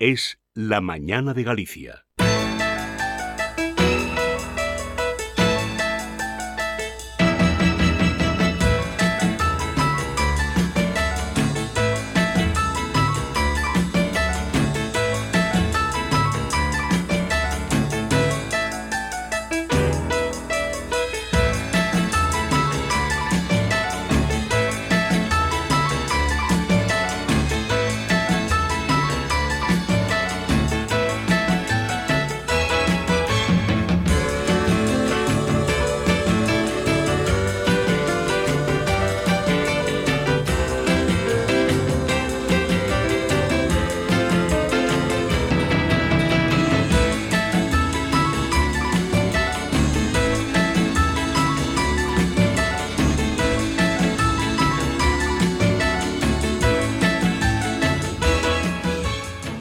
Es La Mañana de Galicia.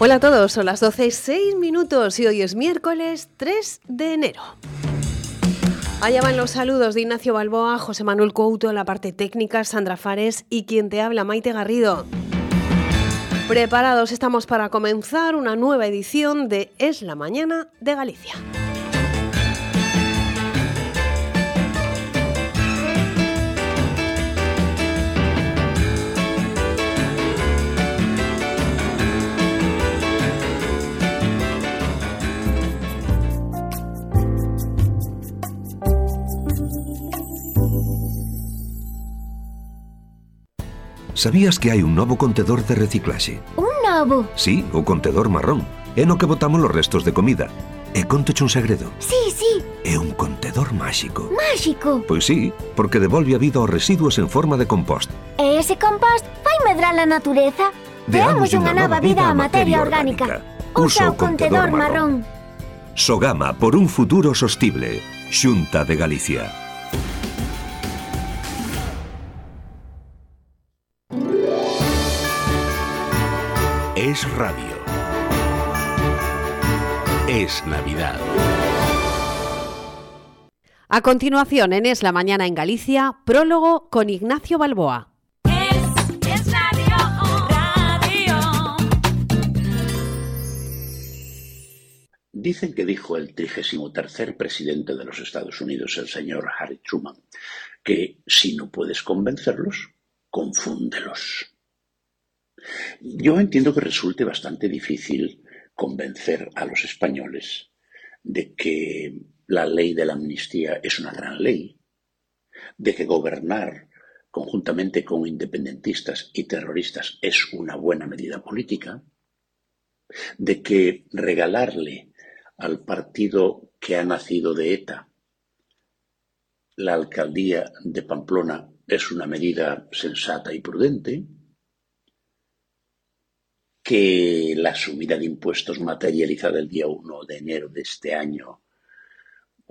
Hola a todos, son las 12 y 6 minutos y hoy es miércoles 3 de enero. Allá van los saludos de Ignacio Balboa, José Manuel Couto la parte técnica, Sandra Fares y quien te habla, Maite Garrido. Preparados estamos para comenzar una nueva edición de Es la Mañana de Galicia. Sabías que hai un novo contedor de reciclaxe? Un novo? Sí, o contedor marrón. É no que botamos os restos de comida. E contoche un segredo. Sí, sí. É un contedor máxico. Máxico? Pois sí, porque devolve a vida aos residuos en forma de compost. E ese compost fai medrar a natureza. Deamos unha nova vida á materia orgánica. Usa o contedor marrón. marrón. Sogama por un futuro sostible. Xunta de Galicia. Es radio. Es Navidad. A continuación, en Es la Mañana en Galicia, prólogo con Ignacio Balboa. Dicen que dijo el 33 presidente de los Estados Unidos, el señor Harry Truman, que si no puedes convencerlos, confúndelos. Yo entiendo que resulte bastante difícil convencer a los españoles de que la ley de la amnistía es una gran ley, de que gobernar conjuntamente con independentistas y terroristas es una buena medida política, de que regalarle al partido que ha nacido de ETA la alcaldía de Pamplona es una medida sensata y prudente, que la subida de impuestos materializada el día 1 de enero de este año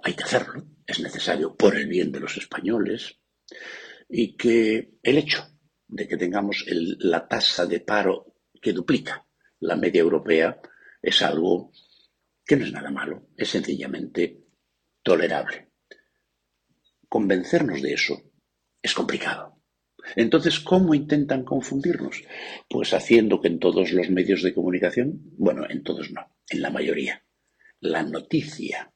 hay que hacerlo, es necesario por el bien de los españoles, y que el hecho de que tengamos la tasa de paro que duplica la media europea es algo que no es nada malo, es sencillamente tolerable. Convencernos de eso es complicado. Entonces, ¿cómo intentan confundirnos? Pues haciendo que en todos los medios de comunicación, bueno, en todos no, en la mayoría, la noticia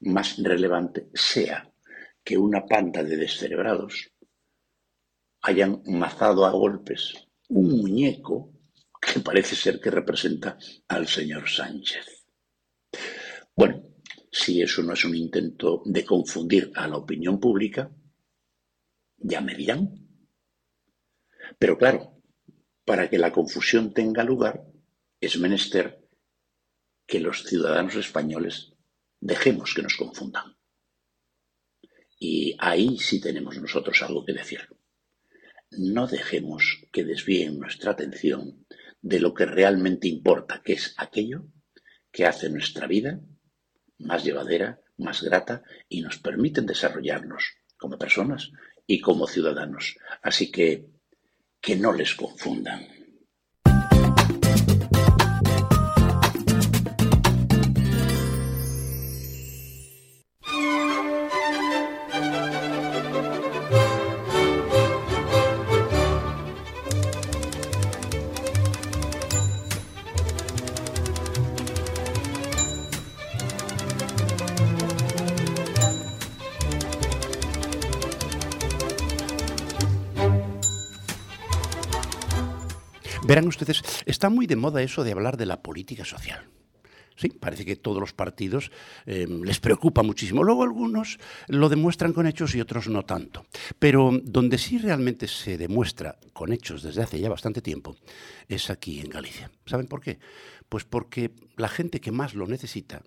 más relevante sea que una panda de descerebrados hayan mazado a golpes un muñeco que parece ser que representa al señor Sánchez. Bueno, si eso no es un intento de confundir a la opinión pública, ya me dirán. Pero claro, para que la confusión tenga lugar, es menester que los ciudadanos españoles dejemos que nos confundan. Y ahí sí tenemos nosotros algo que decir. No dejemos que desvíen nuestra atención de lo que realmente importa, que es aquello que hace nuestra vida más llevadera, más grata y nos permiten desarrollarnos como personas y como ciudadanos. Así que que no les confundan. Ustedes, está muy de moda eso de hablar de la política social. Sí, parece que todos los partidos eh, les preocupa muchísimo. Luego algunos lo demuestran con hechos y otros no tanto. Pero donde sí realmente se demuestra con hechos desde hace ya bastante tiempo es aquí en Galicia. ¿Saben por qué? Pues porque la gente que más lo necesita,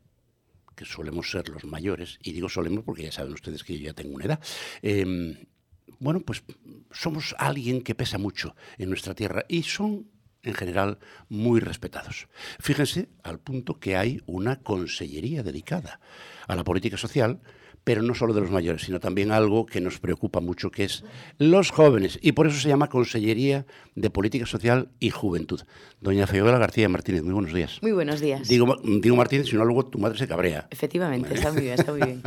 que solemos ser los mayores, y digo solemos porque ya saben ustedes que yo ya tengo una edad, eh, bueno, pues somos alguien que pesa mucho en nuestra tierra y son en general muy respetados. Fíjense al punto que hay una consellería dedicada a la política social pero no solo de los mayores, sino también algo que nos preocupa mucho, que es los jóvenes. Y por eso se llama Consellería de Política Social y Juventud. Doña Fabiola García Martínez, muy buenos días. Muy buenos días. Digo, digo Martínez, si no luego tu madre se cabrea. Efectivamente, está muy bien, está muy bien.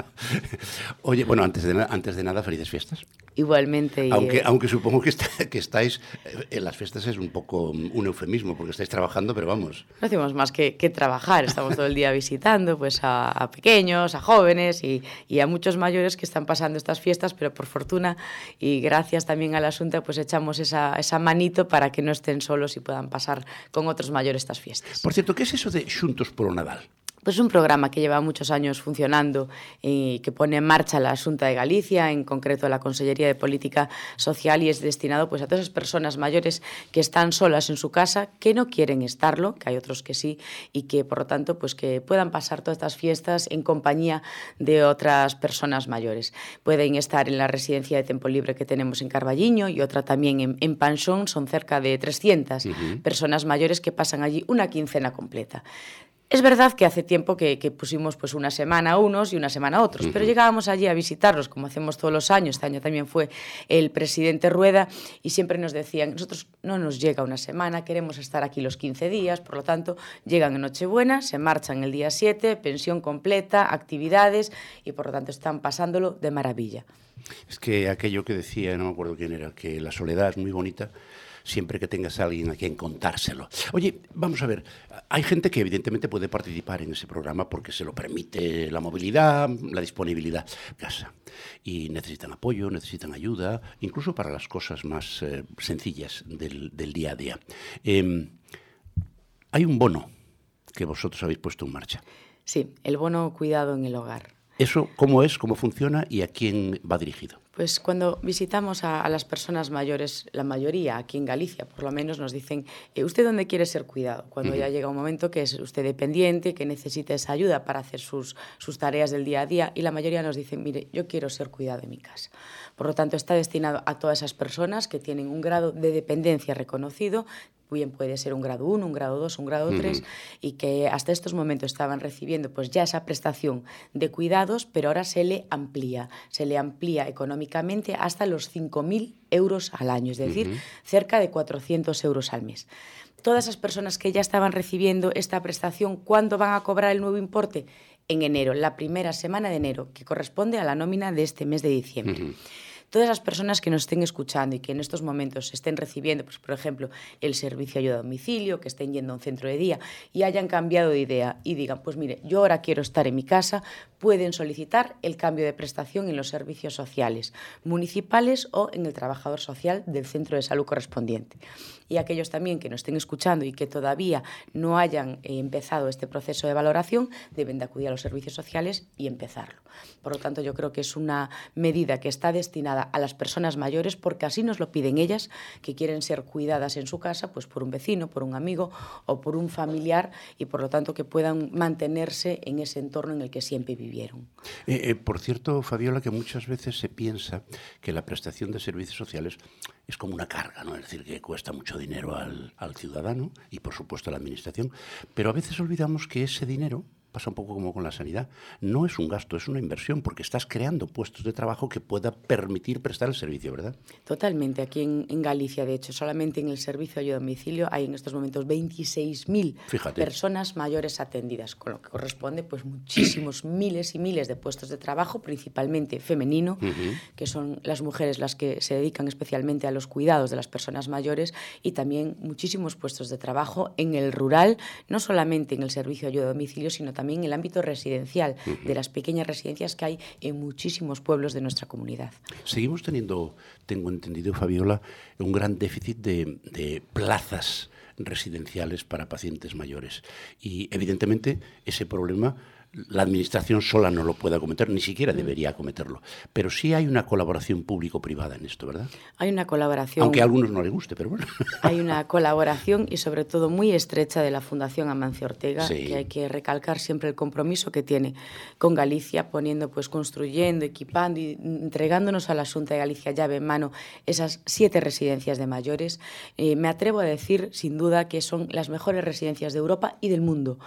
Oye, bueno, antes de, antes de nada, felices fiestas. Igualmente. aunque, aunque supongo que, que estáis, eh, en las fiestas es un poco un eufemismo, porque estáis trabajando, pero vamos. No hacemos más que, que trabajar, estamos todo el día visitando pues a, a pequeños, a jóvenes y, y a muchos mayores que están pasando estas fiestas, pero por fortuna y gracias también a la Junta, pues echamos esa, esa manito para que no estén solos y puedan pasar con otros mayores estas fiestas. Por cierto, ¿qué es eso de Xuntos polo Nadal? Pues un programa que lleva muchos años funcionando y que pone en marcha la Junta de Galicia, en concreto la Consellería de Política Social, y es destinado pues, a todas esas personas mayores que están solas en su casa, que no quieren estarlo, que hay otros que sí, y que por lo tanto pues, que puedan pasar todas estas fiestas en compañía de otras personas mayores. Pueden estar en la residencia de tiempo libre que tenemos en Carballiño y otra también en, en Panxón, son cerca de 300 uh -huh. personas mayores que pasan allí una quincena completa. Es verdad que hace tiempo que, que, pusimos pues una semana a unos y una semana a otros, uh -huh. pero llegábamos allí a visitarlos, como hacemos todos los años. Este año también fue el presidente Rueda y siempre nos decían, nosotros no nos llega una semana, queremos estar aquí los 15 días, por lo tanto, llegan en Nochebuena, se marchan el día 7, pensión completa, actividades y por lo tanto están pasándolo de maravilla. Es que aquello que decía, no me acuerdo quién era, que la soledad es muy bonita, siempre que tengas a alguien a quien contárselo. Oye, vamos a ver, hay gente que evidentemente puede participar en ese programa porque se lo permite la movilidad, la disponibilidad casa. Y necesitan apoyo, necesitan ayuda, incluso para las cosas más eh, sencillas del, del, día a día. Eh, hay un bono que vosotros habéis puesto en marcha. Sí, el bono cuidado en el hogar. ¿Eso cómo es, cómo funciona y a quién va dirigido? Pues cuando visitamos a, a, las personas mayores, la mayoría aquí en Galicia, por lo menos nos dicen, eh, ¿usted dónde quiere ser cuidado? Cuando uh -huh. ya llega un momento que es usted dependiente, que necesita esa ayuda para hacer sus, sus tareas del día a día y la mayoría nos dicen, mire, yo quiero ser cuidado en mi casa. Por lo tanto, está destinado a todas esas personas que tienen un grado de dependencia reconocido, bien puede ser un grado 1, un grado 2, un grado 3, uh -huh. y que hasta estos momentos estaban recibiendo pues ya esa prestación de cuidados, pero ahora se le amplía, se le amplía económicamente hasta los 5.000 euros al año, es decir, uh -huh. cerca de 400 euros al mes. Todas esas personas que ya estaban recibiendo esta prestación, ¿cuándo van a cobrar el nuevo importe? En enero, la primera semana de enero, que corresponde a la nómina de este mes de diciembre. Uh -huh todas las personas que nos estén escuchando y que en estos momentos estén recibiendo, pues, por ejemplo, el servicio de ayuda a domicilio, que estén yendo a un centro de día y hayan cambiado de idea y digan, pues mire, yo ahora quiero estar en mi casa, pueden solicitar el cambio de prestación en los servicios sociales, municipales o en el trabajador social del centro de salud correspondiente. Y aquellos también que nos estén escuchando y que todavía no hayan eh, empezado este proceso de valoración, deben de acudir a los servicios sociales y empezarlo. Por lo tanto, yo creo que es una medida que está destinada a las personas mayores porque así nos lo piden ellas que quieren ser cuidadas en su casa pues por un vecino, por un amigo o por un familiar y por lo tanto que puedan mantenerse en ese entorno en el que siempre vivieron. Eh, eh, por cierto, Fabiola, que muchas veces se piensa que la prestación de servicios sociales es como una carga, ¿no? Es decir, que cuesta mucho dinero al ciudadano y por supuesto a la administración, pero a veces olvidamos que ese dinero pasa un poco como con la sanidad, no es un gasto, es una inversión, porque estás creando puestos de trabajo que pueda permitir prestar el servicio, ¿verdad? Totalmente. Aquí en, en Galicia, de hecho, solamente en el servicio de ayuda a domicilio hay en estos momentos 26.000 personas mayores atendidas, con lo que corresponde pues muchísimos miles y miles de puestos de trabajo, principalmente femenino, uh -huh. que son las mujeres las que se dedican especialmente a los cuidados de las personas mayores, y también muchísimos puestos de trabajo en el rural, no solamente en el servicio de ayuda a domicilio, sino también también el ámbito residencial, uh -huh. de las pequeñas residencias que hay en muchísimos pueblos de nuestra comunidad. Seguimos teniendo, tengo entendido, Fabiola, un gran déficit de, de plazas residenciales para pacientes mayores. Y evidentemente ese problema la Administración sola no lo puede acometer, ni siquiera debería acometerlo. Pero sí hay una colaboración público-privada en esto, ¿verdad? Hay una colaboración. Aunque a algunos no les guste, pero bueno. Hay una colaboración y sobre todo muy estrecha de la Fundación Amancio Ortega, sí. que hay que recalcar siempre el compromiso que tiene con Galicia, poniendo, pues construyendo, equipando y entregándonos a la Junta de Galicia llave en mano esas siete residencias de mayores. Eh, me atrevo a decir, sin duda, que son las mejores residencias de Europa y del mundo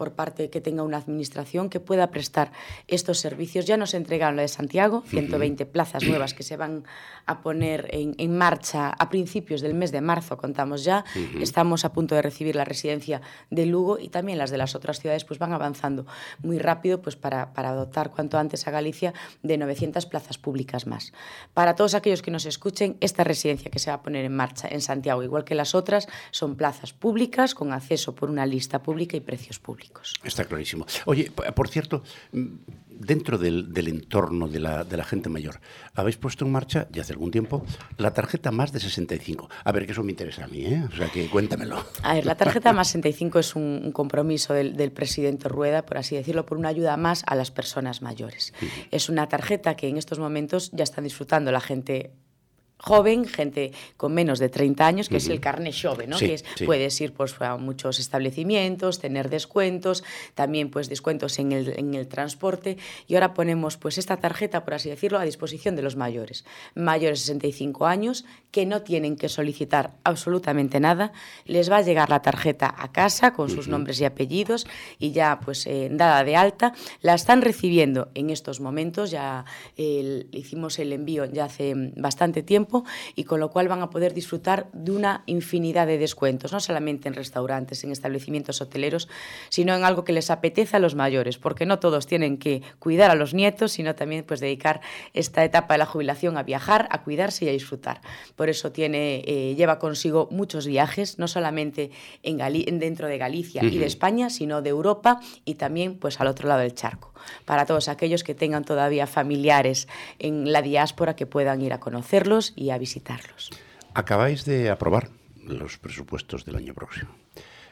por parte que tenga una administración que pueda prestar estos servicios. Ya nos entregaron la de Santiago, 120 plazas nuevas que se van a poner en, en marcha a principios del mes de marzo, contamos ya. Estamos a punto de recibir la residencia de Lugo y también las de las otras ciudades pues van avanzando muy rápido pues para, para dotar cuanto antes a Galicia de 900 plazas públicas más. Para todos aquellos que nos escuchen, esta residencia que se va a poner en marcha en Santiago, igual que las otras, son plazas públicas con acceso por una lista pública y precios públicos. Está clarísimo. Oye, por cierto, mm, dentro del, del entorno de la, de la, gente mayor, habéis puesto en marcha, ya hace algún tiempo, la tarjeta más de 65. A ver, que eso me interesa a mí, ¿eh? O sea, que cuéntamelo. A ver, la tarjeta más 65 es un, un compromiso del, del, presidente Rueda, por así decirlo, por una ayuda más a las personas mayores. Sí. Es una tarjeta que en estos momentos ya están disfrutando la gente joven, gente con menos de 30 años, que uh -huh. es el carne xove, ¿no? Sí, que es, sí. puedes ir pues, a muchos establecimientos, tener descuentos, también pues, descuentos en el, en el transporte. Y ahora ponemos pues, esta tarjeta, por así decirlo, a disposición de los mayores. Mayores de 65 años que no tienen que solicitar absolutamente nada. Les va a llegar la tarjeta a casa con sus uh -huh. nombres y apellidos y ya pues eh, dada de alta. La están recibiendo en estos momentos, ya eh, hicimos el envío ya hace bastante tiempo tiempo y con lo cual van a poder disfrutar de una infinidad de descuentos, no solamente en restaurantes, en establecimientos hoteleros, sino en algo que les apetece a los mayores, porque no todos tienen que cuidar a los nietos, sino también pues dedicar esta etapa de la jubilación a viajar, a cuidarse y a disfrutar. Por eso tiene, eh, lleva consigo muchos viajes, no solamente en Gali dentro de Galicia uh -huh. y de España, sino de Europa y también pues al otro lado del charco. Para todos aquellos que tengan todavía familiares en la diáspora que puedan ir a conocerlos y a visitarlos. Acabáis de aprobar los presupuestos del año próximo.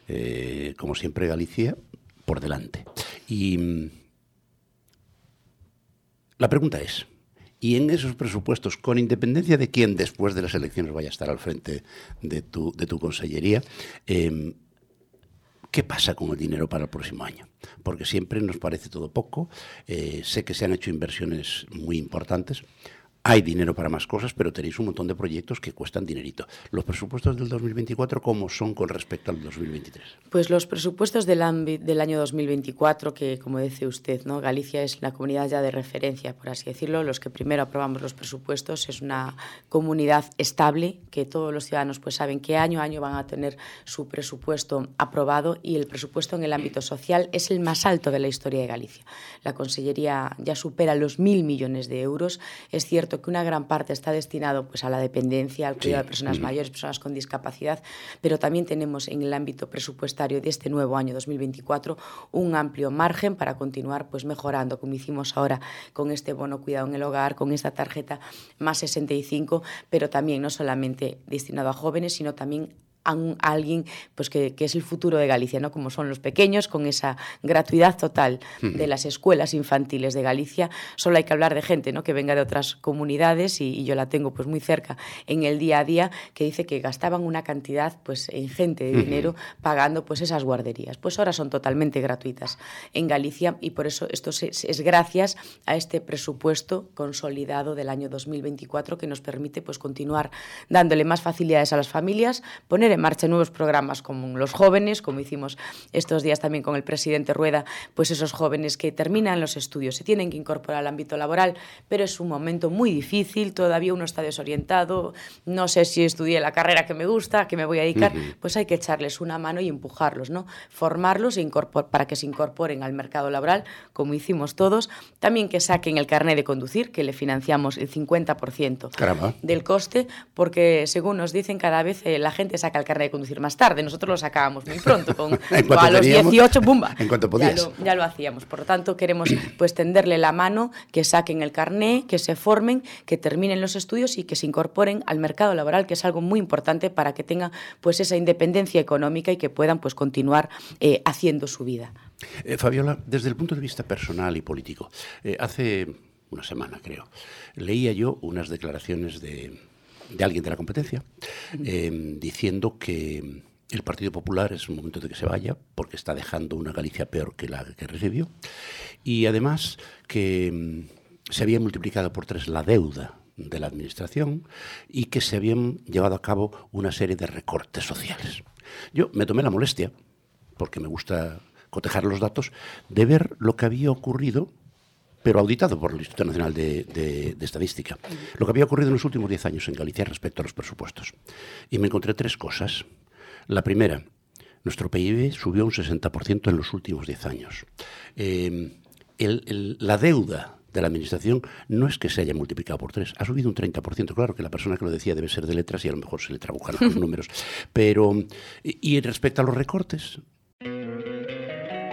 Eh, como siempre, Galicia por delante. Y mm, la pregunta es, y en esos presupuestos, con independencia de quién después de las elecciones vaya a estar al frente de tu, de tu consellería, eh, ¿qué pasa con el dinero para el próximo año? Porque siempre nos parece todo poco, eh, sé que se han hecho inversiones muy importantes, hay dinero para más cosas, pero tenéis un montón de proyectos que cuestan dinerito. ¿Los presupuestos del 2024 cómo son con respecto al 2023? Pues los presupuestos del, del año 2024, que como dice usted, ¿no? Galicia es la comunidad ya de referencia, por así decirlo, los que primero aprobamos los presupuestos, es una comunidad estable, que todos los ciudadanos pues saben que año a año van a tener su presupuesto aprobado y el presupuesto en el ámbito social es el más alto de la historia de Galicia. La Consellería ya supera los mil millones de euros. Es cierto que una gran parte está destinado pues, a la dependencia, al cuidado sí. de personas mm. mayores, personas con discapacidad, pero también tenemos en el ámbito presupuestario de este nuevo año 2024 un amplio margen para continuar pues, mejorando, como hicimos ahora con este bono cuidado en el hogar, con esta tarjeta más 65, pero también no solamente destinado a jóvenes, sino también a, alguien pues que, es el futuro de Galicia, ¿no? como son los pequeños, con esa gratuidad total de las escuelas infantiles de Galicia. Solo hay que hablar de gente ¿no? que venga de otras comunidades y, yo la tengo pues muy cerca en el día a día, que dice que gastaban una cantidad pues ingente de dinero pagando pues esas guarderías. Pues ahora son totalmente gratuitas en Galicia y por eso esto es, gracias a este presupuesto consolidado del año 2024 que nos permite pues continuar dándole más facilidades a las familias, poner en marcha nuevos programas como los jóvenes, como hicimos estos días también con el presidente Rueda, pues esos jóvenes que terminan los estudios, se tienen que incorporar al ámbito laboral, pero es un momento muy difícil, todavía uno está desorientado, no sé si estudié la carrera que me gusta, que me voy a dedicar, pues hay que echarles una mano y empujarlos, ¿no? Formarlos e para que se incorporen al mercado laboral, como hicimos todos, también que saquen el carnet de conducir, que le financiamos el 50% del coste, porque según nos dicen cada vez eh, la gente saca el carnet de conducir más tarde, nosotros lo sacábamos muy pronto, con, a los 18, ¡bumba! En cuanto podías. Ya lo, ya lo hacíamos, por lo tanto queremos pues tenderle la mano, que saquen el carnet, que se formen, que terminen los estudios y que se incorporen al mercado laboral, que es algo muy importante para que tengan pues esa independencia económica y que puedan pues continuar eh, haciendo su vida. Eh, Fabiola, desde el punto de vista personal y político, eh, hace una semana creo, leía yo unas declaraciones de, de alguien de la competencia diciendo que el Partido Popular es un momento de que se vaya porque está dejando una Galicia peor que la que recibió y además que mm, se había multiplicado por tres la deuda de la Administración y que se habían llevado a cabo una serie de recortes sociales. Yo me tomé la molestia, porque me gusta cotejar los datos, de ver lo que había ocurrido, pero auditado por el Instituto Nacional de, Estadística, lo que había ocurrido en los últimos diez años en Galicia respecto a los presupuestos. Y me encontré tres cosas. La primera, nuestro PIB subió un 60% en los últimos diez años. Eh, la deuda de la Administración no es que se haya multiplicado por tres, ha subido un 30%. Claro que la persona que lo decía debe ser de letras y a lo mejor se le trabujaron los números. Pero, y, respecto a los recortes...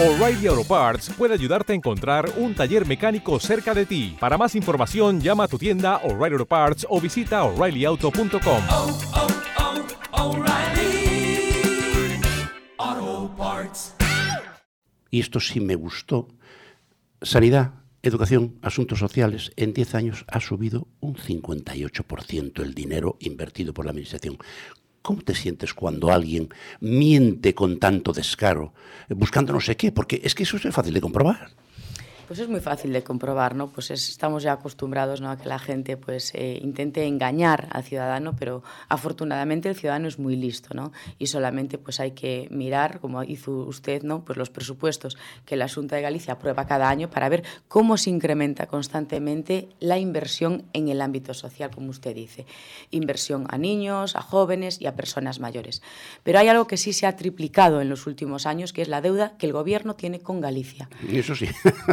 O'Reilly Auto Parts puede ayudarte a encontrar un taller mecánico cerca de ti. Para más información, llama a tu tienda O'Reilly Auto Parts o visita oreillyauto.com. y esto sí me gustó, sanidad, educación, asuntos sociales, en 10 años ha subido un 58% el dinero invertido por la Administración. ¿Cómo te sientes cuando alguien miente con tanto descaro, buscando no sé qué? Porque es que eso es fácil de comprobar. Pues es muy fácil de comprobar, ¿no? Pues estamos ya acostumbrados ¿no? a que la gente pues, eh, intente engañar al ciudadano, pero afortunadamente el ciudadano es muy listo, ¿no? Y solamente pues hay que mirar, como hizo usted, ¿no? Pues los presupuestos que la Junta de Galicia aprueba cada año para ver cómo se incrementa constantemente la inversión en el ámbito social, como usted dice. Inversión a niños, a jóvenes y a personas mayores. Pero hay algo que sí se ha triplicado en los últimos años, que es la deuda que el gobierno tiene con Galicia. Eso sí.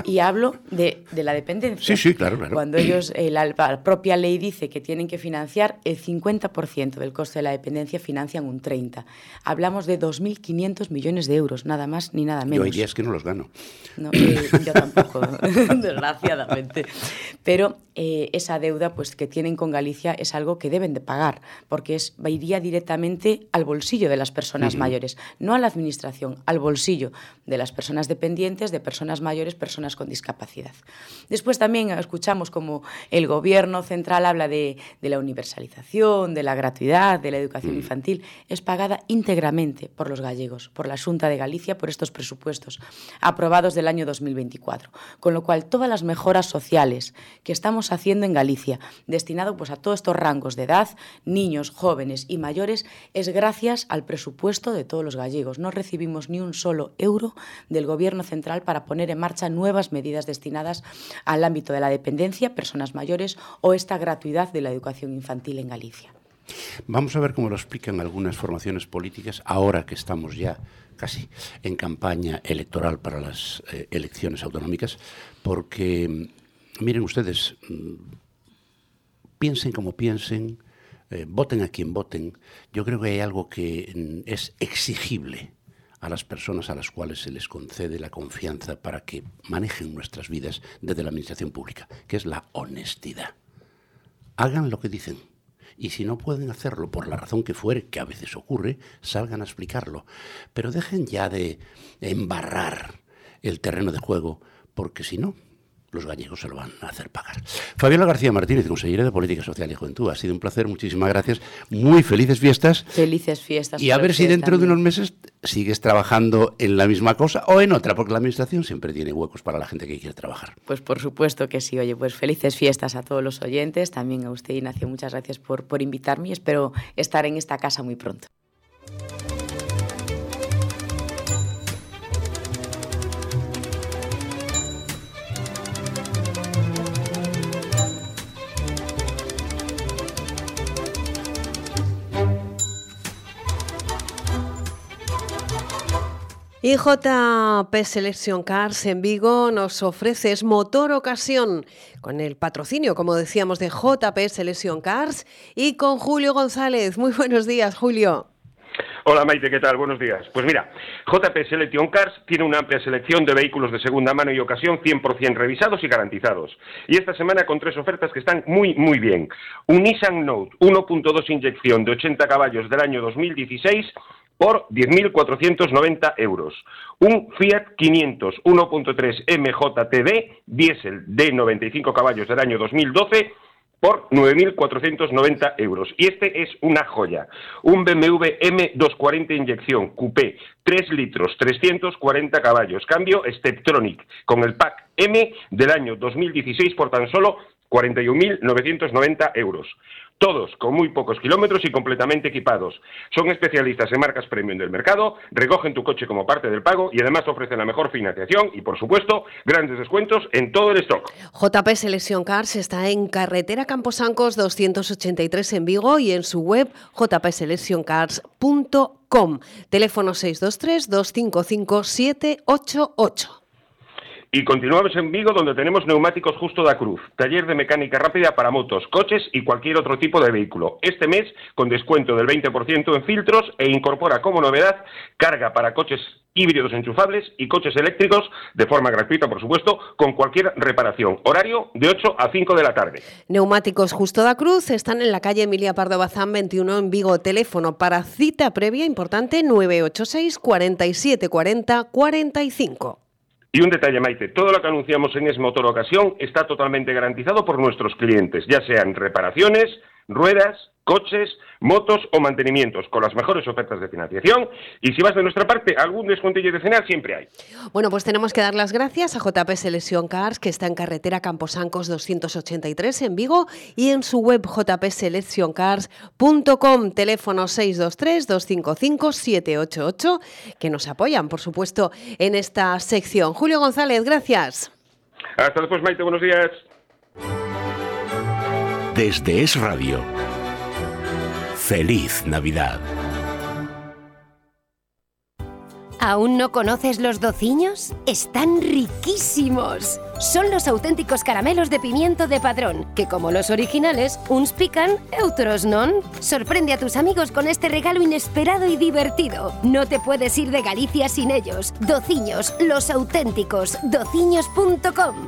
Y hablo de, de, la dependencia. Sí, sí, claro, claro. Cuando ellos, eh, la, propia ley dice que tienen que financiar el 50% del coste de la dependencia, financian un 30%. Hablamos de 2.500 millones de euros, nada más ni nada menos. Yo hay días que no los gano. No, eh, yo tampoco, desgraciadamente. Pero eh, esa deuda pues, que tienen con Galicia es algo que deben de pagar, porque es, iría directamente al bolsillo de las personas mayores, no a la administración, al bolsillo de las personas dependientes, de personas mayores, personas con discapacidad. Después también escuchamos como el gobierno central habla de, de la universalización, de la gratuidad, de la educación infantil. Es pagada íntegramente por los gallegos, por la Junta de Galicia, por estos presupuestos aprobados del año 2024. Con lo cual, todas las mejoras sociales que estamos haciendo en Galicia, destinado pues, a todos estos rangos de edad, niños, jóvenes y mayores, es gracias al presupuesto de todos los gallegos. No recibimos ni un solo euro del Gobierno central para poner en marcha nuevas medidas destinadas al ámbito de la dependencia, personas mayores o esta gratuidad de la educación infantil en Galicia. Vamos a ver cómo lo explican algunas formaciones políticas ahora que estamos ya casi en campaña electoral para las eh, elecciones autonómicas, porque mm, miren ustedes, mm, piensen como piensen, eh, voten a quien voten, yo creo que hay algo que mm, es exigible a las personas a las cuales se les concede la confianza para que manejen nuestras vidas desde la administración pública, que es la honestidad. Hagan lo que dicen. Y si no pueden hacerlo por la razón que fuere, que a veces ocurre, salgan a explicarlo. Pero dejen ya de embarrar el terreno de juego, porque si no, los gallegos se lo van a hacer pagar. Fabiola García Martínez, consejera de Política Social y Juventud, ha sido un placer, muchísimas gracias, muy felices fiestas. Felices fiestas. Y a ver si dentro de unos meses sigues trabajando en la misma cosa o en otra, porque la Administración siempre tiene huecos para la gente que quiere trabajar. Pues por supuesto que sí, oye, pues felices fiestas a todos los oyentes, también a usted Ignacio, muchas gracias por, por invitarme y espero estar en esta casa muy pronto. Y JP Selection Cars en Vigo nos ofrece motor ocasión con el patrocinio, como decíamos, de JP Selection Cars y con Julio González. Muy buenos días, Julio. Hola Maite, ¿qué tal? Buenos días. Pues mira, JP Selection Cars tiene una amplia selección de vehículos de segunda mano y ocasión 100% revisados y garantizados. Y esta semana con tres ofertas que están muy, muy bien. Un Nissan Note 1.2 inyección de 80 caballos del año 2016 por 10.490 euros. Un Fiat 500 1.3 MJTD diésel de 95 caballos del año 2012 por 9.490 euros. Y este es una joya. Un BMW M240 inyección, coupé, 3 litros, 340 caballos, cambio Steptronic, con el pack M del año 2016 por tan solo 41.990 euros. Todos con muy pocos kilómetros y completamente equipados. Son especialistas en marcas premium del mercado, recogen tu coche como parte del pago y además ofrecen la mejor financiación y, por supuesto, grandes descuentos en todo el stock. JP Selection Cars está en carretera Camposancos 283 en Vigo y en su web jpseleccioncars.com. Teléfono 623 255 788. Y continuamos en Vigo, donde tenemos Neumáticos Justo da Cruz, taller de mecánica rápida para motos, coches y cualquier otro tipo de vehículo. Este mes, con descuento del 20% en filtros e incorpora como novedad carga para coches híbridos enchufables y coches eléctricos de forma gratuita, por supuesto, con cualquier reparación. Horario de 8 a 5 de la tarde. Neumáticos Justo da Cruz están en la calle Emilia Pardo Bazán 21 en Vigo. Teléfono para cita previa importante 986 47 40 45. Y un detalle, Maite, todo lo que anunciamos en Es Motor Ocasión está totalmente garantizado por nuestros clientes, ya sean reparaciones, ruedas, coches, motos o mantenimientos, con las mejores ofertas de financiación. Y si vas de nuestra parte, algún descuentillo de cenar siempre hay. Bueno, pues tenemos que dar las gracias a JP Selección Cars, que está en carretera Camposancos 283 en Vigo, y en su web jpseleccioncars.com, teléfono 623-255-788, que nos apoyan, por supuesto, en esta sección. Julio González, gracias. Hasta después, Maite, buenos días. Desde Es Radio. Feliz Navidad. ¿Aún no conoces los dociños? Están riquísimos. Son los auténticos caramelos de pimiento de padrón, que como los originales, uns pican, otros non. Sorprende a tus amigos con este regalo inesperado y divertido. No te puedes ir de Galicia sin ellos. Dociños, los auténticos. dociños.com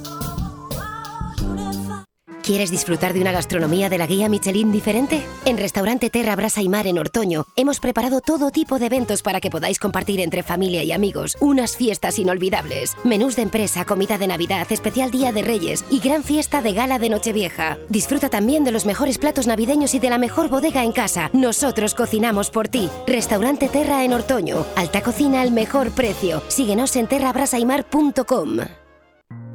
¿Quieres disfrutar de una gastronomía de la guía Michelin diferente? En Restaurante Terra Brasa y Mar en Ortoño hemos preparado todo tipo de eventos para que podáis compartir entre familia y amigos unas fiestas inolvidables. Menús de empresa, comida de Navidad, especial Día de Reyes y gran fiesta de gala de Nochevieja. Disfruta también de los mejores platos navideños y de la mejor bodega en casa. Nosotros cocinamos por ti. Restaurante Terra en Ortoño. Alta cocina al mejor precio. Síguenos en terrabrasaimar.com.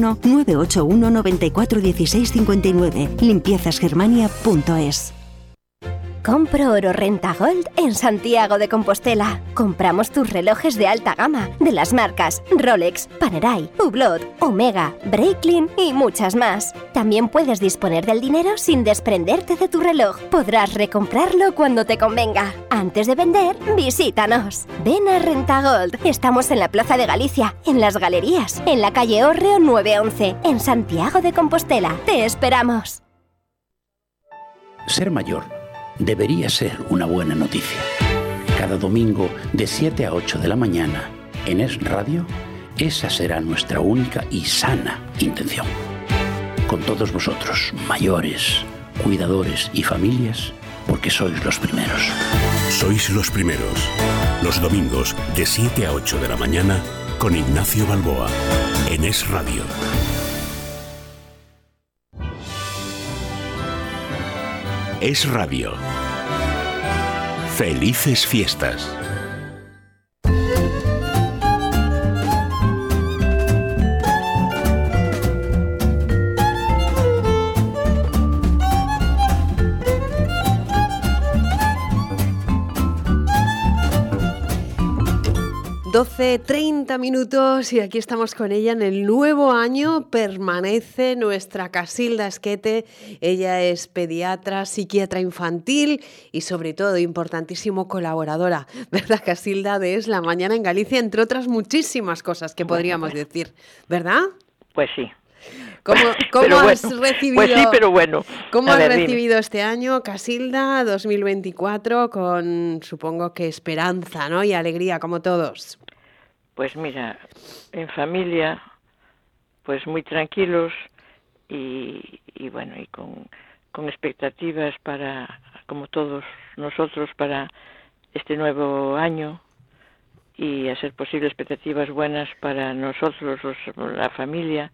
981 94 16 59. Limpiezasgermania.es. Compro oro renta gold en Santiago de Compostela. Compramos tus relojes de alta gama de las marcas Rolex, Panerai, Hublot, Omega, Breitling y muchas más. También puedes disponer del dinero sin desprenderte de tu reloj. Podrás recomprarlo cuando te convenga. Antes de vender, visítanos. Ven a Renta Gold. Estamos en la Plaza de Galicia, en las Galerías, en la calle Orreo 911, en Santiago de Compostela. Te esperamos. Ser mayor debería ser una buena noticia. Cada domingo de 7 a 8 de la mañana en Es Radio, esa será nuestra única y sana intención. Con todos vosotros, mayores, cuidadores y familias, porque sois los primeros. Sois los primeros. Los domingos de 7 a 8 de la mañana con Ignacio Balboa en Es Radio. Es Radio. Felices fiestas. 12, 30 minutos y aquí estamos con ella en el nuevo año. Permanece nuestra Casilda Esquete. Ella es pediatra, psiquiatra infantil y sobre todo, importantísimo, colaboradora, ¿verdad, Casilda? De Es la Mañana en Galicia, entre otras muchísimas cosas que podríamos decir, ¿verdad? Pues sí. ¿Cómo, has recibido? Pues sí, pero bueno. ¿Cómo has recibido este año, Casilda, 2024, con supongo que esperanza, ¿no? Y alegría, como todos. Pues mira, en familia, pues muy tranquilos y, bueno, y con, con expectativas para, como todos nosotros, para este nuevo año y a ser posible expectativas buenas para nosotros, la familia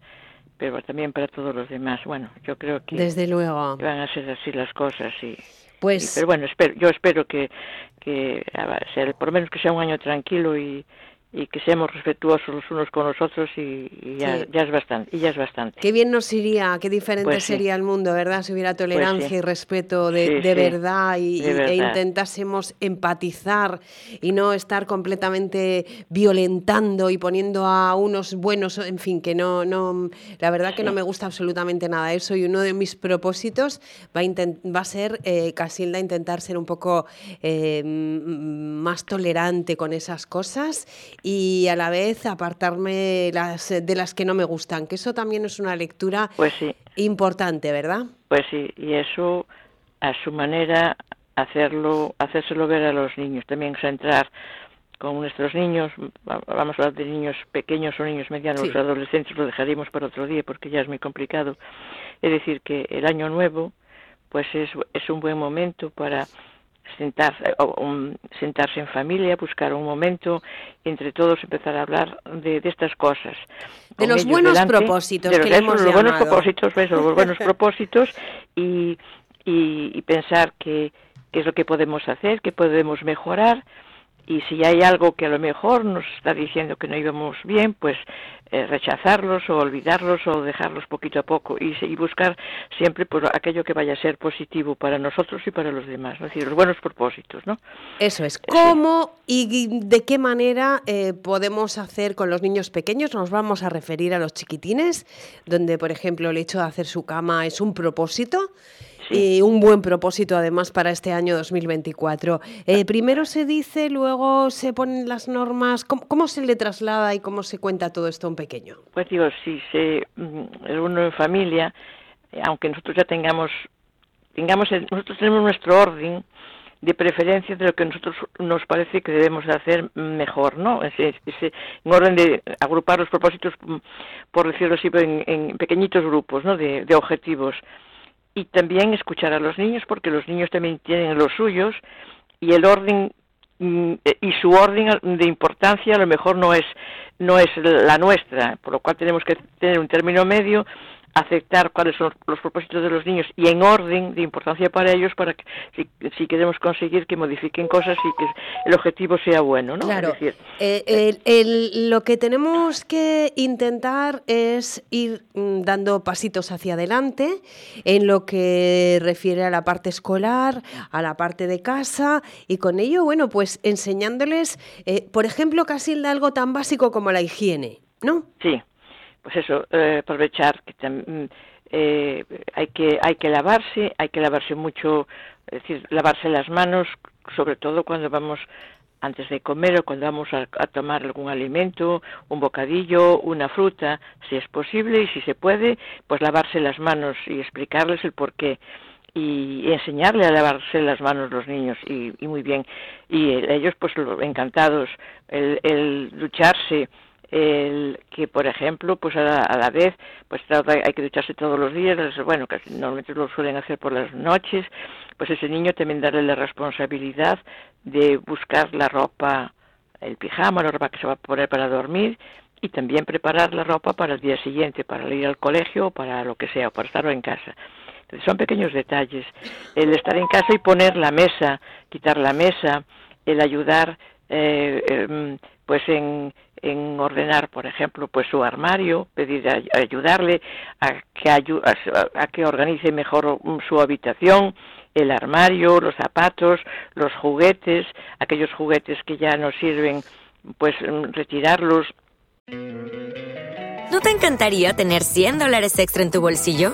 pero también para todos los demás. Bueno, yo creo que desde luego van a ser así las cosas y pues pero bueno, espero, yo espero que que sea, por lo menos que sea un año tranquilo y y que seamos respetuosos los unos con los otros y, ya, es bastante y ya es bastante. Qué bien nos iría qué diferente pues sería el mundo verdad si hubiera pues tolerancia y respeto de, verdad y, e intentásemos empatizar y no estar completamente violentando y poniendo a unos buenos en fin que no no la verdad que no me gusta absolutamente nada eso y uno de mis propósitos va a, va a ser eh, Casilda intentar ser un poco eh, más tolerante con esas cosas y a la vez apartarme las, de las que no me gustan, que eso también es una lectura pues sí. importante, ¿verdad? Pues sí, y eso a su manera hacerlo, hacérselo ver a los niños, también centrar con nuestros niños, vamos a hablar de niños pequeños o niños medianos, los adolescentes lo dejaremos para otro día porque ya es muy complicado. Es decir, que el año nuevo pues es, es un buen momento para sentarse, sentarse en familia, buscar un momento, entre todos empezar a hablar de, estas cosas. De los buenos propósitos de los, buenos propósitos, los buenos propósitos y, y, pensar qué es lo que podemos hacer, qué podemos mejorar y si hay algo que a lo mejor nos está diciendo que no íbamos bien, pues eh, rechazarlos o olvidarlos o dejarlos poquito a poco y, y, buscar siempre por aquello que vaya a ser positivo para nosotros y para los demás, ¿no? es decir, los buenos propósitos, ¿no? Eso es. ¿Cómo y de qué manera eh, podemos hacer con los niños pequeños? Nos vamos a referir a los chiquitines, donde, por ejemplo, el hecho de hacer su cama es un propósito y un buen propósito además para este año 2024. Eh, primero se dice, luego se ponen las normas. ¿Cómo, se le traslada y cómo se cuenta todo esto a un pequeño? Pues digo, si se mm, uno en familia, eh, aunque nosotros ya tengamos, tengamos nosotros tenemos nuestro orden de preferencia de lo que nosotros nos parece que debemos de hacer mejor, ¿no? Ese, ese, en orden de agrupar los propósitos, mm, por decirlo así, en, en pequeñitos grupos, ¿no? De, de objetivos y también escuchar a los niños porque los niños también tienen los suyos y el orden mm, y su orden de importancia a lo mejor no es no es la nuestra, por lo cual tenemos que tener un término medio aceptar cuáles son los propósitos de los niños y en orden de importancia para ellos para que si, queremos conseguir que modifiquen cosas y que el objetivo sea bueno, ¿no? Claro. Eh, lo que tenemos que intentar es ir mm, dando pasitos hacia adelante en lo que refiere a la parte escolar, a la parte de casa y con ello, bueno, pues enseñándoles, eh, por ejemplo, casi algo tan básico como la higiene, ¿no? Sí pues eso, eh, aprovechar que mm, eh, hay que hay que lavarse, hay que lavarse mucho, es decir, lavarse las manos, sobre todo cuando vamos antes de comer o cuando vamos a, tomar algún alimento, un bocadillo, una fruta, si es posible y si se puede, pues lavarse las manos y explicarles el por qué. Y enseñarle a lavarse las manos los niños y, muy bien. Y ellos pues encantados el, el el que por ejemplo pues a la, vez pues hay que ducharse todos los días bueno casi normalmente lo suelen hacer por las noches pues ese niño también darle la responsabilidad de buscar la ropa el pijama la ropa que se va a poner para dormir y también preparar la ropa para el día siguiente para ir al colegio o para lo que sea o para estar en casa. Entonces son pequeños detalles. El estar en casa y poner la mesa quitar la mesa el ayudar eh, em, pues en, en ordenar, por ejemplo, pues su armario, pedir ayudarle a que a, que organice mejor su habitación, el armario, los zapatos, los juguetes, aquellos juguetes que ya no sirven, pues mm, retirarlos. ¿No te encantaría tener 100 dólares extra en tu bolsillo?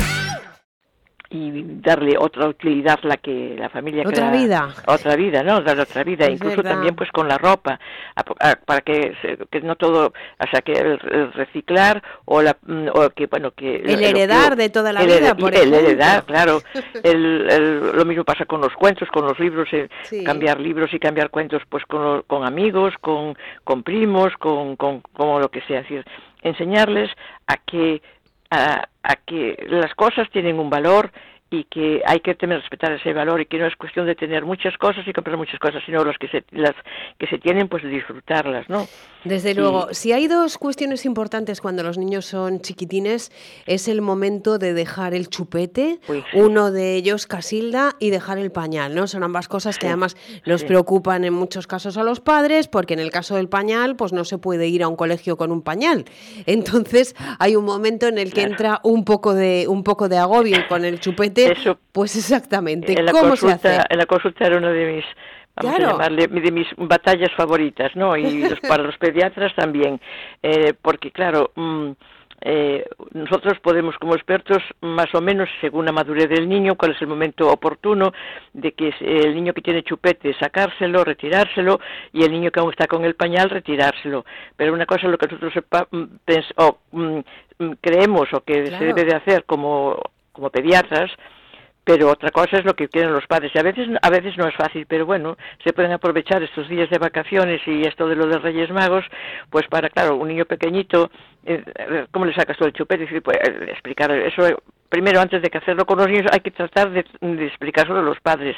y darle otra utilidad la que la familia otra vida. Otra vida no darle otra vida incluso también pues con la ropa. Para que, que no todo o sea que el, reciclar o la mm, o que bueno que el heredar de toda la vida por el heredar claro. El, lo mismo pasa con los cuentos con los libros eh, cambiar libros y cambiar cuentos pues con, con amigos con con primos con con como lo que sea. Es decir enseñarles a que a, a que las cosas tienen un valor y que hay que también respetar ese valor y que no es cuestión de tener muchas cosas y comprar muchas cosas, sino las que se, las que se tienen, pues disfrutarlas, ¿no? Desde luego, si hay dos cuestiones importantes cuando los niños son chiquitines, es el momento de dejar el chupete, uno de ellos Casilda, y dejar el pañal, ¿no? Son ambas cosas que además nos preocupan en muchos casos a los padres, porque en el caso del pañal, pues no se puede ir a un colegio con un pañal. Entonces, hay un momento en el que entra un poco de un poco de agobio con el chupete eso, pues exactamente. En la ¿Cómo consulta, se hace? En la consulta era una de mis vamos a llamarle, de mis batallas favoritas, ¿no? Y para los pediatras también, eh, porque claro, mm, eh, nosotros podemos como expertos más o menos según la madurez del niño cuál es el momento oportuno de que el niño que tiene chupete sacárselo retirárselo y el niño que aún está con el pañal retirárselo pero una cosa es lo que nosotros mm, o, mm, mm, creemos o que se debe de hacer como como pediatras pero otra cosa es lo que quieren los padres. Y a veces a veces no es fácil pero bueno se pueden aprovechar estos días de vacaciones y esto de lo de Reyes Magos pues para claro un niño pequeñito eh, eh, cómo le sacas todo el chupete y pues, eh, explicar eso primero antes de que hacerlo con los niños hay que tratar de, de explicárselo a los padres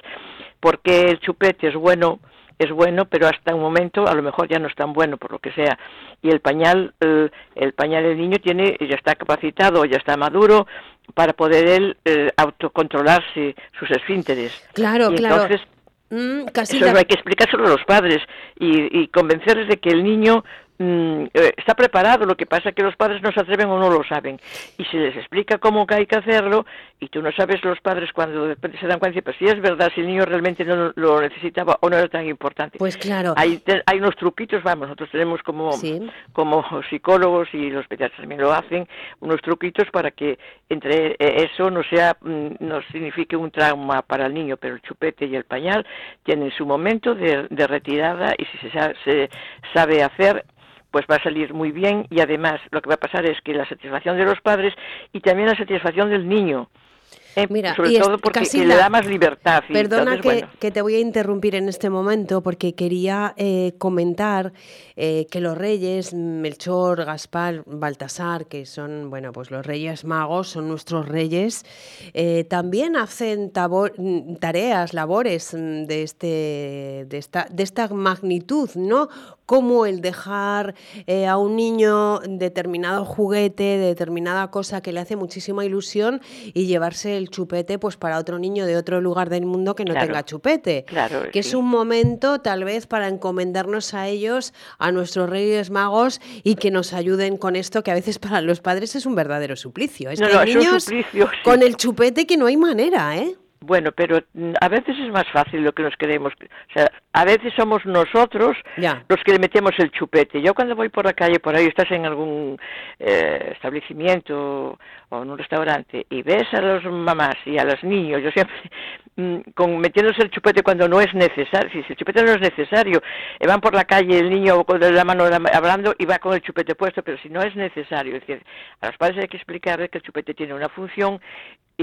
porque el chupete es bueno es bueno, pero hasta un momento a lo mejor ya no es tan bueno por lo que sea. Y el pañal, el, el pañal del niño tiene, ya está capacitado, ya está maduro para poder él eh, autocontrolarse sus esfínteres. Claro, claro. Entonces, mm, eso hay que explicárselo a los padres y, y convencerles de que el niño Mm, eh, está preparado, lo que pasa es que los padres no se atreven o no lo saben. Y se les explica cómo hay que hacerlo, y tú no sabes los padres cuando se dan cuenta, pues si es verdad, si el niño realmente no lo necesitaba o no era tan importante. Pues claro. Hay, hay unos truquitos, vamos, nosotros tenemos como, como psicólogos y los pediatras también lo hacen, unos truquitos para que entre eh, eso no sea, mm, no signifique un trauma para el niño, pero el chupete y el pañal tienen su momento de, retirada y si se, se sabe hacer, pues va a salir muy bien y además lo que va a pasar es que la satisfacción de los padres y también la satisfacción del niño eh, Mira, sobre todo porque le da más libertad. perdona que, te voy a interrumpir en este momento porque quería eh, comentar eh, que los reyes, Melchor, Gaspar, Baltasar, que son bueno, pues los reyes magos, son nuestros reyes, también hacen tareas, labores de, este, de, esta, de esta magnitud, ¿no? como el dejar a un niño determinado juguete, determinada cosa que le hace muchísima ilusión y llevarse el chupete pues para otro niño de otro lugar del mundo que no tenga chupete. Claro, que es un momento tal vez para encomendarnos a ellos, a nuestros reyes magos y que nos ayuden con esto que a veces para los padres es un verdadero suplicio. Es que niños con el chupete que no hay manera, ¿eh? Bueno, pero mm, a veces es más fácil lo que nos queremos. O sea, a veces somos nosotros los que le metemos el chupete. Yo cuando voy por la calle, por ahí estás en algún eh, establecimiento o en un restaurante y ves a los mamás y a los niños, yo siempre mm, con metiéndose el chupete cuando no es necesario, si el chupete no es necesario, eh, van por la calle el niño con la mano hablando y va con el chupete puesto, pero si no es necesario, es decir, a los padres hay que explicarles que el chupete tiene una función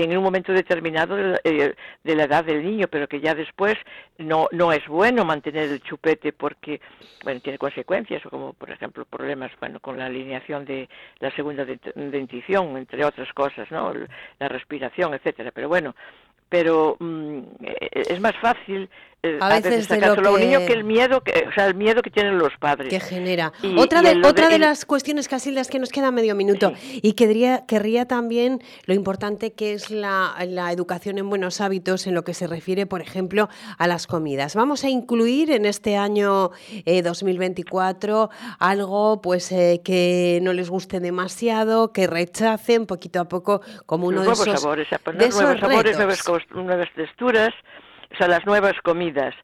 en un momento determinado eh, de, la edad del niño, pero que ya después no, no es bueno mantener el chupete porque, bueno, tiene consecuencias, como por ejemplo problemas, bueno, con la alineación de la segunda dentición, entre otras cosas, ¿no? La respiración, etcétera. Pero bueno, pero mm, eh, es más fácil a veces, de lo que... niño que el miedo que o sea el miedo que tienen los padres. Que genera. Otra de otra de, las cuestiones casi las que nos queda medio minuto. Y querría querría también lo importante que es la, la, educación en buenos hábitos en lo que se refiere por ejemplo a las comidas. Vamos a incluir en este año 2024 eh, algo pues eh, que no les guste demasiado que rechacen poquito a poco como uno de esos sabores, nuevos sabores nuevas texturas o sea, las nuevas comidas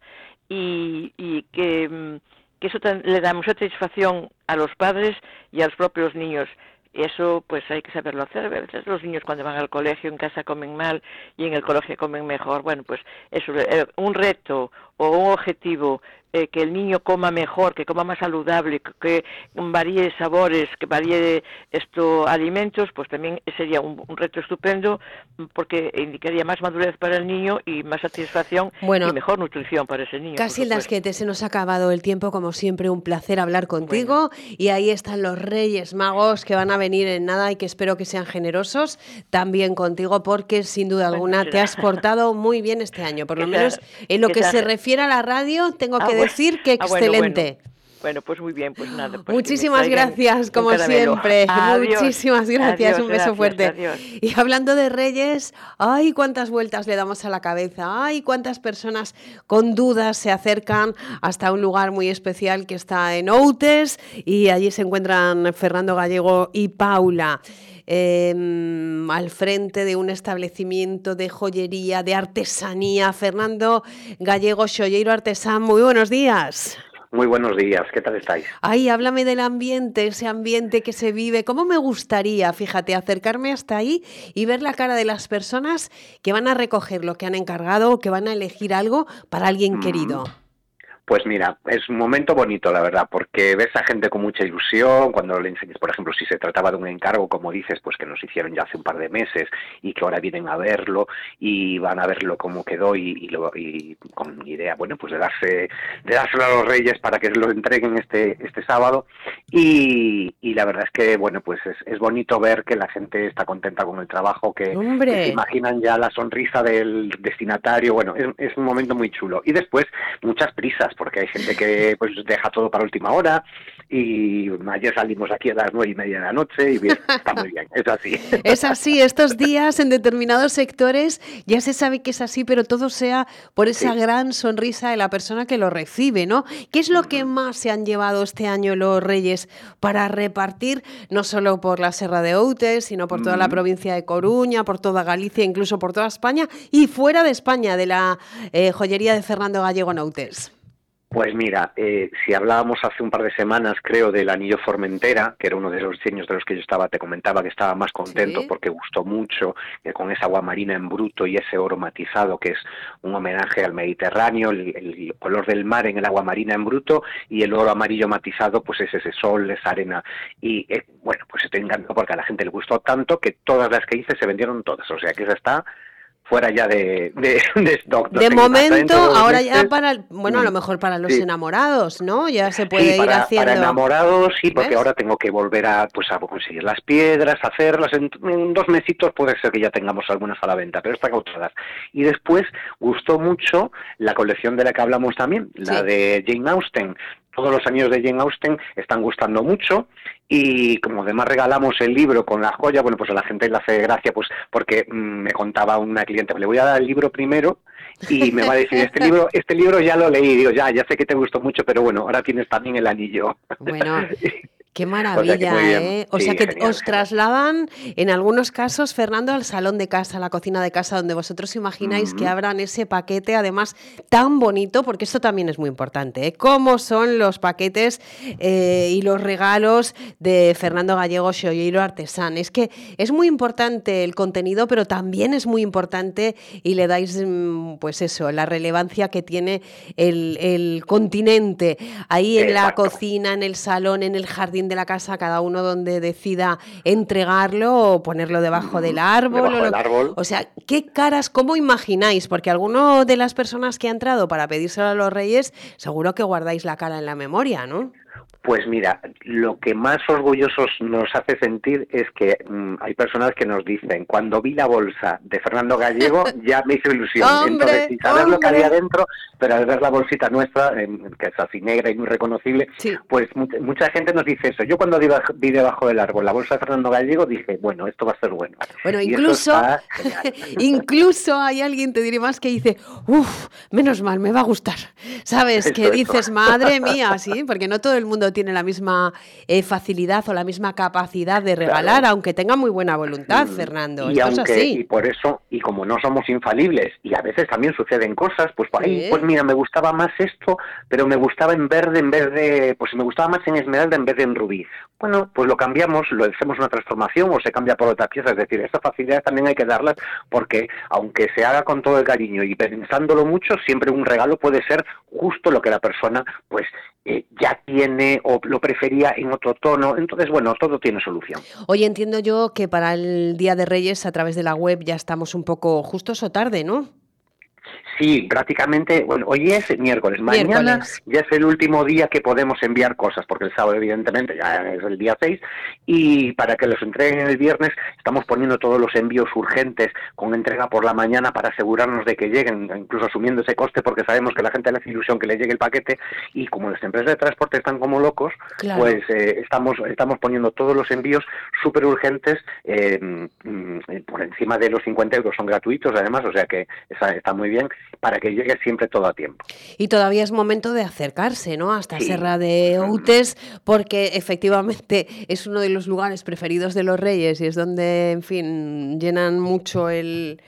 y, y que, mm, que eso le da mucha satisfacción a los padres y a los propios niños. Y eso pues hay que saberlo hacer. A veces los niños cuando van al colegio en casa comen mal y en el colegio comen mejor. Bueno, pues eso, eh, un reto o un objetivo eh, que el niño coma mejor, que coma más saludable, que, varíe sabores, que varíe estos alimentos, pues también sería un, reto estupendo porque indicaría más madurez para el niño y más satisfacción y mejor nutrición para ese niño. Casi las que te se nos ha acabado el tiempo, como siempre, un placer hablar contigo. Y ahí están los Reyes Magos que van a venir en nada y que espero que sean generosos también contigo porque sin duda alguna te has portado muy bien este año, por lo menos en lo que se refiere a la radio, tengo que decir que ah, excelente. Bueno, pues muy bien, pues nada. Pues Muchísimas gracias, como siempre. Muchísimas gracias, un beso fuerte. Y hablando de reyes, ay, cuántas vueltas le damos a la cabeza, ay, cuántas personas con dudas se acercan hasta un lugar muy especial que está en Outes y allí se encuentran Fernando Gallego y Paula. Em, al frente de un establecimiento de joyería, de artesanía. Fernando Gallego, Xolleiro Artesán, muy buenos días. Muy buenos días, ¿qué tal estáis? Ay, háblame del ambiente, ese ambiente que se vive. ¿Cómo me gustaría, fíjate, acercarme hasta ahí y ver la cara de las personas que van a recoger lo que han encargado o que van a elegir algo para alguien querido? Pues mira, es un momento bonito, la verdad, porque ves a gente con mucha ilusión, cuando le enseñas, por ejemplo, si se trataba de un encargo, como dices, pues que nos hicieron ya hace un par de meses y que ahora vienen a verlo y van a verlo cómo quedó y, y, con idea, bueno, pues de darse, de dárselo a los reyes para que lo entreguen este, este sábado. Y, la verdad es que, bueno, pues es, bonito ver que la gente está contenta con el trabajo, que, se imaginan ya la sonrisa del destinatario, bueno, es un momento muy chulo. Y después, muchas prisas porque hay gente que pues deja todo para última hora y ayer salimos aquí a las nueve y media de la noche y bien, está muy bien, es así. Es así, estos días en determinados sectores ya se sabe que es así, pero todo sea por esa gran sonrisa de la persona que lo recibe, ¿no? ¿Qué es lo que más se han llevado este año los Reyes para repartir, no solo por la Serra de Outes, sino por toda la provincia de Coruña, por toda Galicia, incluso por toda España y fuera de España, de la eh, joyería de Fernando Gallego en Outes? Pues mira, eh, si hablábamos hace un par de semanas, creo, del anillo Formentera, que era uno de los diseños de los que yo estaba, te comentaba que estaba más contento porque gustó mucho, eh, con esa agua marina en bruto y ese oro matizado, que es un homenaje al Mediterráneo, el, color del mar en el agua marina en bruto y el oro amarillo matizado, pues es ese sol, esa arena. Y eh, bueno, pues estoy encantado porque a la gente le gustó tanto que todas las que hice se vendieron todas, o sea que esa está fuera ya de, de, stock. de momento, ahora ya para, bueno, a lo mejor para los enamorados, ¿no? Ya se puede ir haciendo. Para enamorados, sí, porque ahora tengo que volver a, pues, a conseguir las piedras, hacerlas. En, dos mesitos puede ser que ya tengamos algunas a la venta, pero están agotadas. Y después gustó mucho la colección de la que hablamos también, la de Jane Austen, todos los años de Jane Austen están gustando mucho y como además regalamos el libro con la joya, bueno, pues a la gente le hace gracia, pues porque mm, me contaba una cliente, le voy a dar el libro primero y me va a decir, este libro, este libro ya lo leí, digo, ya, ya sé que te gustó mucho, pero bueno, ahora tienes también el anillo. Bueno, Qué maravilla, ¿eh? O sea que os trasladan, en algunos casos, Fernando, al salón de casa, a la cocina de casa, donde vosotros imagináis que abran ese paquete, además tan bonito, porque esto también es muy importante, ¿eh? ¿Cómo son los paquetes eh, y los regalos de Fernando Gallego Xoyeiro Artesán? Es que es muy importante el contenido, pero también es muy importante y le dais, mm, pues eso, la relevancia que tiene el, continente, ahí en la cocina, en el salón, en el jardín de la casa, cada uno donde decida entregarlo o ponerlo debajo del árbol. o, sea, ¿qué caras, cómo imagináis? Porque alguno de las personas que ha entrado para pedírselo a los reyes, seguro que guardáis la cara en la memoria, ¿no? Pues mira, lo que más orgullosos nos hace sentir es que mm, hay personas que nos dicen, cuando vi la bolsa de Fernando Gallego ya me hizo ilusión. Entonces, sin saber lo que había dentro, pero al ver la bolsita nuestra, que es así negra y muy reconocible, pues mucha, gente nos dice eso. Yo cuando vi debajo del árbol la bolsa de Fernando Gallego dije, bueno, esto va a ser bueno. Bueno, incluso, incluso hay alguien, te diré más, que dice, uff, menos mal, me va a gustar. ¿Sabes? que dices, madre mía, sí, porque no todo el mundo tiene la misma eh, facilidad o la misma capacidad de regalar, aunque tenga muy buena voluntad, mm, Fernando. Y, y por eso, y como no somos infalibles, y a veces también suceden cosas, pues, pues mira, me gustaba más esto, pero me gustaba en verde en vez de, pues me gustaba más en esmeralda en vez de en rubí. Bueno, pues lo cambiamos, lo hacemos una transformación o se cambia por otra pieza. Es decir, esta facilidad también hay que darla porque, aunque se haga con todo el cariño y pensándolo mucho, siempre un regalo puede ser justo lo que la persona, pues, eh, ya tiene o lo prefería en otro tono. Entonces, bueno, todo tiene solución. Hoy entiendo yo que para el Día de Reyes, a través de la web, ya estamos un poco justos o tarde, ¿no? Sí, prácticamente, bueno, hoy es miércoles, mañana ya es el último día que podemos enviar cosas, porque el sábado evidentemente ya es el día 6, y para que los entreguen el viernes estamos poniendo todos los envíos urgentes con entrega por la mañana para asegurarnos de que lleguen, incluso asumiendo ese coste, porque sabemos que la gente le hace ilusión que le llegue el paquete, y como las empresas de transporte están como locos, pues eh, estamos, estamos poniendo todos los envíos súper urgentes eh, mm, por encima de los 50 euros, son gratuitos además, o sea que está, está muy bien para que llegue siempre todo a tiempo. Y todavía es momento de acercarse, ¿no? Hasta Serra de Outes, porque efectivamente es uno de los lugares preferidos de los reyes y es donde, en fin, llenan mucho el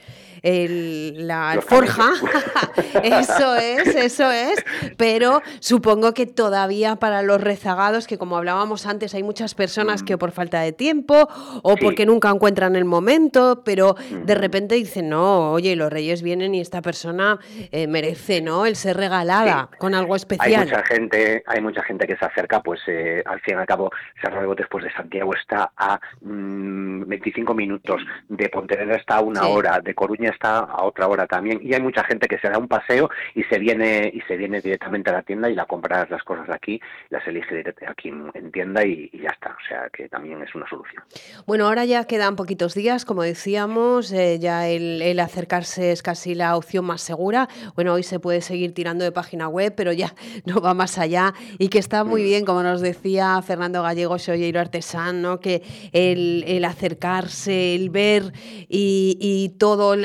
la alforja. eso es, eso es. Pero supongo que todavía para los rezagados, que como hablábamos antes, hay muchas personas que mm. por falta de tiempo o porque nunca encuentran el momento, pero de repente dicen, no, oye, los reyes vienen y esta persona eh, merece, ¿no? El ser regalada con algo especial. Hay mucha gente, hay mucha gente que se acerca, pues eh, al fin y al cabo, Cerro de Botes pues, de Santiago está a 25 mm, minutos, de Pontevedra está a una hora, de Coruña está a otra hora también, y hay mucha gente que se da un paseo y se viene y se viene directamente a la tienda y la compra las cosas de aquí, las elige aquí en tienda y, ya está, o sea que también es una solución. Bueno, ahora ya quedan poquitos días, como decíamos, eh, ya el, el acercarse es casi la opción más segura. Bueno, hoy se puede seguir tirando de página web, pero ya no va más allá y que está muy mm. bien, como nos decía Fernando Gallego, Soyeiro Artesán, ¿no? que el, acercarse, el ver y, y todo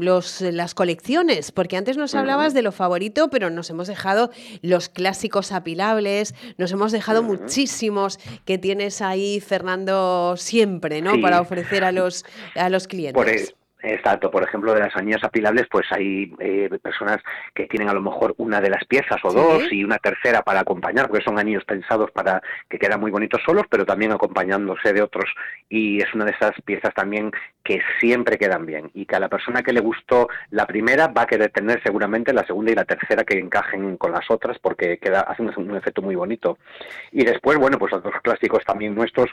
los, las colecciones, porque antes nos hablabas de lo favorito, pero nos hemos dejado los clásicos apilables, nos hemos dejado muchísimos que tienes ahí, Fernando, siempre, ¿no? Para ofrecer a los, a los clientes. Exacto, por ejemplo, de las anillas apilables, pues hay eh, personas que tienen a lo mejor una de las piezas o dos y una tercera para acompañar, porque son anillos pensados para que quedan muy bonitos solos, pero también acompañándose de otros. Y es una de esas piezas también que siempre quedan bien y que a la persona que le gustó la primera va a querer tener seguramente la segunda y la tercera que encajen con las otras, porque queda hacen un efecto muy bonito. Y después, bueno, pues otros clásicos también nuestros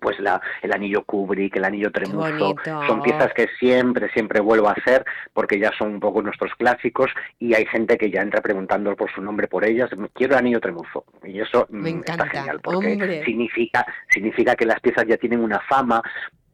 pues la, el anillo Kubrick, el anillo Tremuso, son piezas que siempre, siempre vuelvo a hacer porque ya son un poco nuestros clásicos y hay gente que ya entra preguntando por su nombre por ellas, quiero el anillo Tremuso y eso Me está genial porque significa, significa que las piezas ya tienen una fama,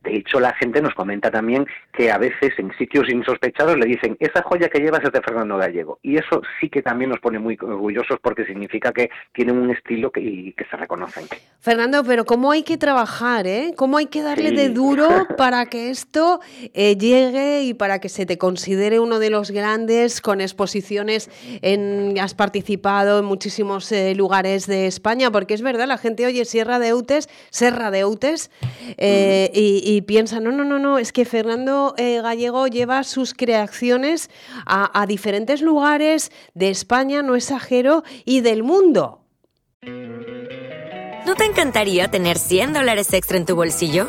de hecho, la gente nos comenta también que a veces en sitios insospechados le dicen, esa joya que llevas es de Fernando Gallego. Y eso sí que también nos pone muy orgullosos porque significa que tienen un estilo que, y que se reconocen. Fernando, pero ¿cómo hay que trabajar? Eh? ¿Cómo hay que darle de duro para que esto eh, llegue y para que se te considere uno de los grandes con exposiciones en... Has participado en muchísimos eh, lugares de España, porque es verdad, la gente oye Sierra de Eutes, Serra de Eutes, eh, y y piensa, no, no, no, no, es que Fernando eh, Gallego lleva sus creaciones a, diferentes lugares de España, no exagero, y del mundo. ¿No te encantaría tener 100 dólares extra en tu bolsillo?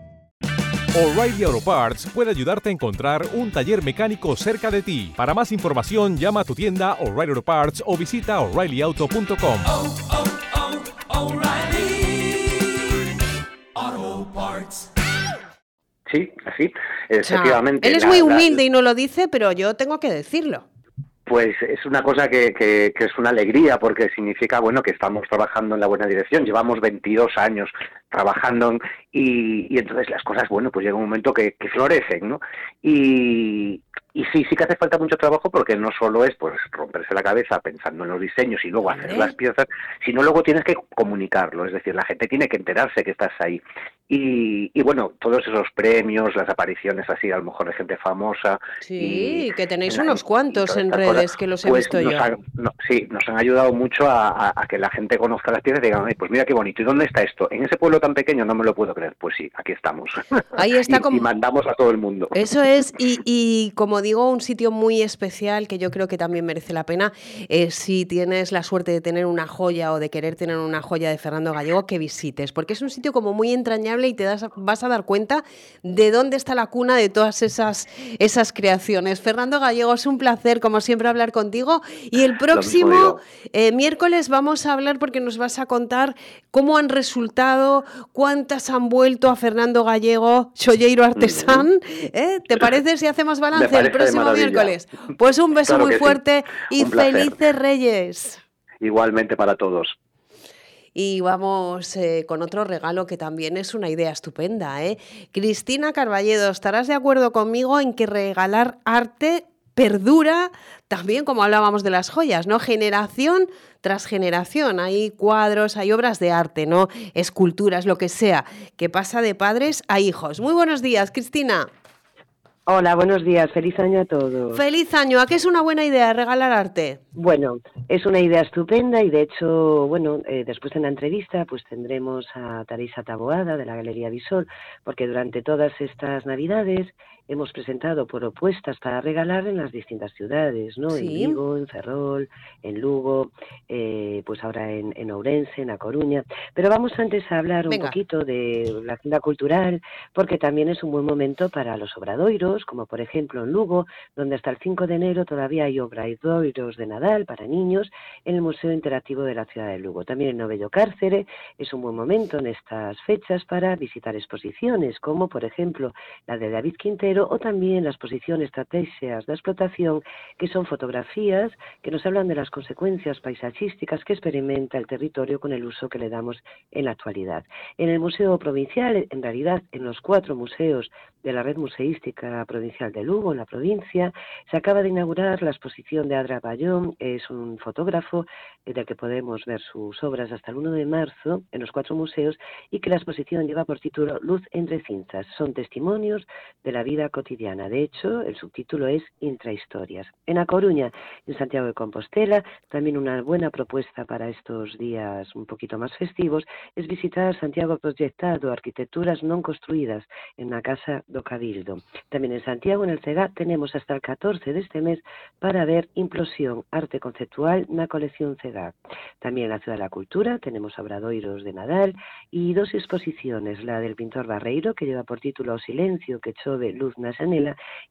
O'Reilly Auto Parts puede ayudarte a encontrar un taller mecánico cerca de ti. Para más información, llama a tu tienda O'Reilly Auto Parts o visita oreillyauto.com. Sí, así, efectivamente. él es muy humilde y no lo dice, pero yo tengo que decirlo. Pues es una cosa que, que, es una alegría porque significa, bueno, que estamos trabajando en la buena dirección. Llevamos 22 años trabajando y, y entonces las cosas, bueno, pues llega un momento que, que florecen, ¿no? Y, y sí, sí que hace falta mucho trabajo porque no solo es pues romperse la cabeza pensando en los diseños y luego hacer las piezas, sino luego tienes que comunicarlo, es decir, la gente tiene que enterarse que estás ahí. Y, y bueno, todos esos premios, las apariciones así, a lo mejor de gente famosa. Sí, que tenéis unos cuantos en redes que los he pues visto yo. sí, nos han ayudado mucho a, que la gente conozca las piezas y digan, pues mira qué bonito, ¿y dónde está esto? En ese pueblo tan pequeño no me lo puedo creer. Pues sí, aquí estamos. Ahí está y, y mandamos a todo el mundo. Eso es, y, y como digo, un sitio muy especial que yo creo que también merece la pena. Eh, si tienes la suerte de tener una joya o de querer tener una joya de Fernando Gallego, que visites, porque es un sitio como muy entrañable y te das, vas a dar cuenta de dónde está la cuna de todas esas, esas creaciones. Fernando Gallego, es un placer, como siempre, hablar contigo. Y el próximo eh, miércoles vamos a hablar porque nos vas a contar cómo han resultado, cuántas han vuelto a Fernando Gallego, Cholleiro Artesán. ¿eh? ¿Te parece si hacemos balance el próximo miércoles. Pues un beso muy fuerte y felices Reyes. Igualmente para todos. Y vamos eh, con otro regalo que también es una idea estupenda. ¿eh? Cristina Carballedo, ¿estarás de acuerdo conmigo en que regalar arte perdura también como hablábamos de las joyas, ¿no? Generación tras generación. Hay cuadros, hay obras de arte, ¿no? Esculturas, lo que sea, que pasa de padres a hijos. Muy buenos días, Cristina. Hola, buenos días. Feliz año a todos. Feliz año. ¿A qué es una buena idea regalar arte? Bueno, es una idea estupenda y de hecho, bueno, eh, después en la entrevista pues tendremos a Teresa Taboada de la Galería Visor, porque durante todas estas Navidades hemos presentado propuestas para regalar en las distintas ciudades, ¿no? En Vigo, en Ferrol, en Lugo, eh, pues ahora en, en, Ourense, en A Coruña. Pero vamos antes a hablar un poquito de la agenda cultural, porque también es un buen momento para los obradoiros, como por ejemplo en Lugo, donde hasta el 5 de enero todavía hay obradoiros de Nadal para niños en el Museo Interactivo de la Ciudad de Lugo. También en Novello Cárcere es un buen momento en estas fechas para visitar exposiciones, como por ejemplo la de David Quintero, o también la exposición Estrategias de Explotación, que son fotografías que nos hablan de las consecuencias paisajísticas que experimenta el territorio con el uso que le damos en la actualidad. En el Museo Provincial, en realidad en los cuatro museos de la Red Museística Provincial de Lugo, en la provincia, se acaba de inaugurar la exposición de Adra Bayón, es un fotógrafo eh, del que podemos ver sus obras hasta el 1 de marzo en los cuatro museos y que la exposición lleva por título Luz entre cintas. Son testimonios de la vida cotidiana. De hecho, el subtítulo es Intrahistorias. En A Coruña, en Santiago de Compostela, también una buena propuesta para estos días un poquito más festivos es visitar Santiago Proyectado, arquitecturas no construidas en la Casa do Cabildo. También en Santiago, en el CEGA, tenemos hasta el 14 de este mes para ver Implosión, arte conceptual, na colección CEGA. También en la Ciudad de la Cultura tenemos Obradoiros de Nadal y dos exposiciones, la del pintor Barreiro, que lleva por título Silencio, que chove, luz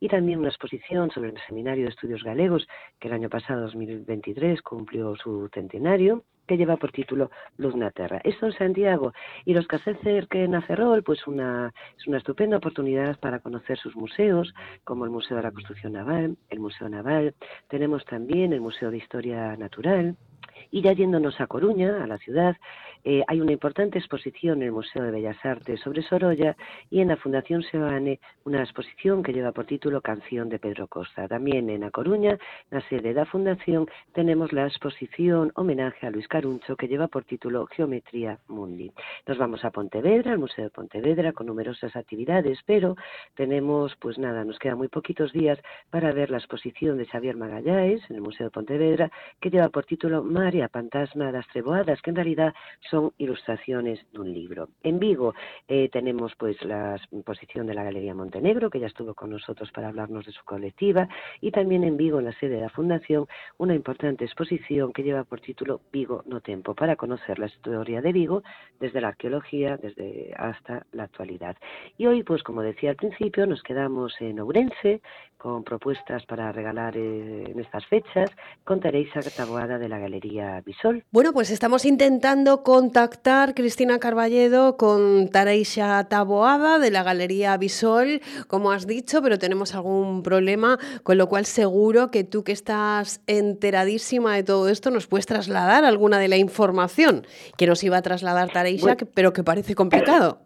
y también una exposición sobre el Seminario de Estudios Galegos, que el año pasado, 2023, cumplió su centenario, que lleva por título Luz na Terra. Esto en Santiago y los que acerquen a Ferrol, pues una, es una estupenda oportunidad para conocer sus museos, como el Museo de la Construcción Naval, el Museo Naval, tenemos también el Museo de Historia Natural, y ya yéndonos a Coruña, a la ciudad, eh, hay una importante exposición en el Museo de Bellas Artes sobre Sorolla y en la Fundación Seoane una exposición que lleva por título Canción de Pedro Costa. También en A Coruña, la sede de la Fundación, tenemos la exposición Homenaje a Luis Caruncho que lleva por título Geometría Mundi. Nos vamos a Pontevedra, al Museo de Pontevedra, con numerosas actividades, pero tenemos, pues nada, nos quedan muy poquitos días para ver la exposición de Xavier Magalláes en el Museo de Pontevedra que lleva por título María Fantasma de las Treboadas, que en realidad son ilustraciones de un libro. En Vigo eh, tenemos pues la exposición de la Galería Montenegro, que ya estuvo con nosotros para hablarnos de su colectiva, y también en Vigo, en la sede de la Fundación, una importante exposición que lleva por título Vigo no Tempo, para conocer la historia de Vigo desde la arqueología desde hasta la actualidad. Y hoy, pues como decía al principio, nos quedamos en Ourense con propuestas para regalar eh, en estas fechas con Teresa Taboada de la Galería Bisol. Bueno, pues estamos intentando contactar Cristina Carballedo con Tareisha Taboada de la Galería Bisol, como has dicho, pero tenemos algún problema, con lo cual seguro que tú que estás enteradísima de todo esto nos puedes trasladar alguna de la información que nos iba a trasladar Tareisha, pero que parece complicado.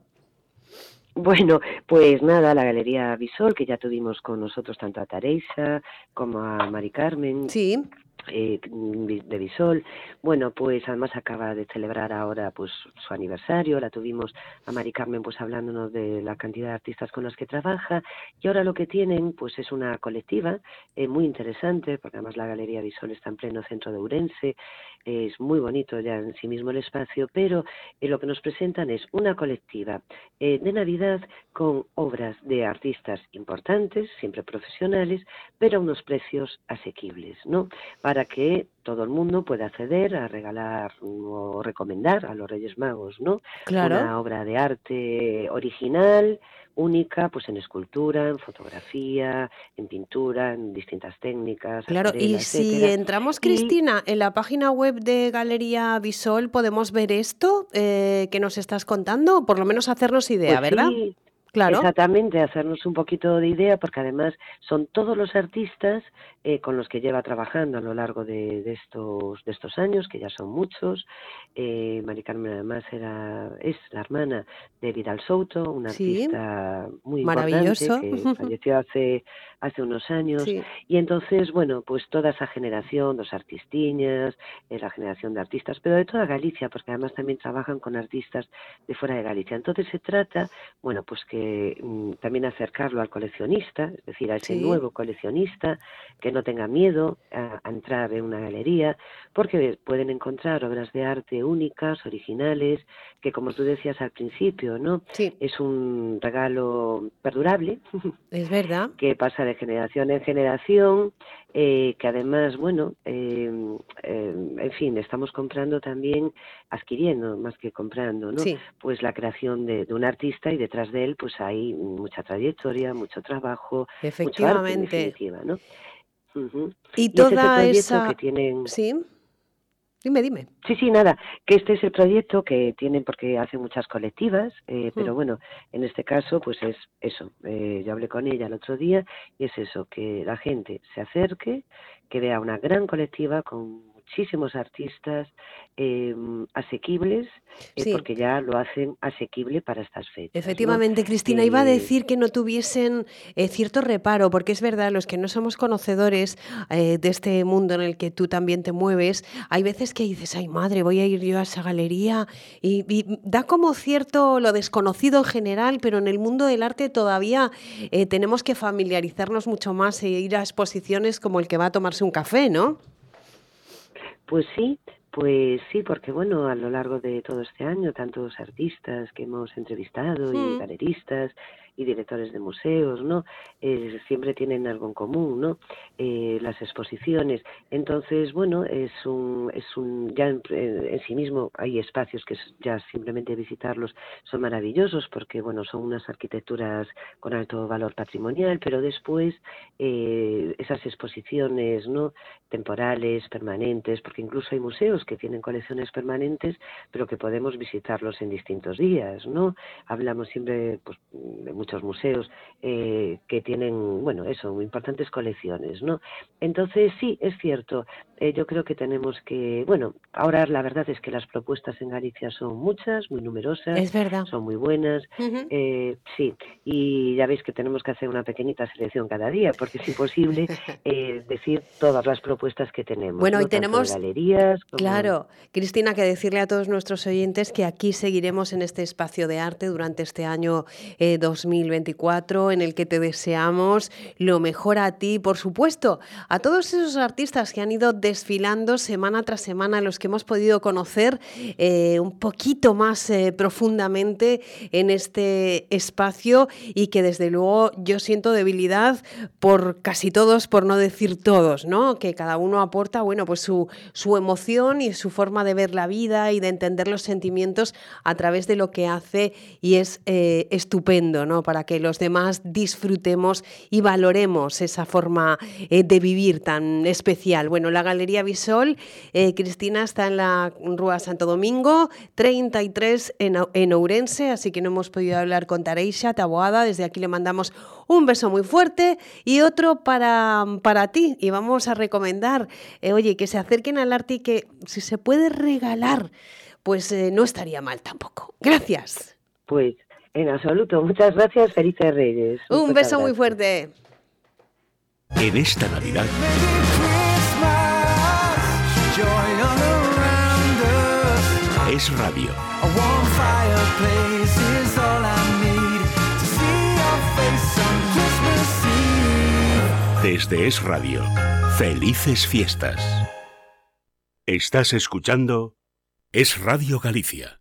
Bueno, pues nada, la Galería Visol, que ya tuvimos con nosotros tanto a Teresa como a Mari Carmen. Sí. Eh, de Visol. Bueno, pues además acaba de celebrar ahora pues su aniversario, la tuvimos a Mari Carmen pues hablándonos de la cantidad de artistas con los que trabaja y ahora lo que tienen pues es una colectiva eh, muy interesante porque además la Galería Visol está en pleno centro de Urense, es muy bonito ya en sí mismo el espacio, pero eh, lo que nos presentan es una colectiva de Navidad con obras de artistas importantes, siempre profesionales, pero a unos precios asequibles, ¿no? Para que todo el mundo pueda acceder a regalar o recomendar a los Reyes Magos, ¿no? Claro. Una obra de arte original, única, pues en escultura, en fotografía, en pintura, en distintas técnicas. Claro, y si entramos, Cristina, en la página web de Galería Visol, ¿podemos ver esto eh, que nos estás contando? O por lo menos hacernos idea, pues ¿verdad? Sí. Claro. Exactamente, hacernos un poquito de idea, porque además son todos los artistas eh, con los que lleva trabajando a lo largo de, estos de estos años, que ya son muchos. Eh, Mari Carmen además era es la hermana de Vidal Souto, una artista muy maravilloso que falleció hace hace unos años. Y entonces, bueno, pues toda esa generación, los artistiñas, eh, la generación de artistas, pero de toda Galicia, porque además también trabajan con artistas de fuera de Galicia. Entonces se trata, bueno, pues que Mm, también acercarlo al coleccionista, es decir, a ese nuevo coleccionista, que no tenga miedo a, entrar en una galería, porque pueden encontrar obras de arte únicas, originales, que como tú decías al principio, ¿no? Es un regalo perdurable. Es verdad. que pasa de generación en generación, eh, que además, bueno, eh, eh, en fin, estamos comprando también, adquiriendo más que comprando, ¿no? Pues la creación de, de un artista y detrás de él, pues hay mucha trayectoria, mucho trabajo, efectivamente, ¿no? Y toda esa que tienen... sí. Dime, dime. Sí, sí, nada, que este es el proyecto que tienen porque hacen muchas colectivas, eh, pero mm. bueno, en este caso pues es eso, eh, yo hablé con ella el otro día y es eso, que la gente se acerque, que vea una gran colectiva con muchísimos artistas eh, asequibles, eh, porque ya lo hacen asequible para estas fechas. Efectivamente, Cristina, iba a decir que no tuviesen eh, cierto reparo, porque es verdad, los que no somos conocedores de este mundo en el que tú también te mueves, hay veces que dices, ay madre, voy a ir yo a esa galería, y, y da como cierto lo desconocido en general, pero en el mundo del arte todavía tenemos que familiarizarnos mucho más e ir a exposiciones como el que va a tomarse un café, ¿no? Pues sí, pues sí, porque bueno, a lo largo de todo este año, tantos artistas que hemos entrevistado y galeristas y directores de museos, ¿no? Eh, siempre tienen algo en común, ¿no? Eh, las exposiciones. Entonces, bueno, es un, es un, ya en, sí mismo hay espacios que ya simplemente visitarlos son maravillosos porque, bueno, son unas arquitecturas con alto valor patrimonial, pero después eh, esas exposiciones, ¿no? Temporales, permanentes, porque incluso hay museos que tienen colecciones permanentes, pero que podemos visitarlos en distintos días, ¿no? Hablamos siempre, pues, de muchos museos eh, que tienen, bueno, eso, importantes colecciones, ¿no? Entonces, sí, es cierto, eh, yo creo que tenemos que, bueno, ahora la verdad es que las propuestas en Galicia son muchas, muy numerosas, es verdad. son muy buenas, eh, sí, y ya veis que tenemos que hacer una pequeñita selección cada día, porque es imposible decir todas las propuestas que tenemos. Bueno, y tenemos galerías. Claro, Cristina, que decirle a todos nuestros oyentes que aquí seguiremos en este espacio de arte durante este año 2000 2024 en el que te deseamos lo mejor a ti, por supuesto, a todos esos artistas que han ido desfilando semana tras semana, los que hemos podido conocer eh, un poquito más eh, profundamente en este espacio y que desde luego yo siento debilidad por casi todos, por no decir todos, ¿no? Que cada uno aporta, bueno, pues su, su emoción y su forma de ver la vida y de entender los sentimientos a través de lo que hace y es eh, estupendo, ¿no? Para que los demás disfrutemos y valoremos esa forma eh, de vivir tan especial. Bueno, la Galería Visol, eh, Cristina, está en la Rúa Santo Domingo, 33 en, en Ourense, así que no hemos podido hablar con Tareisha Taboada. Desde aquí le mandamos un beso muy fuerte y otro para, para ti. Y vamos a recomendar, eh, oye, que se acerquen al arte y que si se puede regalar, pues no estaría mal tampoco. Gracias. Pues en absoluto. Muchas gracias. Felices Reyes. Un beso muy fuerte. En esta Navidad. Es radio. Desde Es Radio. Felices fiestas. Estás escuchando Es Radio Galicia.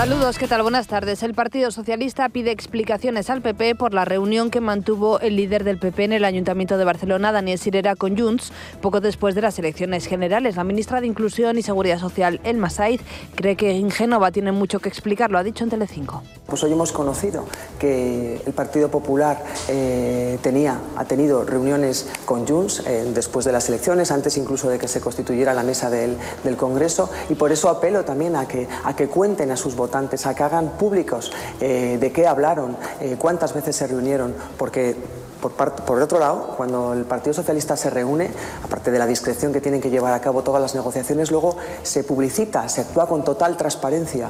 Saludos, ¿qué tal? Buenas tardes. El Partido Socialista pide explicaciones al PP por la reunión que mantuvo el líder del PP en el Ayuntamiento de Barcelona, Daniel Sirera, con Junts, poco después de las elecciones generales. La ministra de Inclusión y Seguridad Social, Elma Said, cree que en Génova tiene mucho que explicar, lo ha dicho en Telecinco. Pues hoy hemos conocido que el Partido Popular eh, tenía, ha tenido reuniones con Junts eh, después de las elecciones, antes incluso de que se constituyera la mesa del, del Congreso, y por eso apelo también a que, a que cuenten a sus votantes, a que hagan públicos eh, de qué hablaron, eh, cuántas veces se reunieron, porque por, por, otro lado, cuando el Partido Socialista se reúne, aparte de la discreción que tienen que llevar a cabo todas las negociaciones, luego se publicita, se actúa con total transparencia.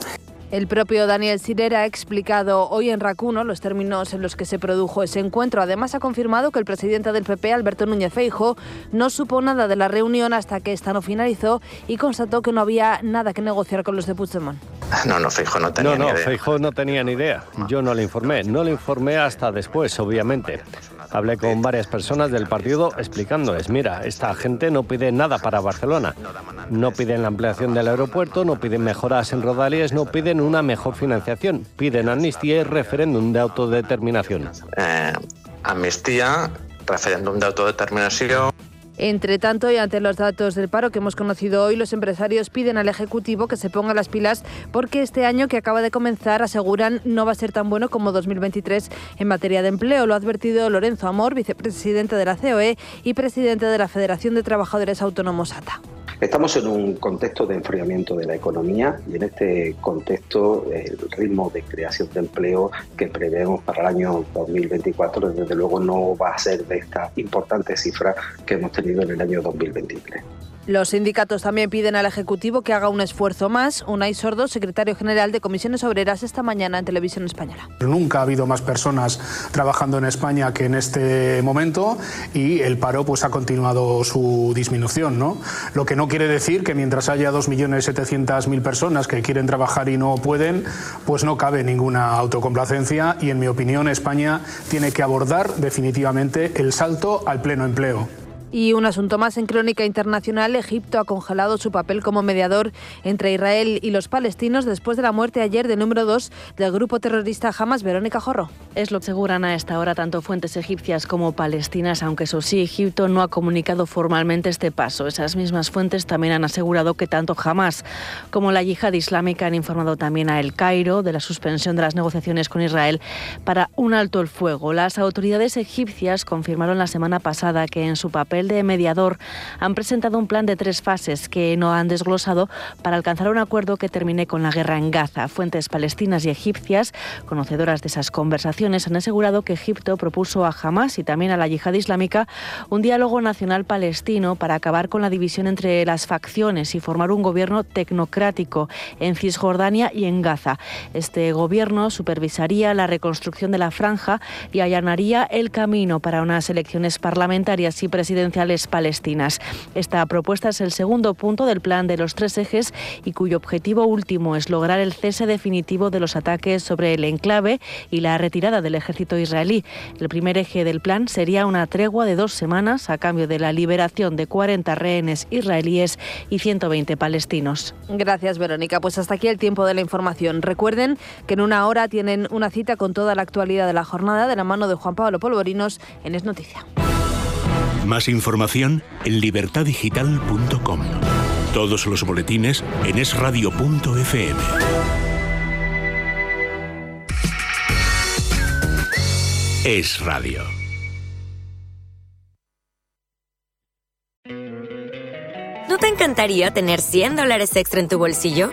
El propio Daniel Sirera ha explicado hoy en Racuno los términos en los que se produjo ese encuentro. Además, ha confirmado que el presidente del PP, Alberto Núñez Feijo, no supo nada de la reunión hasta que esta no finalizó y constató que no había nada que negociar con los de Puigdemont. No, no, Feijo no tenía no, no, ni idea. Feijo no tenía ni idea. Yo no le informé. No le informé hasta después, obviamente. Hablé con varias personas del partido explicándoles, mira, esta gente no pide nada para Barcelona. No piden la ampliación del aeropuerto, no piden mejoras en rodalies, no piden una mejor financiación. Piden amnistía y referéndum de autodeterminación. Eh, amnistía, referéndum de autodeterminación. Entre tanto, y ante los datos del paro que hemos conocido hoy, los empresarios piden al Ejecutivo que se ponga las pilas porque este año que acaba de comenzar, aseguran, no va a ser tan bueno como 2023 en materia de empleo. Lo ha advertido Lorenzo Amor, vicepresidente de la COE y presidente de la Federación de Trabajadores Autónomos ATA. Estamos en un contexto de enfriamiento de la economía y en este contexto el ritmo de creación de empleo que prevemos para el año 2024 desde luego no va a ser de esta importante cifra que hemos tenido en el año 2023. Los sindicatos también piden al Ejecutivo que haga un esfuerzo más. Unai Sordo, secretario general de Comisiones Obreras, esta mañana en Televisión Española. Nunca ha habido más personas trabajando en España que en este momento y el paro pues ha continuado su disminución. ¿no? Lo que no quiere decir que mientras haya 2.700.000 personas que quieren trabajar y no pueden, pues no cabe ninguna autocomplacencia y en mi opinión España tiene que abordar definitivamente el salto al pleno empleo. Y un asunto más en crónica internacional, Egipto ha congelado su papel como mediador entre Israel y los palestinos después de la muerte ayer del número 2 del grupo terrorista Hamas, Verónica Jorro. Es lo que aseguran a esta hora tanto fuentes egipcias como palestinas, aunque eso sí, Egipto no ha comunicado formalmente este paso. Esas mismas fuentes también han asegurado que tanto Hamas como la yihad islámica han informado también a El Cairo de la suspensión de las negociaciones con Israel para un alto el fuego. Las autoridades egipcias confirmaron la semana pasada que en su papel de mediador han presentado un plan de tres fases que no han desglosado para alcanzar un acuerdo que termine con la guerra en Gaza. Fuentes palestinas y egipcias, conocedoras de esas conversaciones, han asegurado que Egipto propuso a Hamas y también a la yihad islámica un diálogo nacional palestino para acabar con la división entre las facciones y formar un gobierno tecnocrático en Cisjordania y en Gaza. Este gobierno supervisaría la reconstrucción de la franja y allanaría el camino para unas elecciones parlamentarias y palestinas. Esta propuesta es el segundo punto del plan de los tres ejes y cuyo objetivo último es lograr el cese definitivo de los ataques sobre el enclave y la retirada del ejército israelí. El primer eje del plan sería una tregua de dos semanas a cambio de la liberación de 40 rehenes israelíes y 120 palestinos. Gracias, Verónica. Pues hasta aquí el tiempo de la información. Recuerden que en una hora tienen una cita con toda la actualidad de la jornada de la mano de Juan Pablo Polvorinos en Es Noticia. Más información en libertadigital.com. Todos los boletines en esradio.fm. Es Radio. ¿No te encantaría tener 100 dólares extra en tu bolsillo?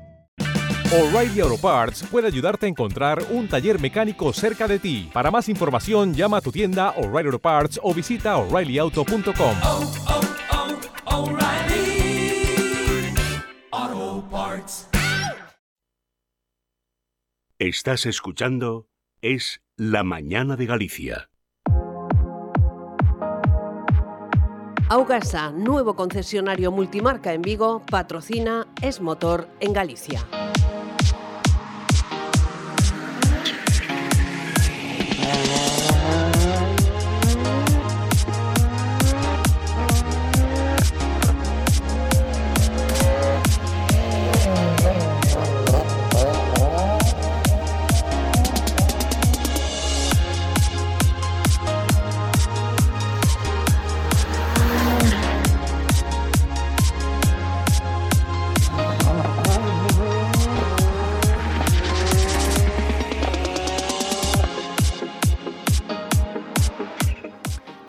O'Reilly Auto Parts puede ayudarte a encontrar un taller mecánico cerca de ti. Para más información, llama a tu tienda O'Reilly Auto Parts o visita oreillyauto.com. Estás escuchando Es la mañana de Galicia. Augasa, nuevo concesionario multimarca en Vigo, patrocina Es Motor en Galicia.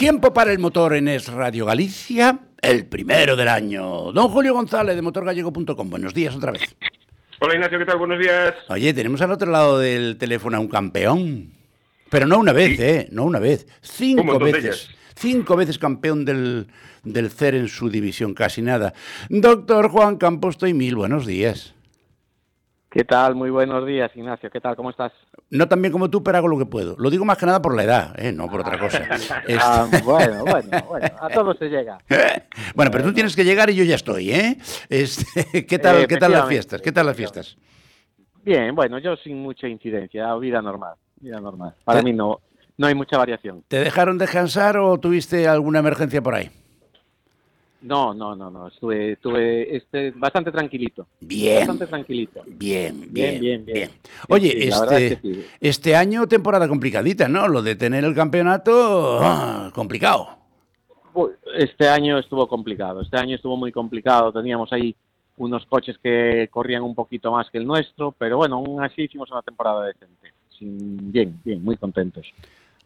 Tiempo para el motor en Es Radio Galicia, el primero del año. Don Julio González de motorgallego.com. Buenos días otra vez. Hola Ignacio, ¿qué tal? Buenos días. Oye, tenemos al otro lado del teléfono a un campeón. Pero no una vez, ¿eh? No una vez. Cinco veces. Cinco veces campeón del, del CER en su división, casi nada. Doctor Juan Campos Mil, buenos días. ¿Qué tal? Muy buenos días, Ignacio. ¿Qué tal? ¿Cómo estás? No tan bien como tú, pero hago lo que puedo. Lo digo más que nada por la edad, ¿eh? no por otra cosa. Ah, Este- bueno, bueno, bueno. A todos se llega. Bueno, pero tú tienes que llegar y yo ya estoy, ¿eh? Este, ¿Qué tal, Eh, ¿qué tal las fiestas? ¿Qué tal las fiestas? Bien, bueno, yo sin mucha incidencia, vida normal, vida normal. Para ¿Te- mí no, no hay mucha variación. ¿Te dejaron descansar o tuviste alguna emergencia por ahí? No, no, no, no. Estuve, estuve este, bastante tranquilito. Bien. Bastante tranquilito. Bien, bien, bien, bien. Oye, Sí, la verdad este, es que sí. este año temporada complicadita, ¿no? Lo de tener el campeonato, ah, complicado. Este año estuvo complicado, este año estuvo muy complicado. Teníamos ahí unos coches que corrían un poquito más que el nuestro, pero bueno, aún así hicimos una temporada decente. Bien, bien, muy contentos.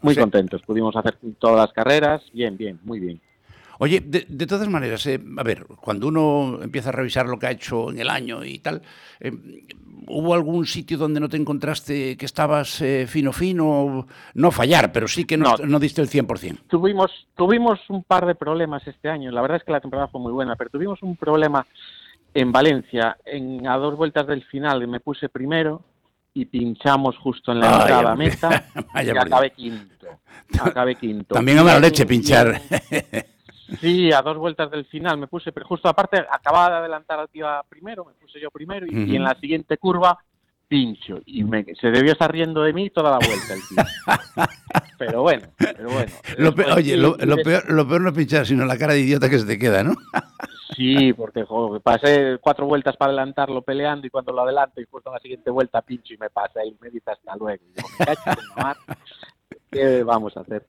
Muy contentos. Pudimos hacer todas las carreras, bien, bien, muy bien. Oye, de, de todas maneras, eh, a ver, cuando uno empieza a revisar lo que ha hecho en el año y tal, eh, ¿hubo algún sitio donde no te encontraste que estabas eh, fino fino? No fallar, pero sí que no, no diste el 100%. Tuvimos, tuvimos un par de problemas este año. La verdad es que la temporada fue muy buena, pero tuvimos un problema en Valencia. En, a dos vueltas del final me puse primero y pinchamos justo en la Vaya entrada meta y acabé quinto. Acabé quinto. También a mala Y- leche pinchar. Sí, a dos vueltas del final me puse, pero justo aparte acababa de adelantar al iba primero, me puse yo primero y, en la siguiente curva pincho y me, se debió estar riendo de mí toda la vuelta el tío. pero bueno, pero bueno. Lo pe- Después, oye, sí, lo, lo peor, lo peor no es pinchar, sino la cara de idiota que se te queda, ¿no? Sí, porque jo, pasé cuatro vueltas para adelantarlo peleando y cuando lo adelanto y justo en la siguiente vuelta pincho y me pasa y me dice hasta luego. Y digo, "Me cacho en la mar". ¿Qué vamos a hacer?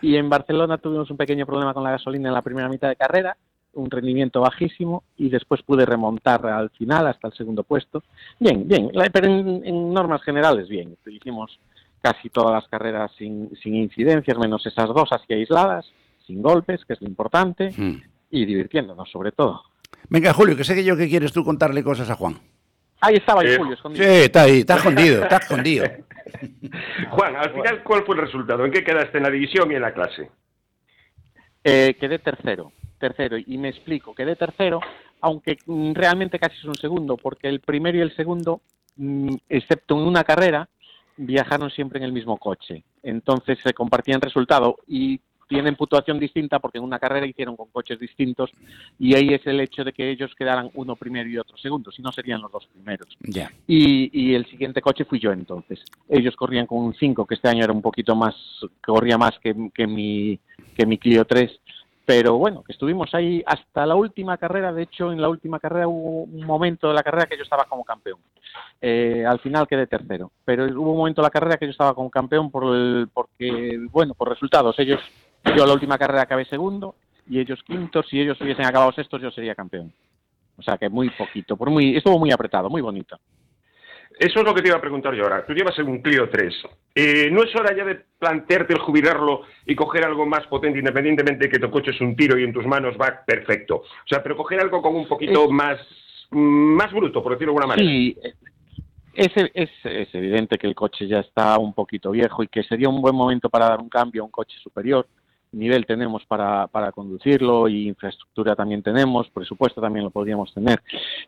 Y en Barcelona tuvimos un pequeño problema con la gasolina en la primera mitad de carrera, un rendimiento bajísimo y después pude remontar al final hasta el segundo puesto. Bien, bien, pero en, en normas generales bien. Hicimos casi todas las carreras sin, sin incidencias, menos esas dos así aisladas, sin golpes, que es lo importante, y divirtiéndonos sobre todo. Venga, Julio, que sé que yo que quieres tú contarle cosas a Juan. Ahí estaba Eh, el Julio, escondido. Sí, está ahí, está escondido, está escondido. Juan, al final, ¿cuál fue el resultado? ¿En qué quedaste en la división y en la clase? Eh, quedé tercero, tercero, y me explico, quedé tercero, aunque mm, realmente casi es un segundo, porque el primero y el segundo, mm, excepto en una carrera, viajaron siempre en el mismo coche. Entonces se compartían resultado y tienen puntuación distinta porque en una carrera hicieron con coches distintos y ahí es el hecho de que ellos quedaran uno primero y otro segundo, si no serían los dos primeros. Ya. Y, y el siguiente coche fui yo entonces. Ellos corrían con un 5, que este año era un poquito más, corría más que, que mi, que mi Clio 3. Pero bueno, que estuvimos ahí hasta la última carrera. De hecho, en la última carrera hubo un momento de la carrera que yo estaba como campeón. Eh, al final quedé tercero. Pero hubo un momento de la carrera que yo estaba como campeón por el, porque, bueno, por resultados. Ellos, yo la última carrera acabé segundo y ellos quintos. Si ellos hubiesen acabado sextos, yo sería campeón. O sea que muy poquito, por muy, estuvo muy apretado, muy bonito. Eso es lo que te iba a preguntar yo ahora. Tú llevas un Clio 3. Eh, ¿No es hora ya de plantearte el jubilarlo y coger algo más potente, independientemente de que tu coche es un tiro y en tus manos va perfecto? O sea, pero coger algo con un poquito más, más bruto, por decirlo de alguna manera. Sí, es, es, es evidente que el coche ya está un poquito viejo y que sería un buen momento para dar un cambio a un coche superior. Nivel tenemos para, para conducirlo y infraestructura también tenemos, presupuesto también lo podríamos tener.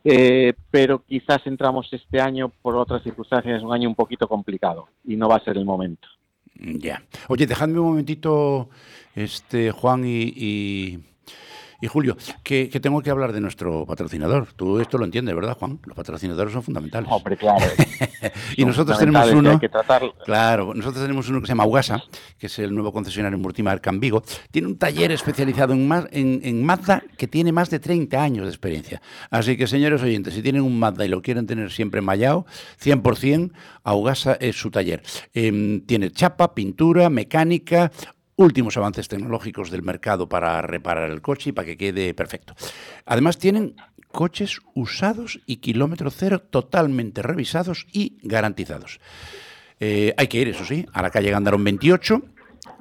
Eh, pero quizás entramos este año por otras circunstancias, un año un poquito complicado y no va a ser el momento. Ya. Oye, dejadme un momentito, este, Juan y, y, Y Julio, que, que tengo que hablar de nuestro patrocinador. Tú esto lo entiendes, ¿verdad, Juan? Los patrocinadores son fundamentales. Hombre, claro. y nosotros tenemos uno. que. Claro, nosotros tenemos uno que se llama Ugasa, que es el nuevo concesionario en Vigo. Tiene un taller especializado en, ma- en, en Mazda que tiene más de 30 años de experiencia. Así que, señores oyentes, si tienen un Mazda y lo quieren tener siempre mallado, 100%, Augasa es su taller. Em, tiene chapa, pintura, mecánica, últimos avances tecnológicos del mercado para reparar el coche y para que quede perfecto. Además, tienen coches usados y kilómetro cero totalmente revisados y garantizados. Eh, hay que ir, eso sí, a la calle Gandarón 28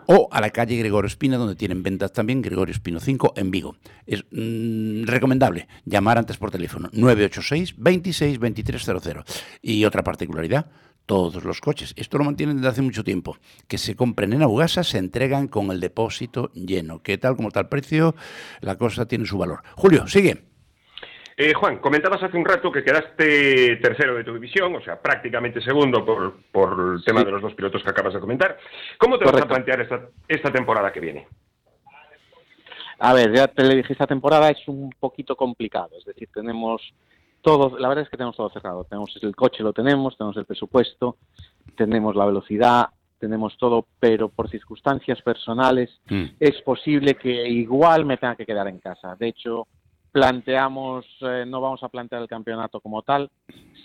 o a la calle Gregorio Espina, donde tienen ventas también Gregorio Espino 5 en Vigo. Es mm, recomendable llamar antes por teléfono 986 26 2300. Y otra particularidad, todos los coches, esto lo mantienen desde hace mucho tiempo, que se compren en Augasa, se entregan con el depósito lleno, que tal como el precio, la cosa tiene su valor. Julio, sigue. Eh, Juan, comentabas hace un rato que quedaste tercero de tu división, o sea, prácticamente segundo por, por el tema de los dos pilotos que acabas de comentar. ¿Cómo te vas a plantear esta, esta temporada que viene? A ver, ya te le dije, esta temporada es un poquito complicado, es decir, tenemos todo, la verdad es que tenemos todo cerrado, tenemos el coche, lo tenemos, tenemos el presupuesto, tenemos la velocidad, tenemos todo, pero por circunstancias personales es posible que igual me tenga que quedar en casa. De hecho, planteamos, eh, no vamos a plantear el campeonato como tal.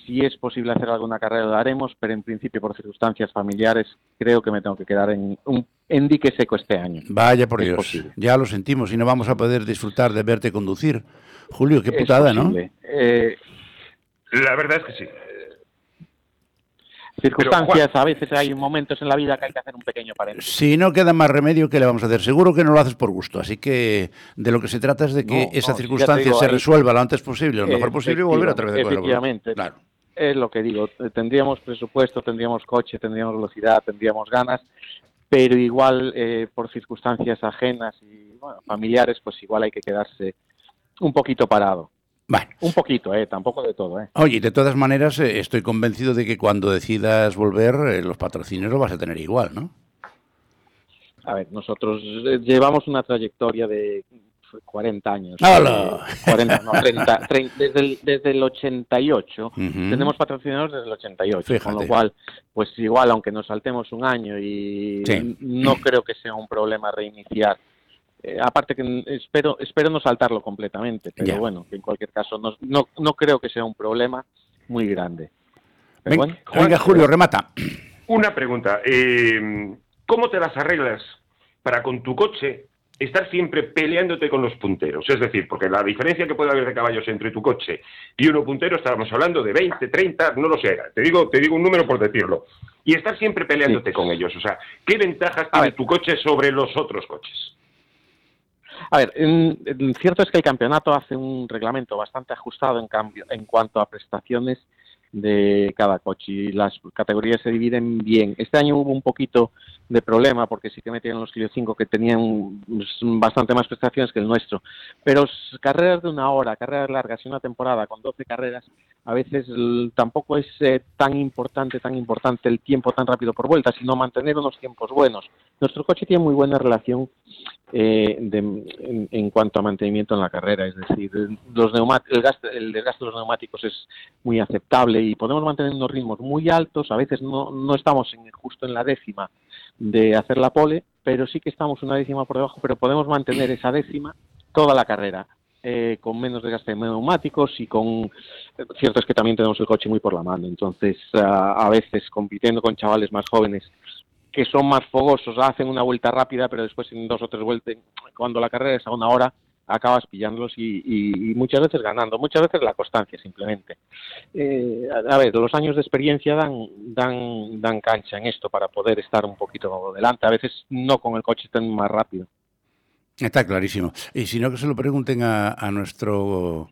Si es posible hacer alguna carrera lo haremos, pero en principio por circunstancias familiares creo que me tengo que quedar en, un, en dique seco este año. Vaya por Es Dios, posible. ya lo sentimos y no vamos a poder disfrutar de verte conducir. Julio, qué putada, ¿no? Eh, La verdad es que sí. Circunstancias, a veces hay momentos en la vida que hay que hacer un pequeño paréntesis. Si no queda más remedio, ¿qué le vamos a hacer? Seguro que no lo haces por gusto. Así que de lo que se trata es de que No, esa no, circunstancia digo, se ahí- resuelva lo antes posible, lo mejor posible y volver a el volante. Efectivamente. Claro. Es lo que digo. eh, Tendríamos presupuesto, tendríamos coche, tendríamos velocidad, tendríamos ganas, pero igual eh, por circunstancias ajenas y bueno, familiares, pues igual hay que quedarse un poquito parado. Un poquito, eh, tampoco de todo, eh. Oye, de todas maneras, eh, estoy convencido de que cuando decidas volver, eh, los patrocinios los vas a tener igual, ¿no? A ver, nosotros eh, llevamos una trayectoria de 40 años. ¡Hala! Eh, 40, no, 30, 30, desde, el, desde el 88. Ujú. Tenemos patrocinadores desde el 88, con Fíjate. lo cual, pues igual, aunque nos saltemos un año y Sí. no creo que sea un problema reiniciar. Eh, aparte que n- espero espero no saltarlo completamente, pero bueno, que en cualquier caso no, no, no creo que sea un problema muy grande. Pero Ven- bueno, venga, Julio, remata. Una pregunta. eh, ¿Cómo te las arreglas para con tu coche estar siempre peleándote con los punteros? Es decir, porque la diferencia que puede haber de caballos entre tu coche y uno puntero, estábamos hablando de 20, 30, no lo sé. Te digo, te digo un número por decirlo. Y estar siempre peleándote con ellos. O sea, ¿qué ventajas tiene tu coche sobre los otros coches? A ver, en- en cierto es que el campeonato hace un reglamento bastante ajustado en cambio en cuanto a prestaciones de cada coche y las categorías se dividen bien. Este año hubo un poquito de problema porque sí que metieron los Clio 5 que tenían pues, bastante más prestaciones que el nuestro. Pero carreras de una hora, carreras largas y una temporada con 12 carreras, a veces tampoco es eh, tan importante, tan importante el tiempo tan rápido por vuelta, sino mantener unos tiempos buenos. Nuestro coche tiene muy buena relación eh, de- en, cuanto a mantenimiento en la carrera, es decir, los el, gasto- el desgaste de los neumáticos es muy aceptable y podemos mantener unos ritmos muy altos, a veces no, no estamos en- justo en la décima de hacer la pole, pero sí que estamos una décima por debajo, pero podemos mantener esa décima toda la carrera. eh, con menos desgaste de neumáticos y con cierto es que también tenemos el coche muy por la mano entonces ah, a veces compitiendo con chavales más jóvenes que son más fogosos, hacen una vuelta rápida, pero después en dos o tres vueltas, cuando la carrera es a una hora, acabas pillándolos y, y- y muchas veces ganando, muchas veces la constancia simplemente. Eh, a, ver, los años de experiencia dan, dan, dan cancha en esto para poder estar un poquito delante, a veces no con el coche tan más rápido. Está clarísimo. Y si no, que se lo pregunten a, a nuestro,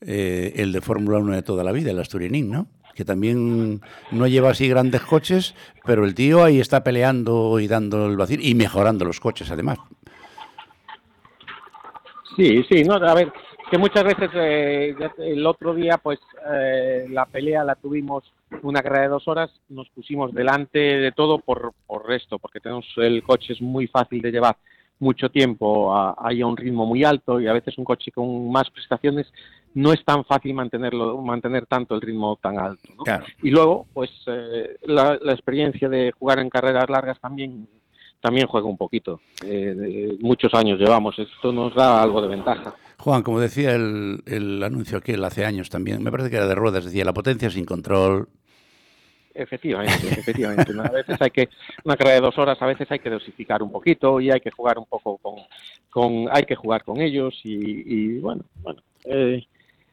eh, el de Fórmula 1 de toda la vida, el Asturianín, ¿no? Que también no lleva así grandes coches, pero el tío ahí está peleando y dando el vacío y mejorando los coches, además. Sí, sí, no, a ver, que muchas veces eh, el otro día, pues eh, la pelea la tuvimos una carrera de dos horas, nos pusimos delante de todo por, por esto, porque tenemos el coche es muy fácil de llevar, mucho tiempo a, a un ritmo muy alto y a veces un coche con más prestaciones no es tan fácil mantenerlo mantener tanto el ritmo tan alto ¿no? y luego pues eh, la, la experiencia de jugar en carreras largas también también juega un poquito Eh, muchos años llevamos esto nos da algo de ventaja Juan, como decía el, el anuncio aquel hace años también, me parece que era de ruedas, decía la potencia sin control. Efectivamente, efectivamente. A veces hay que, una carrera de dos horas, a veces hay que dosificar un poquito y hay que jugar un poco con, con hay que jugar con ellos y, y, bueno, bueno, eh,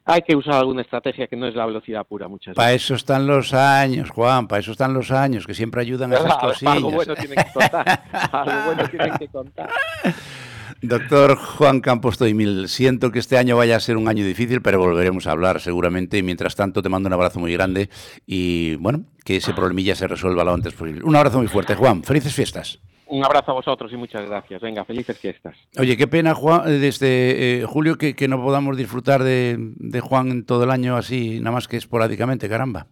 hay que usar alguna estrategia que no es la velocidad pura muchas Para veces. eso están los años, Juan, para eso están los años, que siempre ayudan a esas Algo cosillas. bueno tienen que contar, algo bueno tienen que contar. Doctor Juan Campos Toimil, siento que este año vaya a ser un año difícil, pero volveremos a hablar seguramente. Y mientras tanto, te mando un abrazo muy grande y, bueno, que ese problemilla se resuelva lo antes posible. Un abrazo muy fuerte, Juan. Felices fiestas. Un abrazo a vosotros y muchas gracias. Venga, felices fiestas. Oye, qué pena, Juan, eh, desde eh, Julio, que, no podamos disfrutar de, de Juan todo el año así, nada más que esporádicamente, caramba.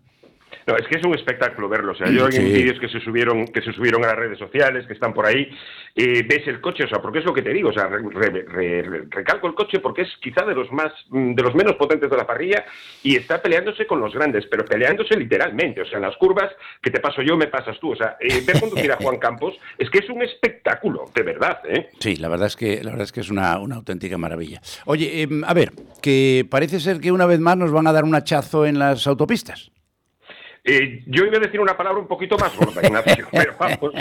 No, es que es un espectáculo verlo. O sea, yo Sí. en vídeos que se subieron, que se subieron a las redes sociales, que están por ahí, eh, ves el coche, o sea, porque es lo que te digo, o sea, re- re- re- re- recalco el coche porque es quizá de los más, mm, de los menos potentes de la parrilla y está peleándose con los grandes, pero peleándose literalmente, o sea, en las curvas que te paso yo, me pasas tú, o sea, eh, ver conducir a Juan Campos es que es un espectáculo, de verdad, ¿eh? Sí, la verdad es que, la verdad es, que es una, una auténtica maravilla. Oye, em, a ver, que parece ser que una vez más nos van a dar un hachazo en las autopistas. Eh, yo iba a decir una palabra un poquito más gorda, Ignacio, pero vamos.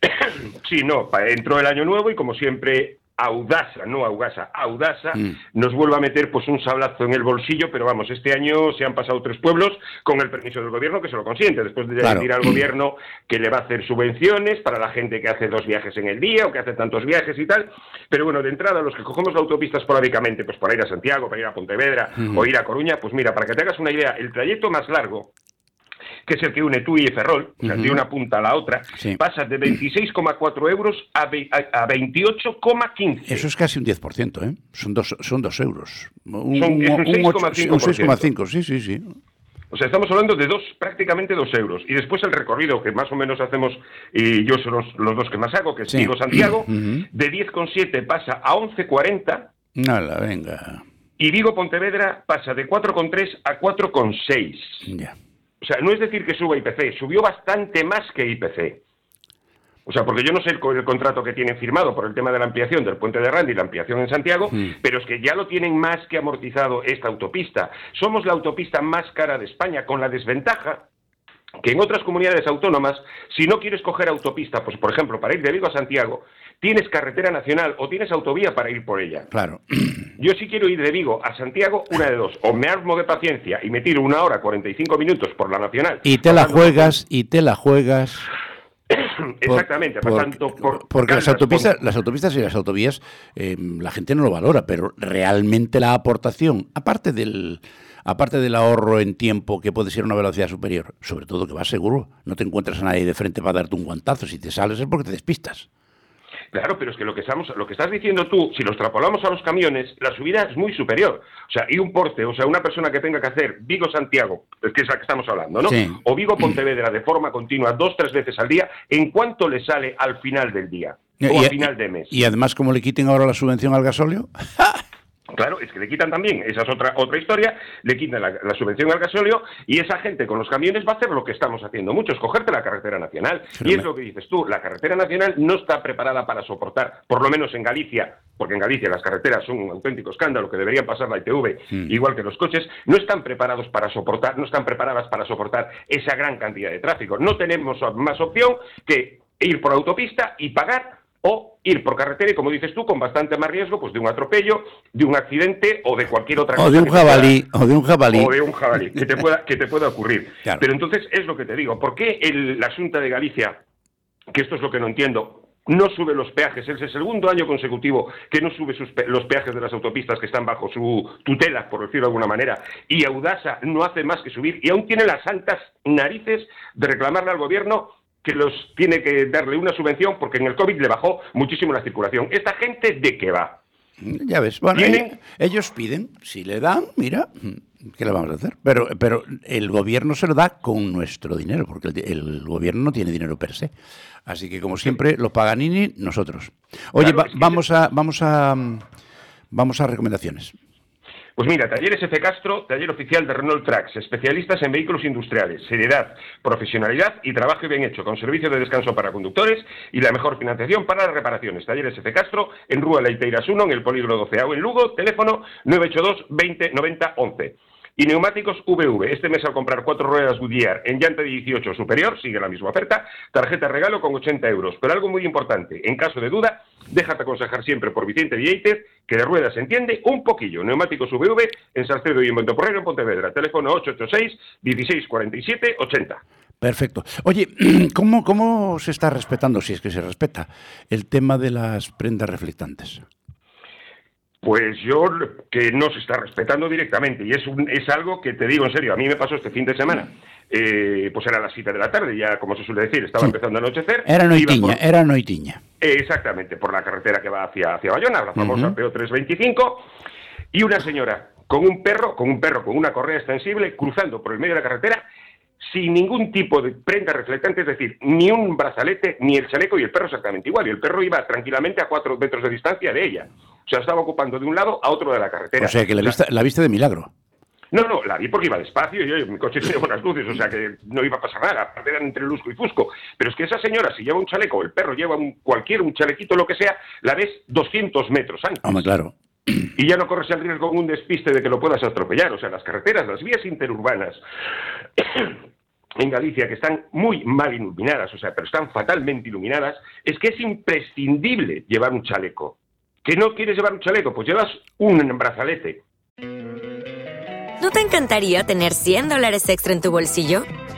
sí, no, entró el año nuevo y como siempre, Audasa, no Augasa, Audasa Mm. nos vuelve a meter pues un sablazo en el bolsillo, pero vamos, este año se han pasado tres pueblos con el permiso del gobierno que se lo consiente, después de Claro. decir al gobierno que le va a hacer subvenciones para la gente que hace dos viajes en el día o que hace tantos viajes y tal, pero bueno, de entrada los que cogemos la autopista esporádicamente, pues para ir a Santiago, para ir a Pontevedra Mm. o ir a Coruña, pues mira, para que te hagas una idea, el trayecto más largo que es el que une tú y Ferrol, o sea, de una punta a la otra, pasa de 26,4 euros a, a- a 28,15. Eso es casi un 10%, ¿eh? Son dos, son dos euros. Un, Son- un sí, un 6,5%. 6,5, sí, sí, sí. O sea, estamos hablando de dos, prácticamente dos euros. Y después el recorrido que más o menos hacemos, y yo son los, los dos que más hago, que es Sí. Vigo-Santiago, Ujú. de 10,7 pasa a 11,40 Nada, venga. y Vigo-Pontevedra pasa de 4,3 a 4,6. Ya. O sea, no es decir que suba IPC, subió bastante más que IPC. O sea, porque yo no sé el, co- el contrato que tienen firmado por el tema de la ampliación del puente de Randa y la ampliación en Santiago, pero es que ya lo tienen más que amortizado esta autopista. Somos la autopista más cara de España, con la desventaja que en otras comunidades autónomas, si no quieres coger autopista, pues por ejemplo, para ir de Vigo a Santiago, tienes carretera nacional o tienes autovía para ir por ella. Claro. Yo si quiero ir de Vigo a Santiago, una de dos. O me armo de paciencia y me tiro una hora 45 minutos por la nacional. Y te la juegas, y te la juegas. Exactamente, por- pasando por... Porque las autopistas, por- las autopistas y las autovías, eh, la gente no lo valora, pero realmente la aportación, aparte del, aparte del ahorro en tiempo que puede ser una velocidad superior, sobre todo que vas seguro, no te encuentras a nadie de frente para darte un guantazo, si te sales es porque te despistas. Claro, pero es que lo que estamos, lo que estás diciendo tú, si lo extrapolamos a los camiones, la subida es muy superior. O sea, y un porte, o sea, una persona que tenga que hacer Vigo-Santiago, es que es la que estamos hablando, ¿no? Sí. O Vigo-Pontevedra de forma continua, dos, tres veces al día, ¿en cuánto le sale al final del día? O al final de mes. y además, como le quiten ahora la subvención al gasóleo, Claro, es que le quitan también, esa es otra, otra historia, le quitan la, la subvención al gasóleo y esa gente con los camiones va a hacer lo que estamos haciendo muchos, cogerte la carretera nacional. Y es lo que dices tú, la carretera nacional no está preparada para soportar, por lo menos en Galicia, porque en Galicia las carreteras son un auténtico escándalo que deberían pasar la ITV, igual que los coches, no están preparados para soportar, no están preparadas para soportar esa gran cantidad de tráfico. No tenemos más opción que ir por autopista y pagar o ir por carretera y, como dices tú, con bastante más riesgo pues de un atropello, de un accidente o de cualquier otra o cosa. de un que te pueda- jabalí, o de un jabalí. o de un jabalí, que te pueda, que te pueda ocurrir. Claro. Pero entonces es lo que te digo, ¿por qué el, la Junta de Galicia, que esto es lo que no entiendo, no sube los peajes? Es el segundo año consecutivo que no sube sus pe- los peajes de las autopistas que están bajo su tutela, por decirlo de alguna manera, y Audasa no hace más que subir y aún tiene las santas narices de reclamarle al gobierno que los tiene que darle una subvención porque en el COVID le bajó muchísimo la circulación. ¿Esta gente de qué va? Ya ves, bueno, Tienen- ellos piden, si le dan, mira, ¿qué le vamos a hacer? Pero, pero el gobierno se lo da con nuestro dinero, porque el, el gobierno no tiene dinero per se. Así que, como siempre, los Paganini, nosotros. Oye, Claro, va- vamos a, vamos a, vamos a recomendaciones. Pues mira, Talleres F. Castro, taller oficial de Renault Trucks, especialistas en vehículos industriales, seriedad, profesionalidad y trabajo bien hecho, con servicio de descanso para conductores y la mejor financiación para las reparaciones. Talleres F. Castro, en Rúa Leiteiras 1, en el Polígono 12 en Lugo, teléfono 982 20 90 11. Y neumáticos VV. Este mes al comprar cuatro ruedas Goodyear en llanta de 18 superior, sigue la misma oferta, tarjeta regalo con 80 euros. Pero algo muy importante, en caso de duda, déjate aconsejar siempre por Vicente Vieiter, que de ruedas entiende un poquillo. Neumáticos VV en Salcedo y en Monteporrero en Pontevedra. Teléfono 886 16 47 80. Perfecto. Oye, ¿cómo, ¿cómo se está respetando, si es que se respeta, el tema de las prendas reflectantes? Pues yo que no se está respetando directamente y es, un, es algo que te digo en serio, a mí me pasó este fin de semana. Eh, pues era las 7 de la tarde, ya como se suele decir, estaba empezando a anochecer. Era noitiña, por- era noitiña. Eh, exactamente, por la carretera que va hacia, hacia Bayona, la famosa Ujú. PO325, y una señora con un perro, con un perro con una correa extensible, cruzando por el medio de la carretera, sin ningún tipo de prenda reflectante, es decir, ni un brazalete, ni el chaleco, y el perro exactamente igual, y el perro iba tranquilamente a cuatro metros de distancia de ella. O sea, estaba ocupando de un lado a otro de la carretera. O sea, que la vista, la viste de milagro. no, no, la vi porque iba despacio y oye, mi coche tiene buenas luces, o sea que no iba a pasar nada, aparte eran entre Lusco y Fusco. Pero es que esa señora, si lleva un chaleco, el perro lleva un, cualquier, un chalequito, lo que sea, la ves 200 metros antes. Hombre, claro. Y ya no corres el riesgo con un despiste de que lo puedas atropellar. O sea, las carreteras, las vías interurbanas en Galicia, que están muy mal iluminadas, o sea, pero están fatalmente iluminadas, es que es imprescindible llevar un chaleco. ¿Que no quieres llevar un chaleco? Pues llevas un brazalete. ¿No te encantaría tener 100 dólares extra en tu bolsillo?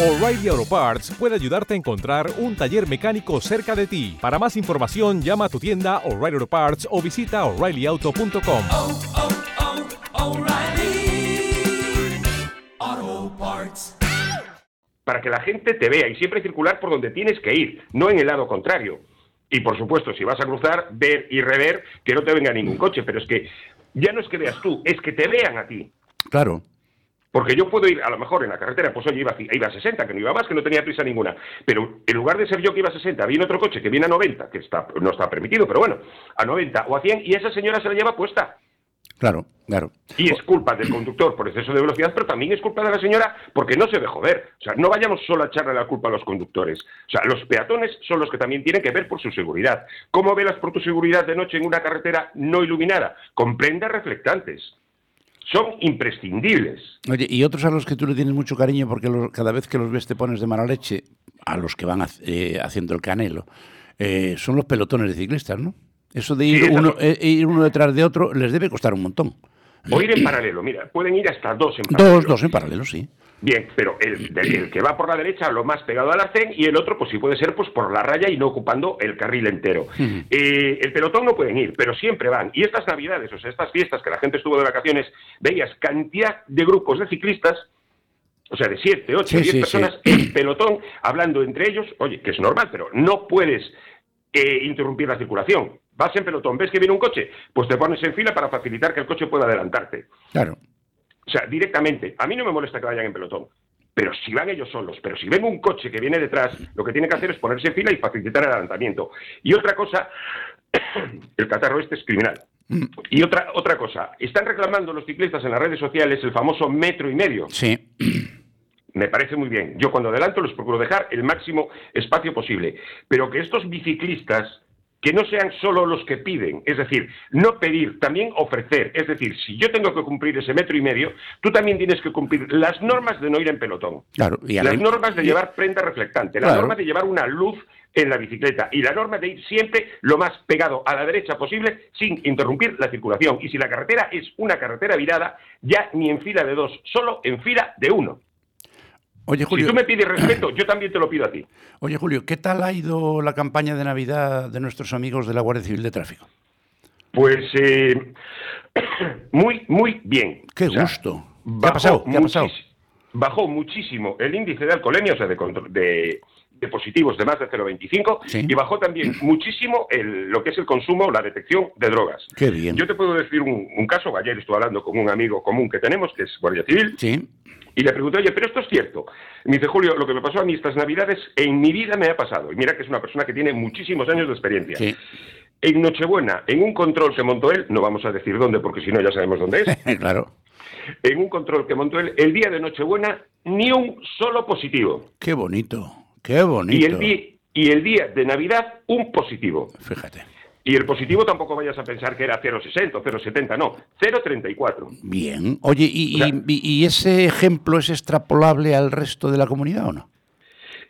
O'Reilly Auto Parts puede ayudarte a encontrar un taller mecánico cerca de ti. Para más información, llama a tu tienda O'Reilly Auto Parts o visita oreillyauto.com. O'Reilly Auto Parts. para que la gente te vea y siempre circular por donde tienes que ir, no en el lado contrario. Y por supuesto, si vas a cruzar, ver y rever que no te venga ningún coche, pero es que ya no es que veas tú, es que te vean a ti. Claro. Porque yo puedo ir, a lo mejor en la carretera, pues oye, iba, a- iba a 60, que no iba más, que no tenía prisa ninguna. Pero en lugar de ser yo que iba a 60, viene otro coche que viene a 90, que está, no está permitido, pero bueno, a 90 o a 100, y esa señora se la lleva puesta. Claro, claro. Y es culpa del conductor por exceso de velocidad, pero también es culpa de la señora porque no se dejó ver. O sea, no vayamos solo a echarle la culpa a los conductores. O sea, los peatones son los que también tienen que ver por su seguridad. ¿Cómo velas por tu seguridad de noche en una carretera no iluminada? Con prendas reflectantes. Son imprescindibles. Oye, y otros a los que tú le tienes mucho cariño porque los- cada vez que los ves te pones de mala leche, a los que van eh, haciendo el canelo, eh, son los pelotones de ciclistas, ¿no? Eso de ir, Sí, uno, no- eh, ir uno detrás de otro les debe costar un montón. O ir en paralelo, mira, pueden ir hasta dos en paralelo. Dos, dos en paralelo, sí. Bien, pero el, que va por la derecha lo más pegado al arcén y el otro, pues sí puede ser pues por la raya y no ocupando el carril entero. Eh, el pelotón no pueden ir, pero siempre van. Y estas navidades, o sea, estas fiestas que la gente estuvo de vacaciones, veías cantidad de grupos de ciclistas, o sea, de siete, ocho, Sí, diez sí, personas en pelotón, hablando entre ellos, oye, que es normal, pero no puedes eh, interrumpir la circulación. Vas en pelotón, ves que viene un coche, pues te pones en fila para facilitar que el coche pueda adelantarte. Claro. O sea, directamente. A mí no me molesta que vayan en pelotón. Pero si van ellos solos, pero si ven un coche que viene detrás, lo que tiene que hacer es ponerse en fila y facilitar el adelantamiento. Y otra cosa, el catarro este es criminal. Y otra, otra cosa, están reclamando los ciclistas en las redes sociales el famoso metro y medio. Sí. Me parece muy bien. Yo cuando adelanto les procuro dejar el máximo espacio posible. Pero que estos biciclistas, que no sean solo los que piden, es decir, no pedir, también ofrecer. Es decir, si yo tengo que cumplir ese metro y medio, tú también tienes que cumplir las normas de no ir en pelotón. Claro. Y las la- normas de llevar prenda reflectante, las Claro. normas de llevar una luz en la bicicleta y la norma de ir siempre lo más pegado a la derecha posible sin interrumpir la circulación. Y si la carretera es una carretera virada, ya ni en fila de dos, solo en fila de uno. Oye, Julio. Si tú me pides respeto, yo también te lo pido a ti. Oye, Julio, ¿qué tal ha ido la campaña de Navidad de nuestros amigos de la Guardia Civil de Tráfico? Pues eh, muy, muy bien. Qué O sea, gusto. ¿Qué ha pasado? ¿Qué ha pasado? Bajó muchísimo el índice de alcoholemia, o sea, de, contro- de, de positivos de más de 0,25, y bajó también muchísimo el- lo que es el consumo, la detección de drogas. Qué bien. Yo te puedo decir un, un caso, ayer estuve hablando con un amigo común que tenemos, que es Guardia Civil, y le pregunté, oye, pero esto es cierto. Me dice, Julio, lo que me pasó a mí estas Navidades, en mi vida me ha pasado. Y mira que es una persona que tiene muchísimos años de experiencia. En Nochebuena, en un control que montó él, no vamos a decir dónde porque si no ya sabemos dónde es, claro. en un control que montó él, el día de Nochebuena, ni un solo positivo. Qué bonito. Qué Y el, di- y el día de Navidad, un positivo. Fíjate. Y el positivo tampoco vayas a pensar que era 0,60 o 0,70, no, 0,34. Bien. Oye, ¿y, y- y- y ese ejemplo es extrapolable al resto de la comunidad o no?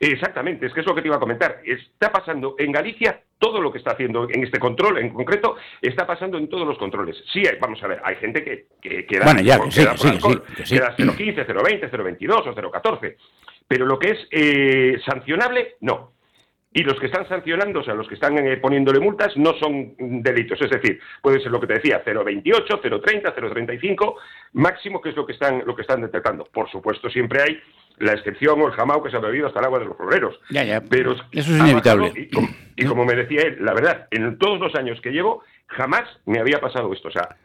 Exactamente, es que es lo que te iba a comentar. Está pasando en Galicia todo lo que está haciendo en este control en concreto, está pasando en todos los controles. Sí, hay- vamos a ver, hay gente que, que, que da, Bueno, ya, que que sí, sí, sí, que sí. que da 0,15, 0,20, 0,22 o 0,14. Pero lo que es eh, sancionable, no. Y los que están sancionando, o sea, los que están eh, poniéndole multas, no son delitos. Es decir, puede ser lo que te decía, 0,28, 0,30, 0,35, máximo que es lo que están lo que están detectando. Por supuesto, siempre hay la excepción o el jamao que se ha bebido hasta el agua de los floreros. Ya, ya. Pero Eso es inevitable. Y, com- y como me decía él, la verdad, en todos los años que llevo, jamás me había pasado esto. O sea,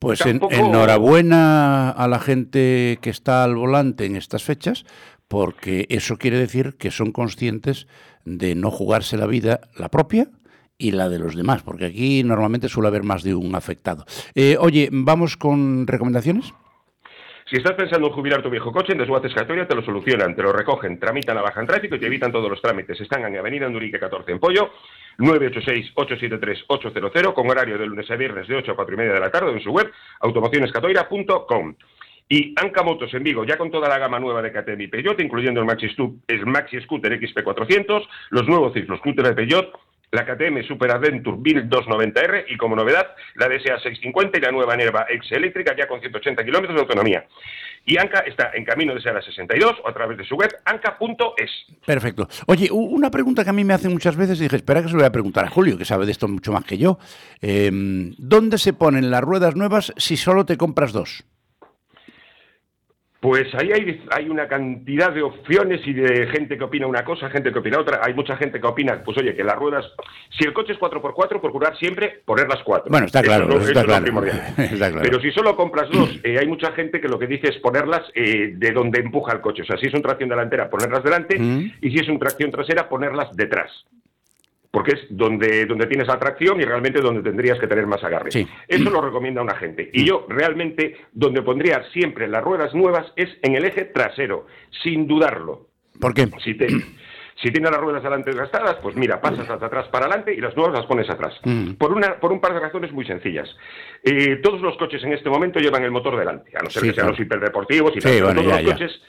Pues en- enhorabuena a la gente que está al volante en estas fechas, porque eso quiere decir que son conscientes de no jugarse la vida, la propia y la de los demás, porque aquí normalmente suele haber más de un afectado. Eh, oye, ¿vamos con recomendaciones? Si estás pensando en jubilar tu viejo coche, en Desguaces Catoria te lo solucionan, te lo recogen, tramitan la baja en tráfico y te evitan todos los trámites. Están en Avenida Andurique 14 en Pollo, 986-873-800, con horario de lunes a viernes de 8 a 4 y media de la tarde en su web, automocionescatoira.com. Y Anca Motos en Vigo, ya con toda la gama nueva de KTM y Peugeot, incluyendo el Maxi, el Maxi Scooter XP400, los nuevos cicloscooter de Peugeot, la KTM Super Adventure 1290R y como novedad la DSA 650 y la nueva Nerva X eléctrica ya con 180 kilómetros de autonomía. Y Anca está en camino de ser a 62 o a través de su web anca.es. Perfecto. Oye, una pregunta que a mí me hacen muchas veces y dije, espera que se lo voy a preguntar a Julio, que sabe de esto mucho más que yo. Eh, ¿Dónde se ponen las ruedas nuevas si solo te compras dos? Pues ahí hay, hay una cantidad de opciones y de gente que opina una cosa, gente que opina otra. Hay mucha gente que opina, pues oye, que las ruedas, si el coche es 4x4, procurar siempre poner las cuatro. Bueno, está claro, es eso está es claro. Está claro. Pero si solo compras dos, eh, hay mucha gente que lo que dice es ponerlas eh, de donde empuja el coche. O sea, si es un tracción delantera, ponerlas delante, Mm. y si es un tracción trasera, ponerlas detrás. Porque es donde, donde tienes la tracción y realmente donde tendrías que tener más agarre. Sí. Eso lo recomienda una gente. Y yo realmente donde pondría siempre las ruedas nuevas es en el eje trasero, sin dudarlo. ¿Por qué? Si, te, si tienes las ruedas delante gastadas, pues mira, pasas de atrás para adelante y las nuevas las pones atrás. Mm. Por, una, por un par de razones muy sencillas. Eh, todos los coches en este momento llevan el motor delante, a no ser Sí, que sean claro. los hiperdeportivos y Sí, tal, pero bueno, todos ya, los ya. coches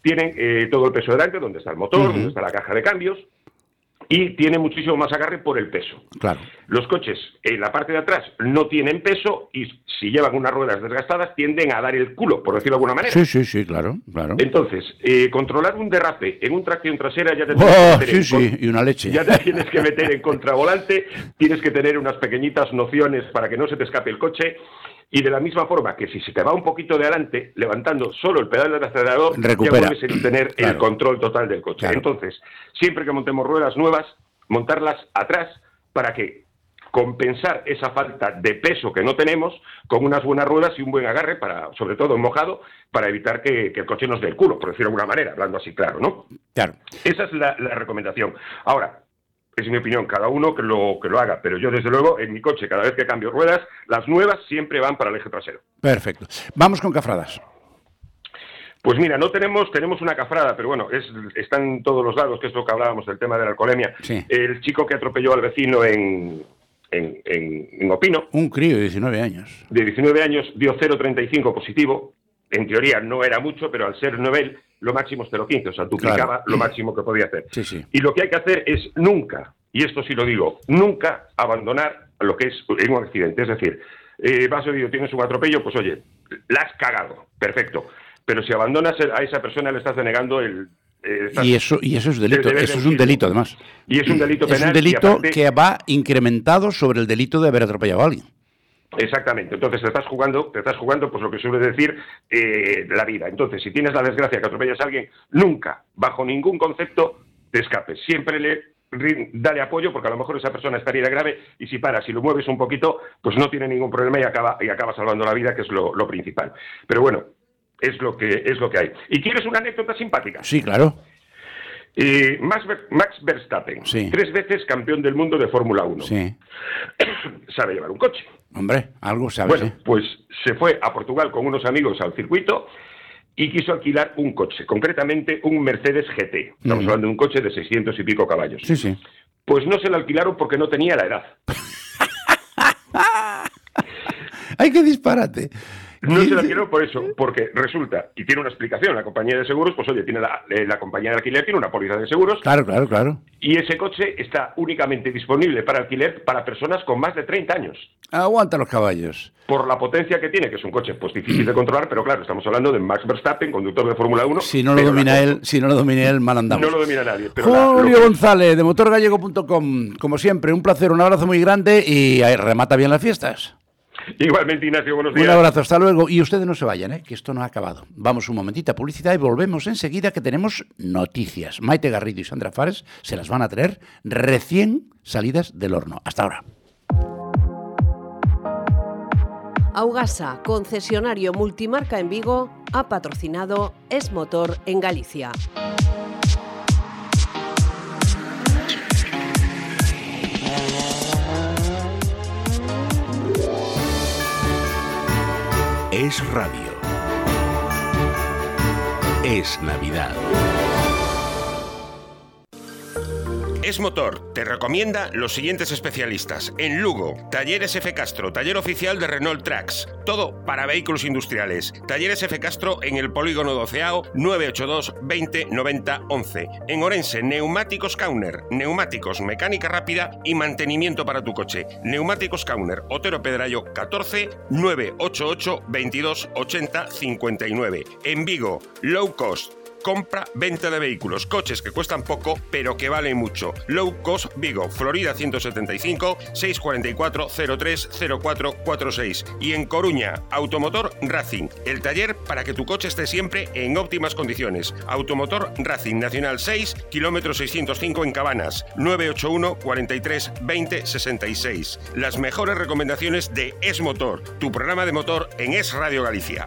tienen eh, todo el peso delante, donde está el motor, donde está la caja de cambios, y tiene muchísimo más agarre por el peso. Claro. Los coches en la parte de atrás no tienen peso y si llevan unas ruedas desgastadas tienden a dar el culo, por decirlo de alguna manera. Sí, sí, sí, claro, claro. Entonces, eh, controlar un derrape en un tracción trasera ya te tienes Oh, que meter sí, en sí, y una leche. Ya te tienes que meter en contravolante, tienes que tener unas pequeñitas nociones para que no se te escape el coche. Y de la misma forma que si se te va un poquito de adelante, levantando solo el pedal del acelerador, Recupera. ya tener el control total del coche. Claro. Entonces, siempre que montemos ruedas nuevas, montarlas atrás para que compensar esa falta de peso que no tenemos con unas buenas ruedas y un buen agarre, para, sobre todo en mojado, para evitar que, que el coche nos dé el culo, por decirlo de alguna manera, hablando así claro, ¿no? Claro. Esa es la, la recomendación. Ahora, es mi opinión, cada uno que lo, que lo haga, pero yo desde luego en mi coche, cada vez que cambio ruedas, las nuevas siempre van para el eje trasero. Perfecto. Vamos con cafradas. Pues mira, no tenemos, tenemos una cafrada, pero bueno, es, están todos los dados, que es lo que hablábamos del tema de la alcoholemia. Sí. El chico que atropelló al vecino en, en, en- en Opino, Un crío de 19 años. de 19 años, dio 0,35 positivo. En teoría no era mucho, pero al ser nivel, lo máximo es 0,15, o sea, duplicaba Claro. lo máximo que podía hacer. Sí, sí. Y lo que hay que hacer es nunca, y esto sí lo digo, nunca abandonar lo que es en un accidente. Es decir, eh, vas oído, tienes un atropello, pues oye, la has cagado, perfecto. Pero si abandonas a esa persona le estás denegando el... eh, Y eso, y eso es delito, eso es un delito además. Y es un delito Es un penal. delito aparte- que va incrementado sobre el delito de haber atropellado a alguien. Exactamente. Entonces te estás jugando, te estás jugando, pues lo que suele decir eh, la vida. Entonces, si tienes la desgracia que atropellas a alguien, nunca, bajo ningún concepto, te escapes. Siempre le dale apoyo, porque a lo mejor esa persona está herida grave y si paras, si lo mueves un poquito, pues no tiene ningún problema y acaba y acaba salvando la vida, que es lo, lo principal. Pero bueno, es lo que es lo que hay. ¿Y quieres una anécdota simpática? Sí, claro. Eh, Max, Max Verstappen, Sí. tres veces campeón del mundo de Fórmula 1. Sí. Sabe llevar un coche. Hombre, algo sabes, Bueno, ¿eh? pues se fue a Portugal con unos amigos al circuito y quiso alquilar un coche, concretamente un Mercedes GT. Estamos hablando de un coche de 600 y pico caballos. Sí, sí. Pues no se lo alquilaron porque no tenía la edad. ¡Ay, qué disparate! No se lo alquilaron por eso, porque resulta, y tiene una explicación, la compañía de seguros, pues oye, tiene la, eh, la compañía de alquiler tiene una póliza de seguros Claro, claro, claro. y ese coche está únicamente disponible para alquiler para personas con más de 30 años. Aguanta los caballos. Por la potencia que tiene, que es un coche pues difícil de controlar, pero claro, estamos hablando de Max Verstappen, conductor de Fórmula 1. Si no lo domina la- él, si no lo domina él, mal andamos. No lo domina nadie. Pero la- Julio González, de motorgallego.com. Como siempre, un placer, un abrazo muy grande y ahí remata bien las fiestas. Igualmente, Ignacio, buenos días. Un abrazo, hasta luego. Y ustedes no se vayan, ¿eh? que esto no ha acabado. Vamos un momentito a publicidad y volvemos enseguida que tenemos noticias. Maite Garrido y Sandra Fares se las van a traer recién salidas del horno. Hasta ahora. Augasa, concesionario multimarca en Vigo, ha patrocinado Es Motor en Galicia. Es radio. Es Navidad. Es Motor te recomienda los siguientes especialistas. En Lugo, Talleres F. Castro, taller oficial de Renault Trax. Todo para vehículos industriales. Talleres F. Castro en el polígono doceao 982 20 90 11. En Orense, Neumáticos Kauner. Neumáticos, mecánica rápida y mantenimiento para tu coche. Neumáticos Kauner, Otero Pedrayo 14 988 22 80 59. En Vigo, Low Cost. Compra, venta de vehículos, coches que cuestan poco, pero que valen mucho. Low Cost Vigo, Florida 175, 644 03 0446. Y en Coruña, Automotor Racing, el taller para que tu coche esté siempre en óptimas condiciones. Automotor Racing Nacional 6, kilómetro 605 en Cabanas, 981 43 20 66. Las mejores recomendaciones de Es Motor, tu programa de motor en Es Radio Galicia.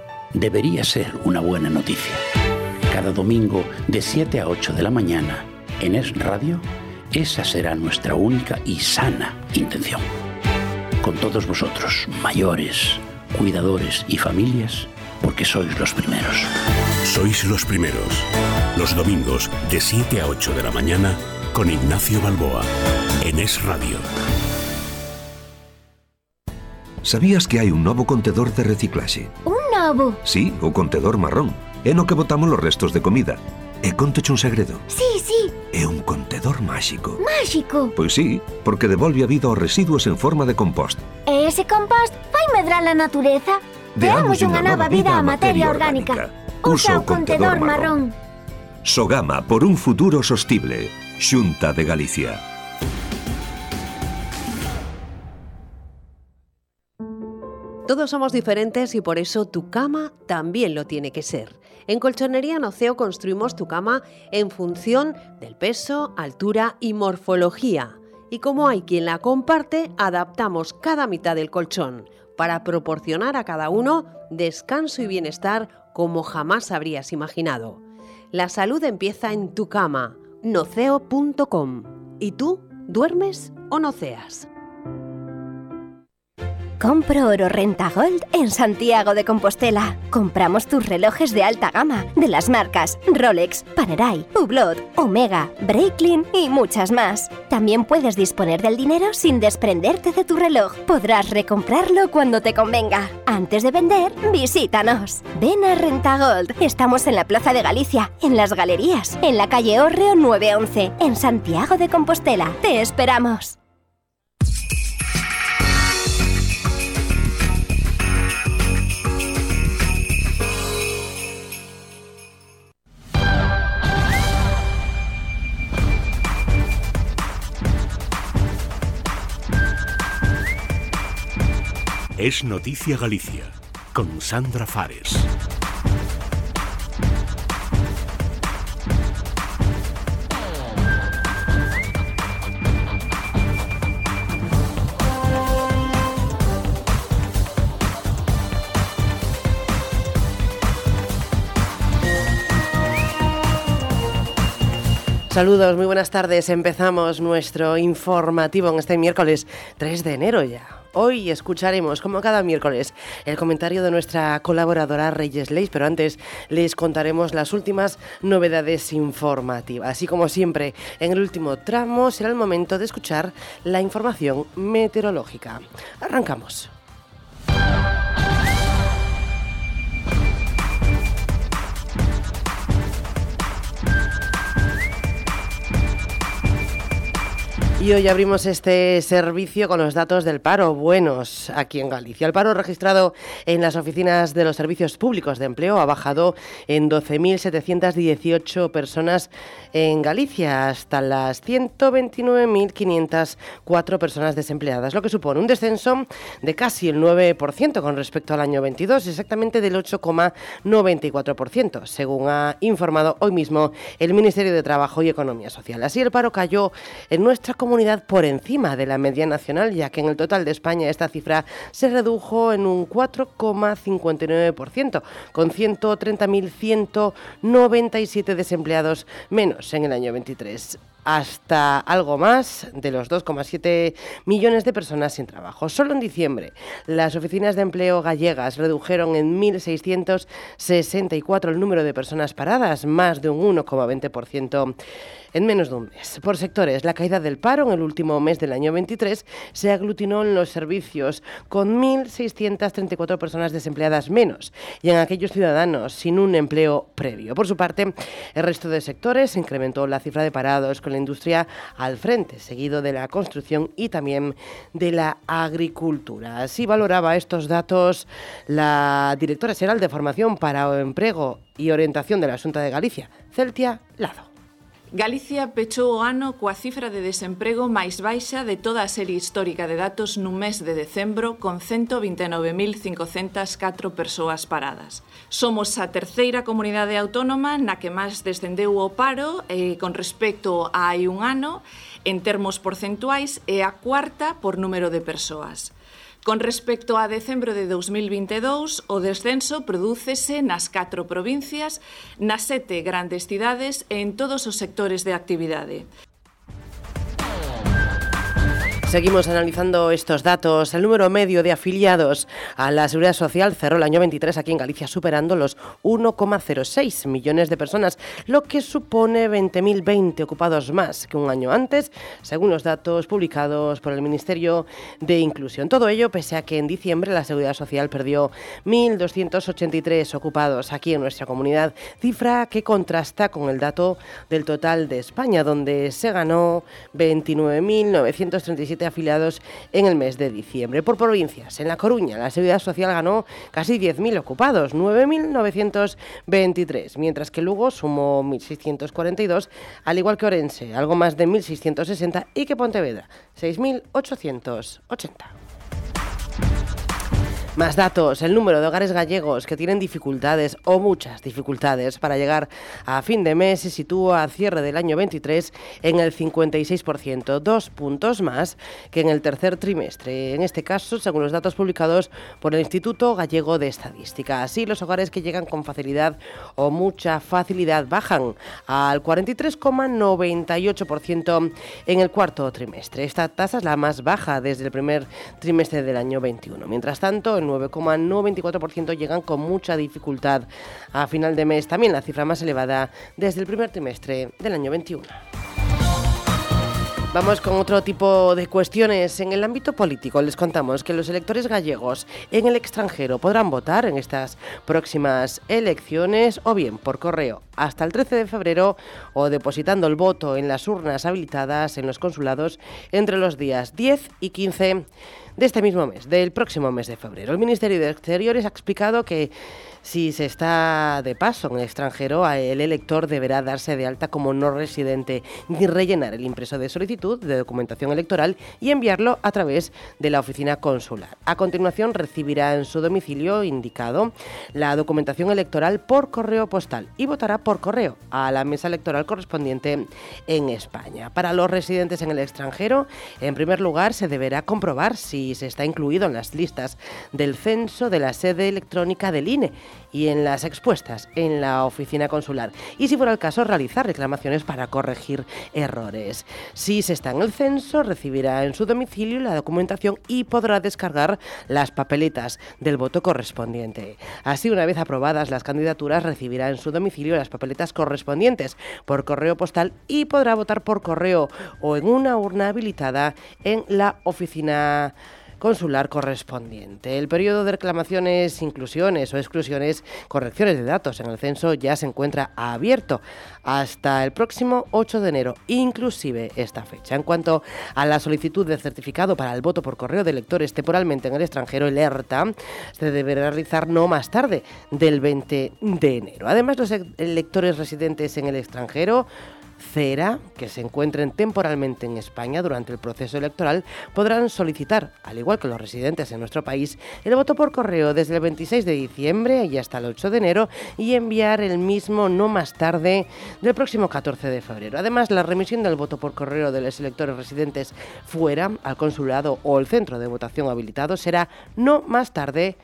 debería ser una buena noticia. Cada domingo de 7 a 8 de la mañana en Es Radio, esa será nuestra única y sana intención. Con todos vosotros, mayores, cuidadores y familias, porque sois los primeros. Sois los primeros. Los domingos de 7 a 8 de la mañana con Ignacio Balboa en Es Radio. Sabías que hai un novo contedor de reciclaxe? Un lobo? Sí, o contedor marrón. É no que botamos os restos de comida. E contoche un segredo. Sí, sí. É un contedor máxico. Máxico? Pois sí, porque devolve a vida aos residuos en forma de compost. E ese compost fai medrar a natureza. Deamos unha nova vida á materia orgánica. Usa o contedor marrón. Sogama por un futuro sostible. Xunta de Galicia. Todos somos diferentes y por eso tu cama también lo tiene que ser. En Colchonería Noceo construimos tu cama en función del peso, altura y morfología. Y como hay quien la comparte, adaptamos cada mitad del colchón para proporcionar a cada uno descanso y bienestar como jamás habrías imaginado. La salud empieza en tu cama, noceo.com. ¿Y tú duermes o noceas? Compro oro renta gold en Santiago de Compostela. Compramos tus relojes de alta gama de las marcas Rolex, Panerai, Hublot, Omega, Breitling y muchas más. También puedes disponer del dinero sin desprenderte de tu reloj. Podrás recomprarlo cuando te convenga. Antes de vender, visítanos. Ven a Renta Gold. Estamos en la Plaza de Galicia, en las galerías, en la calle Orreo 911, en Santiago de Compostela. Te esperamos. Es Noticia Galicia con Sandra Fares. Saludos, muy buenas tardes. Empezamos nuestro informativo en este miércoles 3 de enero ya. Hoy escucharemos, como cada miércoles, el comentario de nuestra colaboradora Reyes Leis, pero antes les contaremos las últimas novedades informativas. Y como siempre, en el último tramo será el momento de escuchar la información meteorológica. Arrancamos. Y hoy abrimos este servicio con los datos del paro buenos aquí en Galicia. El paro registrado en las oficinas de los servicios públicos de empleo ha bajado en 12.718 personas en Galicia hasta las 129.504 personas desempleadas, lo que supone un descenso de casi el 9% con respecto al año 22, exactamente del 8,94%, según ha informado hoy mismo el Ministerio de Trabajo y Economía Social. Así el paro cayó en nuestra comunidad comunidad por encima de la media nacional, ya que en el total de España esta cifra se redujo en un 4,59%, con 130.197 desempleados menos en el año 23 hasta algo más de los 2,7 millones de personas sin trabajo. Solo en diciembre, las oficinas de empleo gallegas redujeron en 1.664 el número de personas paradas, más de un 1,20% en menos de un mes. Por sectores, la caída del paro en el último mes del año 23 se aglutinó en los servicios, con 1.634 personas desempleadas menos, y en aquellos ciudadanos sin un empleo previo. Por su parte, el resto de sectores incrementó la cifra de parados con la industria al frente, seguido de la construcción y también de la agricultura. Así valoraba estos datos la directora general de Formación para o Emprego y Orientación de la Xunta de Galicia, Celtia Lado. Galicia pechou o ano coa cifra de desemprego máis baixa de toda a serie histórica de datos nun mes de decembro con 129.504 persoas paradas. Somos a terceira comunidade autónoma na que máis descendeu o paro eh, con respecto a hai un ano en termos porcentuais e a cuarta por número de persoas. Con respecto a decembro de 2022, o descenso prodúcese nas catro provincias, nas sete grandes cidades e en todos os sectores de actividade. Seguimos analizando estos datos. El número medio de afiliados a la Seguridad Social cerró el año 23 aquí en Galicia superando los 1,06 millones de personas, lo que supone 20.020 ocupados más que un año antes, según los datos publicados por el Ministerio de Inclusión. Todo ello pese a que en diciembre la Seguridad Social perdió 1.283 ocupados aquí en nuestra comunidad, cifra que contrasta con el dato del total de España, donde se ganó 29.937 afiliados en el mes de diciembre. Por provincias, en La Coruña, la Seguridad Social ganó casi 10.000 ocupados, 9.923, mientras que Lugo sumó 1.642, al igual que Orense, algo más de 1.660, y que Pontevedra, 6.880. Más datos, el número de hogares gallegos que tienen dificultades o muchas dificultades para llegar a fin de mes se sitúa a cierre del año 23 en el 56%, dos puntos más que en el tercer trimestre. En este caso, según los datos publicados por el Instituto Gallego de Estadística. Así, los hogares que llegan con facilidad o mucha facilidad bajan al 43,98% en el cuarto trimestre. Esta tasa es la más baja desde el primer trimestre del año 21. Mientras tanto, el 9,94% llegan con mucha dificultad a final de mes, también la cifra más elevada desde el primer trimestre del año 21. Vamos con otro tipo de cuestiones. En el ámbito político les contamos que los electores gallegos en el extranjero podrán votar en estas próximas elecciones o bien por correo hasta el 13 de febrero o depositando el voto en las urnas habilitadas en los consulados entre los días 10 y 15 de este mismo mes, del próximo mes de febrero. El Ministerio de Exteriores ha explicado que si se está de paso en el extranjero, el elector deberá darse de alta como no residente y rellenar el impreso de solicitud de documentación electoral y enviarlo a través de la oficina consular. A continuación recibirá en su domicilio indicado la documentación electoral por correo postal y votará por correo a la mesa electoral correspondiente en España. Para los residentes en el extranjero, en primer lugar se deberá comprobar si se está incluido en las listas del censo de la sede electrónica del INE y en las expuestas en la oficina consular. Y si fuera el caso, realizar reclamaciones para corregir errores. Si se está en el censo, recibirá en su domicilio la documentación y podrá descargar las papeletas del voto correspondiente. Así, una vez aprobadas las candidaturas, recibirá en su domicilio las papeletas correspondientes por correo postal y podrá votar por correo o en una urna habilitada en la oficina consular correspondiente. El periodo de reclamaciones, inclusiones o exclusiones, correcciones de datos en el censo ya se encuentra abierto hasta el próximo 8 de enero, inclusive esta fecha. En cuanto a la solicitud de certificado para el voto por correo de electores temporalmente en el extranjero, el ERTA, se deberá realizar no más tarde del 20 de enero. Además, los electores residentes en el extranjero CERA, que se encuentren temporalmente en España durante el proceso electoral, podrán solicitar, al igual que los residentes en nuestro país, el voto por correo desde el 26 de diciembre y hasta el 8 de enero y enviar el mismo no más tarde del próximo 14 de febrero. Además, la remisión del voto por correo de los electores residentes fuera al consulado o el centro de votación habilitado será no más tarde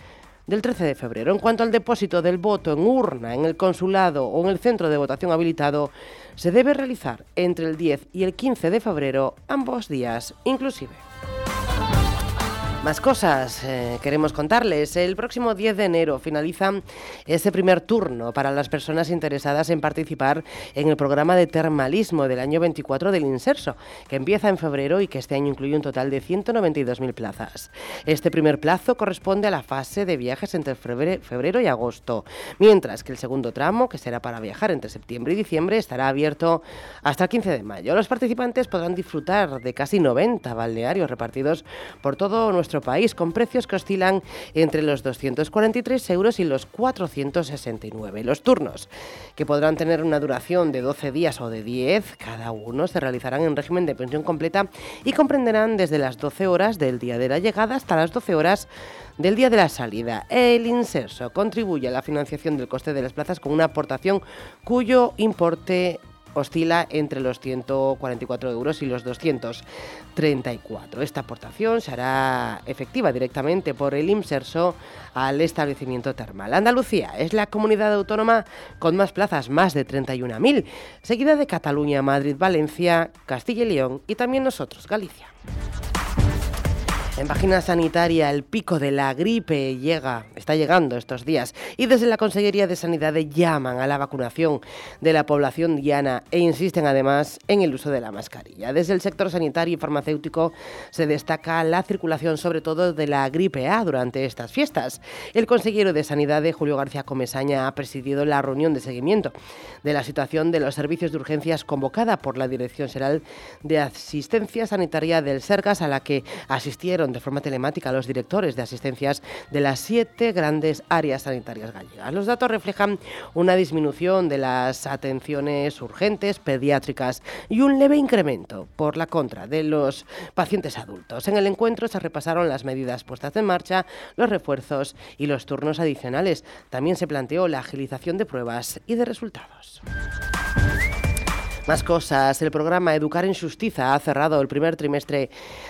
del 13 de febrero. En cuanto al depósito del voto en urna, en el consulado o en el centro de votación habilitado, se debe realizar entre el 10 y el 15 de febrero, ambos días inclusive. Más cosas eh, queremos contarles. El próximo 10 de enero finaliza ese primer turno para las personas interesadas en participar en el programa de termalismo del año 24 del Inserso, que empieza en febrero y que este año incluye un total de 192.000 plazas. Este primer plazo corresponde a la fase de viajes entre febrero y agosto, mientras que el segundo tramo, que será para viajar entre septiembre y diciembre, estará abierto hasta el 15 de mayo. Los participantes podrán disfrutar de casi 90 balnearios repartidos por todo nuestro país, con precios que oscilan entre los 243 euros y los 469. Los turnos, que podrán tener una duración de 12 días o de 10 cada uno, se realizarán en régimen de pensión completa y comprenderán desde las 12 horas del día de la llegada hasta las 12 horas del día de la salida. El inserso contribuye a la financiación del coste de las plazas con una aportación cuyo importe oscila entre los 144 euros y los 234. Esta aportación se hará efectiva directamente por el IMSERSO al establecimiento termal. Andalucía es la comunidad autónoma con más plazas, más de 31.000, seguida de Cataluña, Madrid, Valencia, Castilla y León y también nosotros, Galicia. En página sanitaria, el pico de la gripe llega, está llegando estos días y desde la Consejería de Sanidad llaman a la vacunación de la población diana e insisten además en el uso de la mascarilla. Desde el sector sanitario y farmacéutico se destaca la circulación sobre todo de la gripe A durante estas fiestas. El consejero de Sanidad, Julio García Comesaña, ha presidido la reunión de seguimiento de la situación de los servicios de urgencias convocada por la Dirección General de Asistencia Sanitaria del Sergas a la que asistieron de forma telemática a los directores de asistencias de las siete grandes áreas sanitarias gallegas. Los datos reflejan una disminución de las atenciones urgentes pediátricas y un leve incremento, por la contra, de los pacientes adultos. En el encuentro se repasaron las medidas puestas en marcha, los refuerzos y los turnos adicionales. También se planteó la agilización de pruebas y de resultados. Más cosas. El programa Educar en Justicia ha cerrado el primer trimestre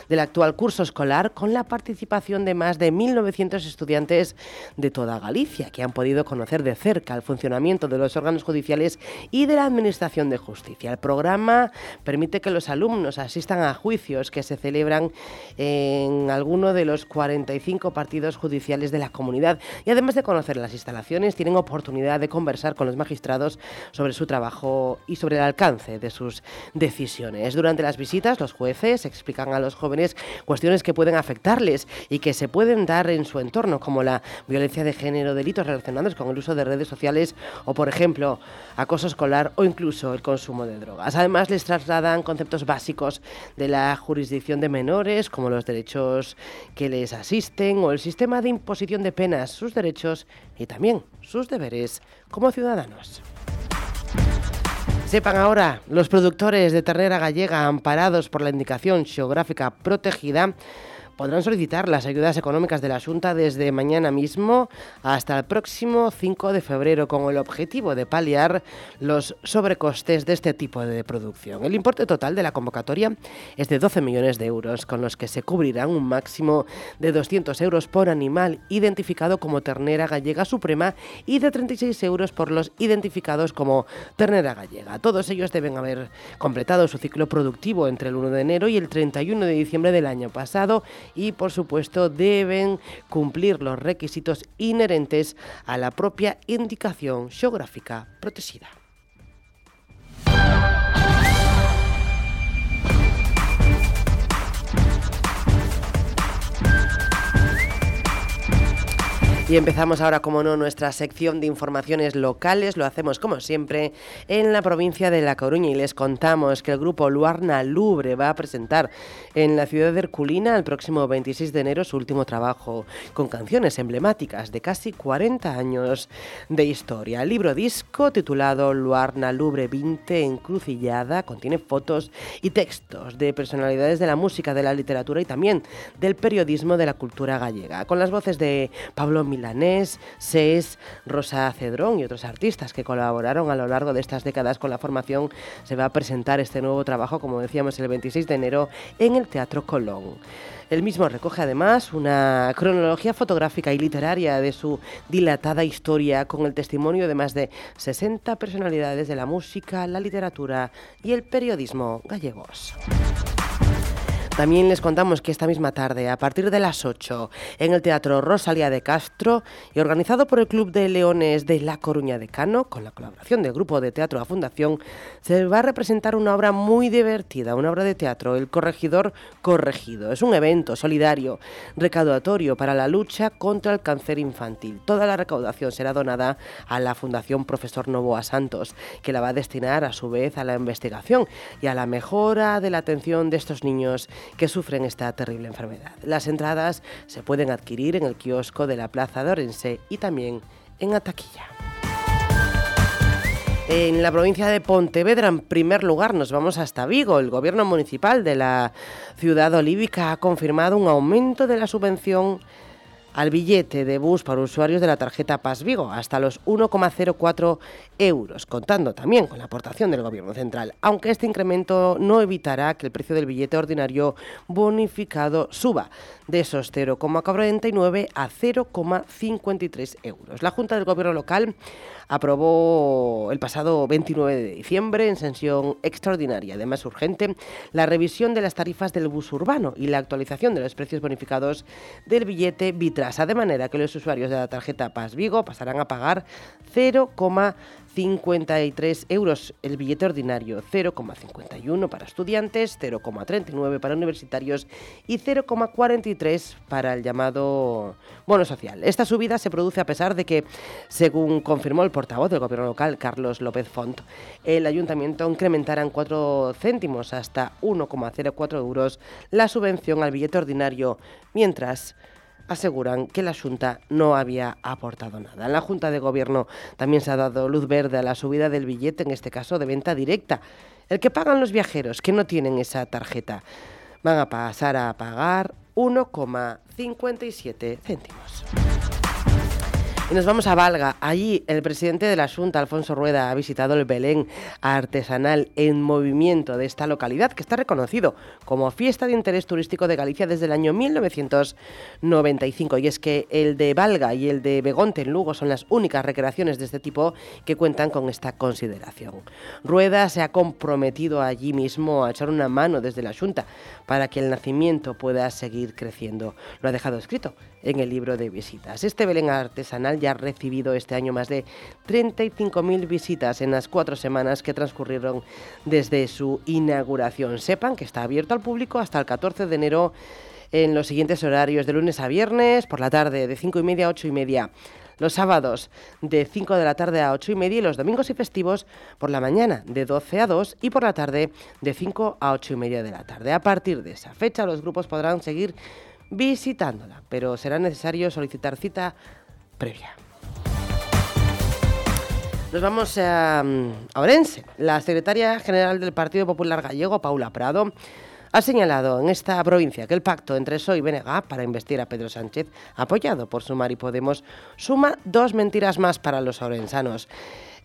del actual curso escolar con la participación de más de 1.900 estudiantes de toda Galicia que han podido conocer de cerca el funcionamiento de los órganos judiciales y de la Administración de Justicia. El programa permite que los alumnos asistan a juicios que se celebran en alguno de los 45 partidos judiciales de la comunidad y además de conocer las instalaciones tienen oportunidad de conversar con los magistrados sobre su trabajo y sobre el alcance de sus decisiones. Durante las visitas, los jueces explican a los jóvenes cuestiones que pueden afectarles y que se pueden dar en su entorno, como la violencia de género, delitos relacionados con el uso de redes sociales o, por ejemplo, acoso escolar o incluso el consumo de drogas. Además, les trasladan conceptos básicos de la jurisdicción de menores, como los derechos que les asisten o el sistema de imposición de penas, sus derechos y también sus deberes como ciudadanos. Sepan ahora, los productores de ternera gallega amparados por la indicación geográfica protegida podrán solicitar las ayudas económicas de la Junta desde mañana mismo hasta el próximo 5 de febrero con el objetivo de paliar los sobrecostes de este tipo de producción. El importe total de la convocatoria es de 12 millones de euros, con los que se cubrirán un máximo de 200 euros por animal identificado como ternera gallega suprema y de 36 euros por los identificados como ternera gallega. Todos ellos deben haber completado su ciclo productivo entre el 1 de enero y el 31 de diciembre del año pasado y por supuesto deben cumplir los requisitos inherentes a la propia indicación geográfica protegida. Y empezamos ahora, como no, nuestra sección de informaciones locales. Lo hacemos, como siempre, en la provincia de La Coruña y les contamos que el grupo Luarna Lubre va a presentar en la ciudad de Herculina el próximo 26 de enero su último trabajo, con canciones emblemáticas de casi 40 años de historia. El libro disco titulado Luarna Lubre 20 Encrucillada contiene fotos y textos de personalidades de la música, de la literatura y también del periodismo de la cultura gallega, con las voces de Pablo Milanés, SES, Rosa Cedrón y otros artistas que colaboraron a lo largo de estas décadas con la formación, se va a presentar este nuevo trabajo, como decíamos, el 26 de enero en el Teatro Colón. El mismo recoge además una cronología fotográfica y literaria de su dilatada historia con el testimonio de más de 60 personalidades de la música, la literatura y el periodismo gallegos. También les contamos que esta misma tarde, a partir de las 8, en el Teatro Rosalía de Castro y organizado por el Club de Leones de La Coruña de Cano, con la colaboración del Grupo de Teatro a Fundación, se va a representar una obra muy divertida, una obra de teatro, El Corregidor Corregido. Es un evento solidario, recaudatorio para la lucha contra el cáncer infantil. Toda la recaudación será donada a la Fundación Profesor Novoa Santos, que la va a destinar a su vez a la investigación y a la mejora de la atención de estos niños que sufren esta terrible enfermedad. Las entradas se pueden adquirir en el kiosco de la Plaza de Orense y también en Ataquilla. En la provincia de Pontevedra, en primer lugar, nos vamos hasta Vigo. El gobierno municipal de la ciudad olívica ha confirmado un aumento de la subvención al billete de bus para usuarios de la tarjeta Paz Vigo, hasta los 1,04 euros, contando también con la aportación del Gobierno central, aunque este incremento no evitará que el precio del billete ordinario bonificado suba de esos 0,49 a 0,53 euros. La Junta del Gobierno local aprobó el pasado 29 de diciembre en sesión extraordinaria, además urgente, la revisión de las tarifas del bus urbano y la actualización de los precios bonificados del billete Vitrasa, de manera que los usuarios de la tarjeta Paz Vigo pasarán a pagar 0,53 53 euros el billete ordinario, 0,51 para estudiantes, 0,39 para universitarios y 0,43 para el llamado bono social. Esta subida se produce a pesar de que, según confirmó el portavoz del gobierno local, Carlos López Font, el ayuntamiento incrementará en 4 céntimos hasta 1,04 euros la subvención al billete ordinario, mientras aseguran que la Junta no había aportado nada. En la Junta de Gobierno también se ha dado luz verde a la subida del billete, en este caso de venta directa. El que pagan los viajeros que no tienen esa tarjeta van a pasar a pagar 1,57 céntimos. Y nos vamos a Valga. Allí el presidente de la Junta, Alfonso Rueda, ha visitado el Belén artesanal en movimiento de esta localidad, que está reconocido como fiesta de interés turístico de Galicia desde el año 1995. Y es que el de Valga y el de Begonte en Lugo son las únicas recreaciones de este tipo que cuentan con esta consideración. Rueda se ha comprometido allí mismo a echar una mano desde la Junta para que el nacimiento pueda seguir creciendo. Lo ha dejado escrito en el libro de visitas. Este Belén artesanal ya ha recibido este año más de 35.000 visitas en las cuatro semanas que transcurrieron desde su inauguración. Sepan que está abierto al público hasta el 14 de enero en los siguientes horarios de lunes a viernes, por la tarde de 5 y media a 8 y media. Los sábados de 5 de la tarde a 8 y media y los domingos y festivos por la mañana de 12 a 2 y por la tarde de 5 a 8 y media de la tarde. A partir de esa fecha los grupos podrán seguir visitándola, pero será necesario solicitar cita previa. Nos vamos a, a Orense. La secretaria general del Partido Popular Gallego, Paula Prado, ha señalado en esta provincia que el pacto entre PSOE y BNG para investir a Pedro Sánchez, apoyado por Sumar y Podemos, suma dos mentiras más para los orensanos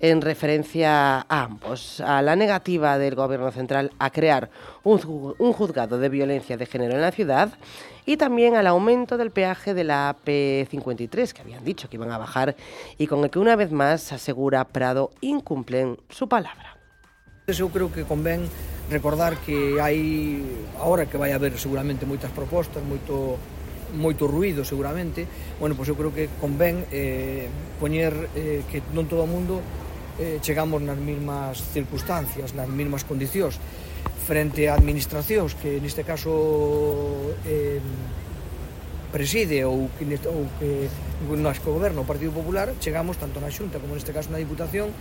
en referencia a ambos, a la negativa del Gobierno central a crear un, juzgado de violencia de género en la ciudad y también al aumento del peaje de la AP53, que habían dicho que iban a bajar y con el que una vez más, asegura Prado, incumplen su palabra. Eu creo que convén recordar que hai agora que vai haber seguramente moitas propostas, moito moito ruido seguramente, bueno, pois eu creo que convén eh, eh, que non todo o mundo eh, chegamos nas mesmas circunstancias, nas mesmas condicións frente a administracións que neste caso eh, preside ou que, ou que nas que goberno o Partido Popular chegamos tanto na Xunta como neste caso na Diputación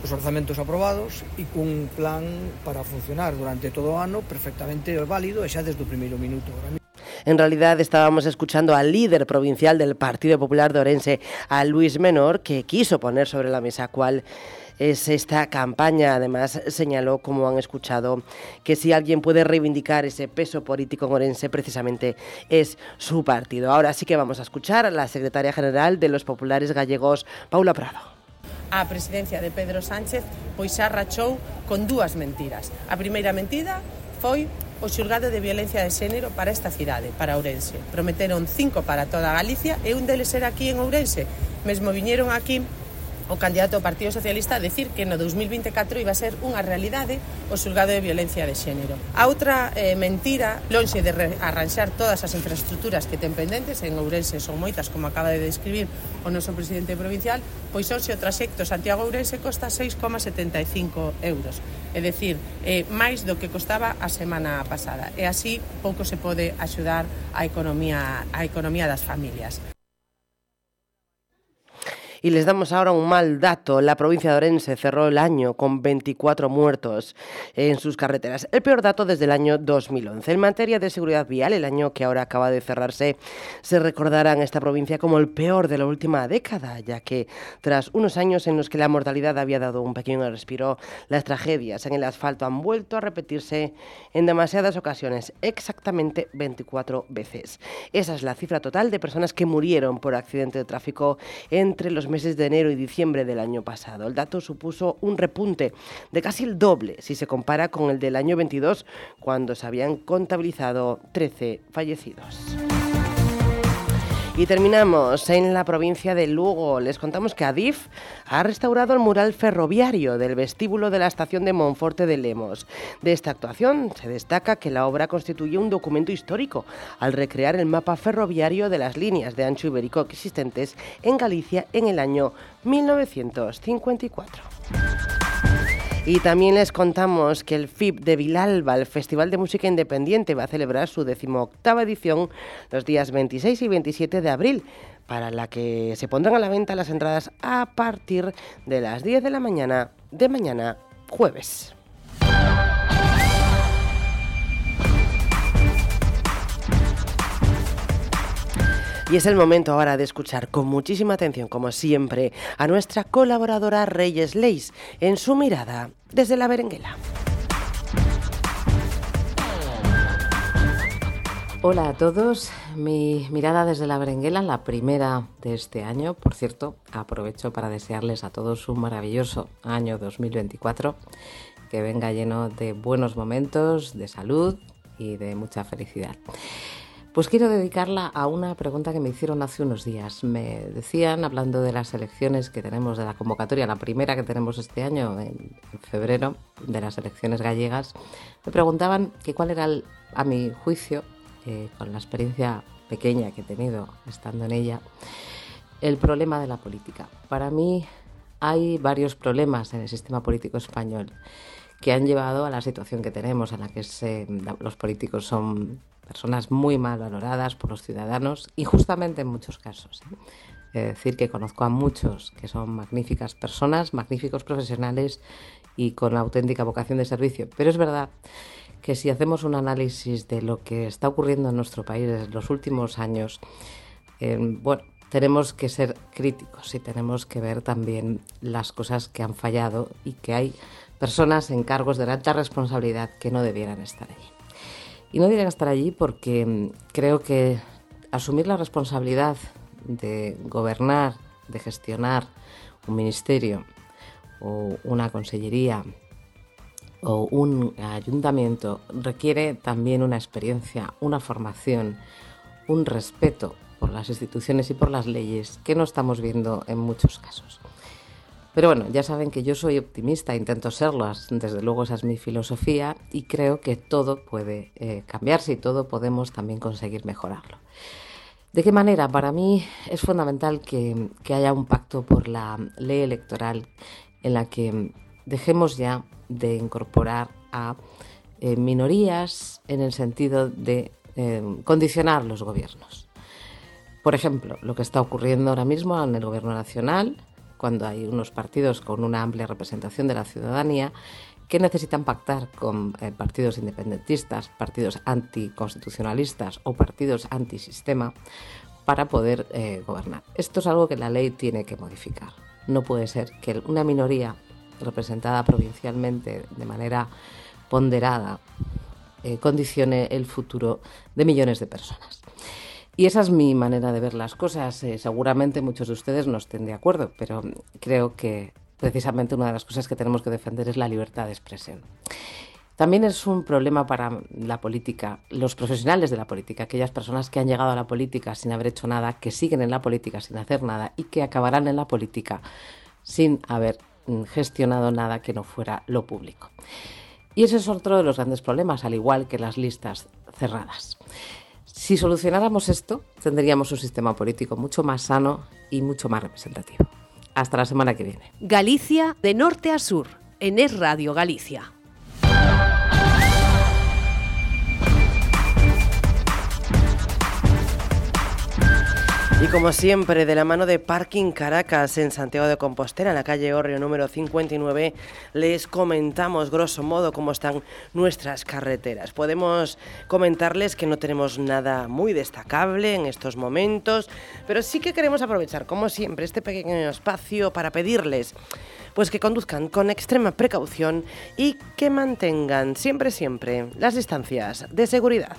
os orzamentos aprobados e cun plan para funcionar durante todo o ano perfectamente válido e xa desde o primeiro minuto. En realidad estábamos escuchando al líder provincial del Partido Popular de Orense, a Luis Menor, que quiso poner sobre la mesa cuál es esta campaña. Además, señaló, como han escuchado, que si alguien puede reivindicar ese peso político en Orense, precisamente es su partido. Ahora sí que vamos a escuchar a la secretaria general de los populares gallegos, Paula Prado. A presidencia de Pedro Sánchez pois rachou con dúas mentiras. A primeira mentira foi o xulgado de violencia de xénero para esta cidade, para Ourense. Prometeron cinco para toda Galicia e un deles era aquí en Ourense. Mesmo viñeron aquí o candidato ao Partido Socialista a decir que no 2024 iba a ser unha realidade o xulgado de violencia de xénero. A outra eh, mentira, lonxe de arranxar todas as infraestructuras que ten pendentes, en Ourense son moitas, como acaba de describir o noso presidente provincial, pois hoxe o traxecto Santiago-Ourense costa 6,75 euros. É dicir, eh, máis do que costaba a semana pasada. E así pouco se pode axudar a economía, a economía das familias. Y les damos ahora un mal dato. La provincia de Orense cerró el año con 24 muertos en sus carreteras. El peor dato desde el año 2011. En materia de seguridad vial, el año que ahora acaba de cerrarse, se recordará en esta provincia como el peor de la última década, ya que tras unos años en los que la mortalidad había dado un pequeño respiro, las tragedias en el asfalto han vuelto a repetirse en demasiadas ocasiones, exactamente 24 veces. Esa es la cifra total de personas que murieron por accidente de tráfico entre los meses de enero y diciembre del año pasado. El dato supuso un repunte de casi el doble si se compara con el del año 22, cuando se habían contabilizado 13 fallecidos. Y terminamos en la provincia de Lugo. Les contamos que Adif ha restaurado el mural ferroviario del vestíbulo de la estación de Monforte de Lemos. De esta actuación se destaca que la obra constituye un documento histórico al recrear el mapa ferroviario de las líneas de ancho ibérico existentes en Galicia en el año 1954. Y también les contamos que el FIP de Vilalba, el Festival de Música Independiente, va a celebrar su decimoctava edición los días 26 y 27 de abril, para la que se pondrán a la venta las entradas a partir de las 10 de la mañana de mañana jueves. Y es el momento ahora de escuchar con muchísima atención, como siempre, a nuestra colaboradora Reyes Leis en su mirada desde la berenguela. Hola a todos, mi mirada desde la berenguela, la primera de este año. Por cierto, aprovecho para desearles a todos un maravilloso año 2024, que venga lleno de buenos momentos, de salud y de mucha felicidad. Pues quiero dedicarla a una pregunta que me hicieron hace unos días. Me decían, hablando de las elecciones que tenemos de la convocatoria, la primera que tenemos este año, en, febrero, de las elecciones gallegas, me preguntaban que cuál era, a mi juicio, eh, con la experiencia pequeña que he tenido estando en ella, el problema de la política. Para mí hay varios problemas en el sistema político español que han llevado a la situación que tenemos, en la que los políticos son personas muy mal valoradas por los ciudadanos y justamente en muchos casos. ¿eh? Es decir, que conozco a muchos que son magníficas personas, magníficos profesionales y con auténtica vocación de servicio. Pero es verdad que si hacemos un análisis de lo que está ocurriendo en nuestro país en los últimos años, eh, bueno, tenemos que ser críticos y tenemos que ver también las cosas que han fallado y que hay personas en cargos de alta responsabilidad que no debieran estar allí. Y no debieran estar allí porque mm, creo que asumir la responsabilidad de gobernar, de gestionar un ministerio o una consellería o un ayuntamiento requiere también una experiencia, una formación, un respeto por las instituciones y por las leyes que no estamos viendo en muchos casos. Pero bueno, ya saben que yo soy optimista, intento serlo, desde luego esa es mi filosofía y creo que todo puede eh, cambiarse y todo podemos también conseguir mejorarlo. ¿De qué manera? Para mí es fundamental que, haya un pacto por la ley electoral en la que dejemos ya de incorporar a eh, minorías en el sentido de eh, condicionar los gobiernos. Por ejemplo, lo que está ocurriendo ahora mismo en el Gobierno Nacional, cuando hay unos partidos con una amplia representación de la ciudadanía que necesitan pactar con eh, partidos independentistas, partidos anticonstitucionalistas o partidos antisistema para poder eh, gobernar. Esto es algo que la ley tiene que modificar. No puede ser que una minoría representada provincialmente de manera ponderada eh, condicione el futuro de millones de personas. Y esa es mi manera de ver las cosas. Eh, seguramente muchos de ustedes no estén de acuerdo, pero creo que precisamente una de las cosas que tenemos que defender es la libertad de expresión. También es un problema para la política, los profesionales de la política, aquellas personas que han llegado a la política sin haber hecho nada, que siguen en la política sin hacer nada y que acabarán en la política sin haber mm, gestionado nada que no fuera lo público. Y ese es otro de los grandes problemas, al igual que las listas cerradas. Si solucionáramos esto, tendríamos un sistema político mucho más sano y mucho más representativo. Hasta la semana que viene. Galicia de norte a sur, en Es Radio Galicia. Y como siempre, de la mano de Parking Caracas en Santiago de Compostela, en la calle Orrio número 59, les comentamos grosso modo cómo están nuestras carreteras. Podemos comentarles que no tenemos nada muy destacable en estos momentos, pero sí que queremos aprovechar, como siempre, este pequeño espacio para pedirles pues que conduzcan con extrema precaución y que mantengan siempre, siempre las distancias de seguridad.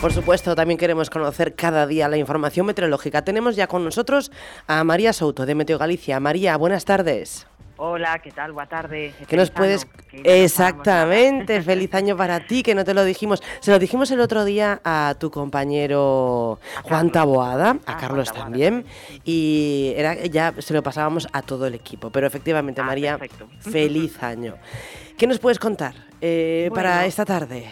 Por supuesto, también queremos conocer cada día la información meteorológica. Tenemos ya con nosotros a María Souto de Meteo Galicia. María, buenas tardes. Hola, ¿qué tal? Buenas tardes. ¿Qué nos puedes...? Exactamente, feliz año para ti, que no te lo dijimos. Se lo dijimos el otro día a tu compañero Juan Taboada, a Ah, Carlos Taboada, también, y era ya se lo pasábamos a todo el equipo. Pero efectivamente, Ah, María, perfecto. feliz año. ¿Qué nos puedes contar eh, para esta tarde?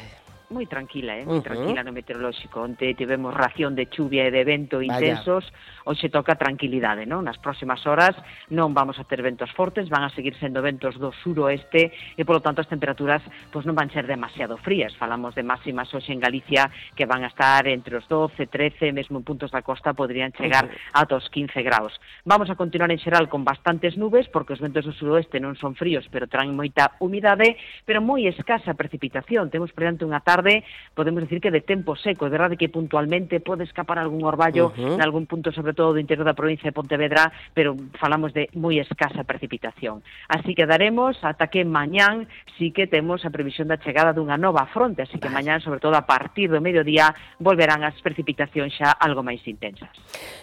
Moi tranquila, eh? moi Ujú. tranquila no meteorolóxico. Onte tivemos ración de chuvia e de vento Vaya. intensos, hoxe toca tranquilidade, non? Nas próximas horas non vamos a ter ventos fortes, van a seguir sendo ventos do suroeste e polo tanto as temperaturas pois non van ser demasiado frías. Falamos de máximas hoxe en Galicia que van a estar entre os 12, 13, mesmo en puntos da costa podrían chegar ata os 15 graus. Vamos a continuar en xeral con bastantes nubes porque os ventos do suroeste non son fríos, pero traen moita humidade, pero moi escasa precipitación. Temos por diante unha tarde, podemos decir que de tempo seco, é verdade que puntualmente pode escapar algún orballo uh -huh. en algún punto sobre todo do interior da provincia de Pontevedra, pero falamos de moi escasa precipitación. Así que daremos ata que mañán sí que temos a previsión da chegada dunha nova fronte, así que mañán, sobre todo a partir do mediodía, volverán as precipitacións xa algo máis intensas.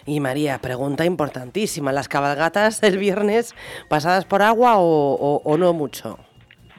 E María, pregunta importantísima, las cabalgatas del viernes pasadas por agua o, o, o no mucho?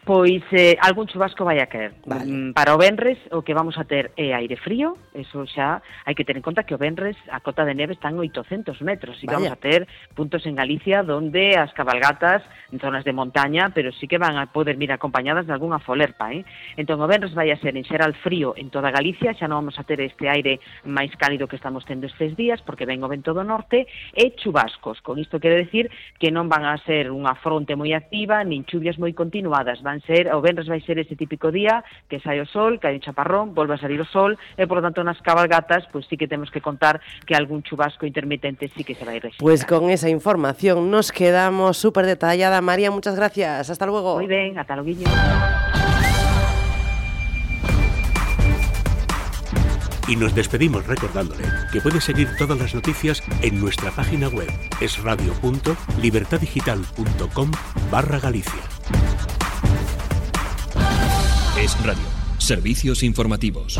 Pois eh, algún chubasco vai a caer. Vale. Mm, para o Benres o que vamos a ter é aire frío, eso xa hai que ter en conta que o Benres a cota de neve está en 800 metros e vamos a ter puntos en Galicia donde as cabalgatas en zonas de montaña, pero sí que van a poder vir acompañadas de algunha folerpa, eh? Entón o Benres vai a ser en xeral frío en toda Galicia, xa non vamos a ter este aire máis cálido que estamos tendo estes días porque ven o vento do norte e chubascos. Con isto quero decir que non van a ser unha fronte moi activa, nin chuvias moi continuadas, van ser o venres vai ser ese típico día que sai o sol, que hai un chaparrón, volve a salir o sol e por lo tanto nas cabalgatas pois sí que temos que contar que algún chubasco intermitente sí que se vai registrar. Pues con esa información nos quedamos súper detallada. María, muchas gracias. Hasta luego. Moi ben, ata logo. Y nos despedimos recordándole que puede seguir todas las noticias en nuestra página web esradio.libertadigital.com barra Galicia. Es Radio. Servicios informativos.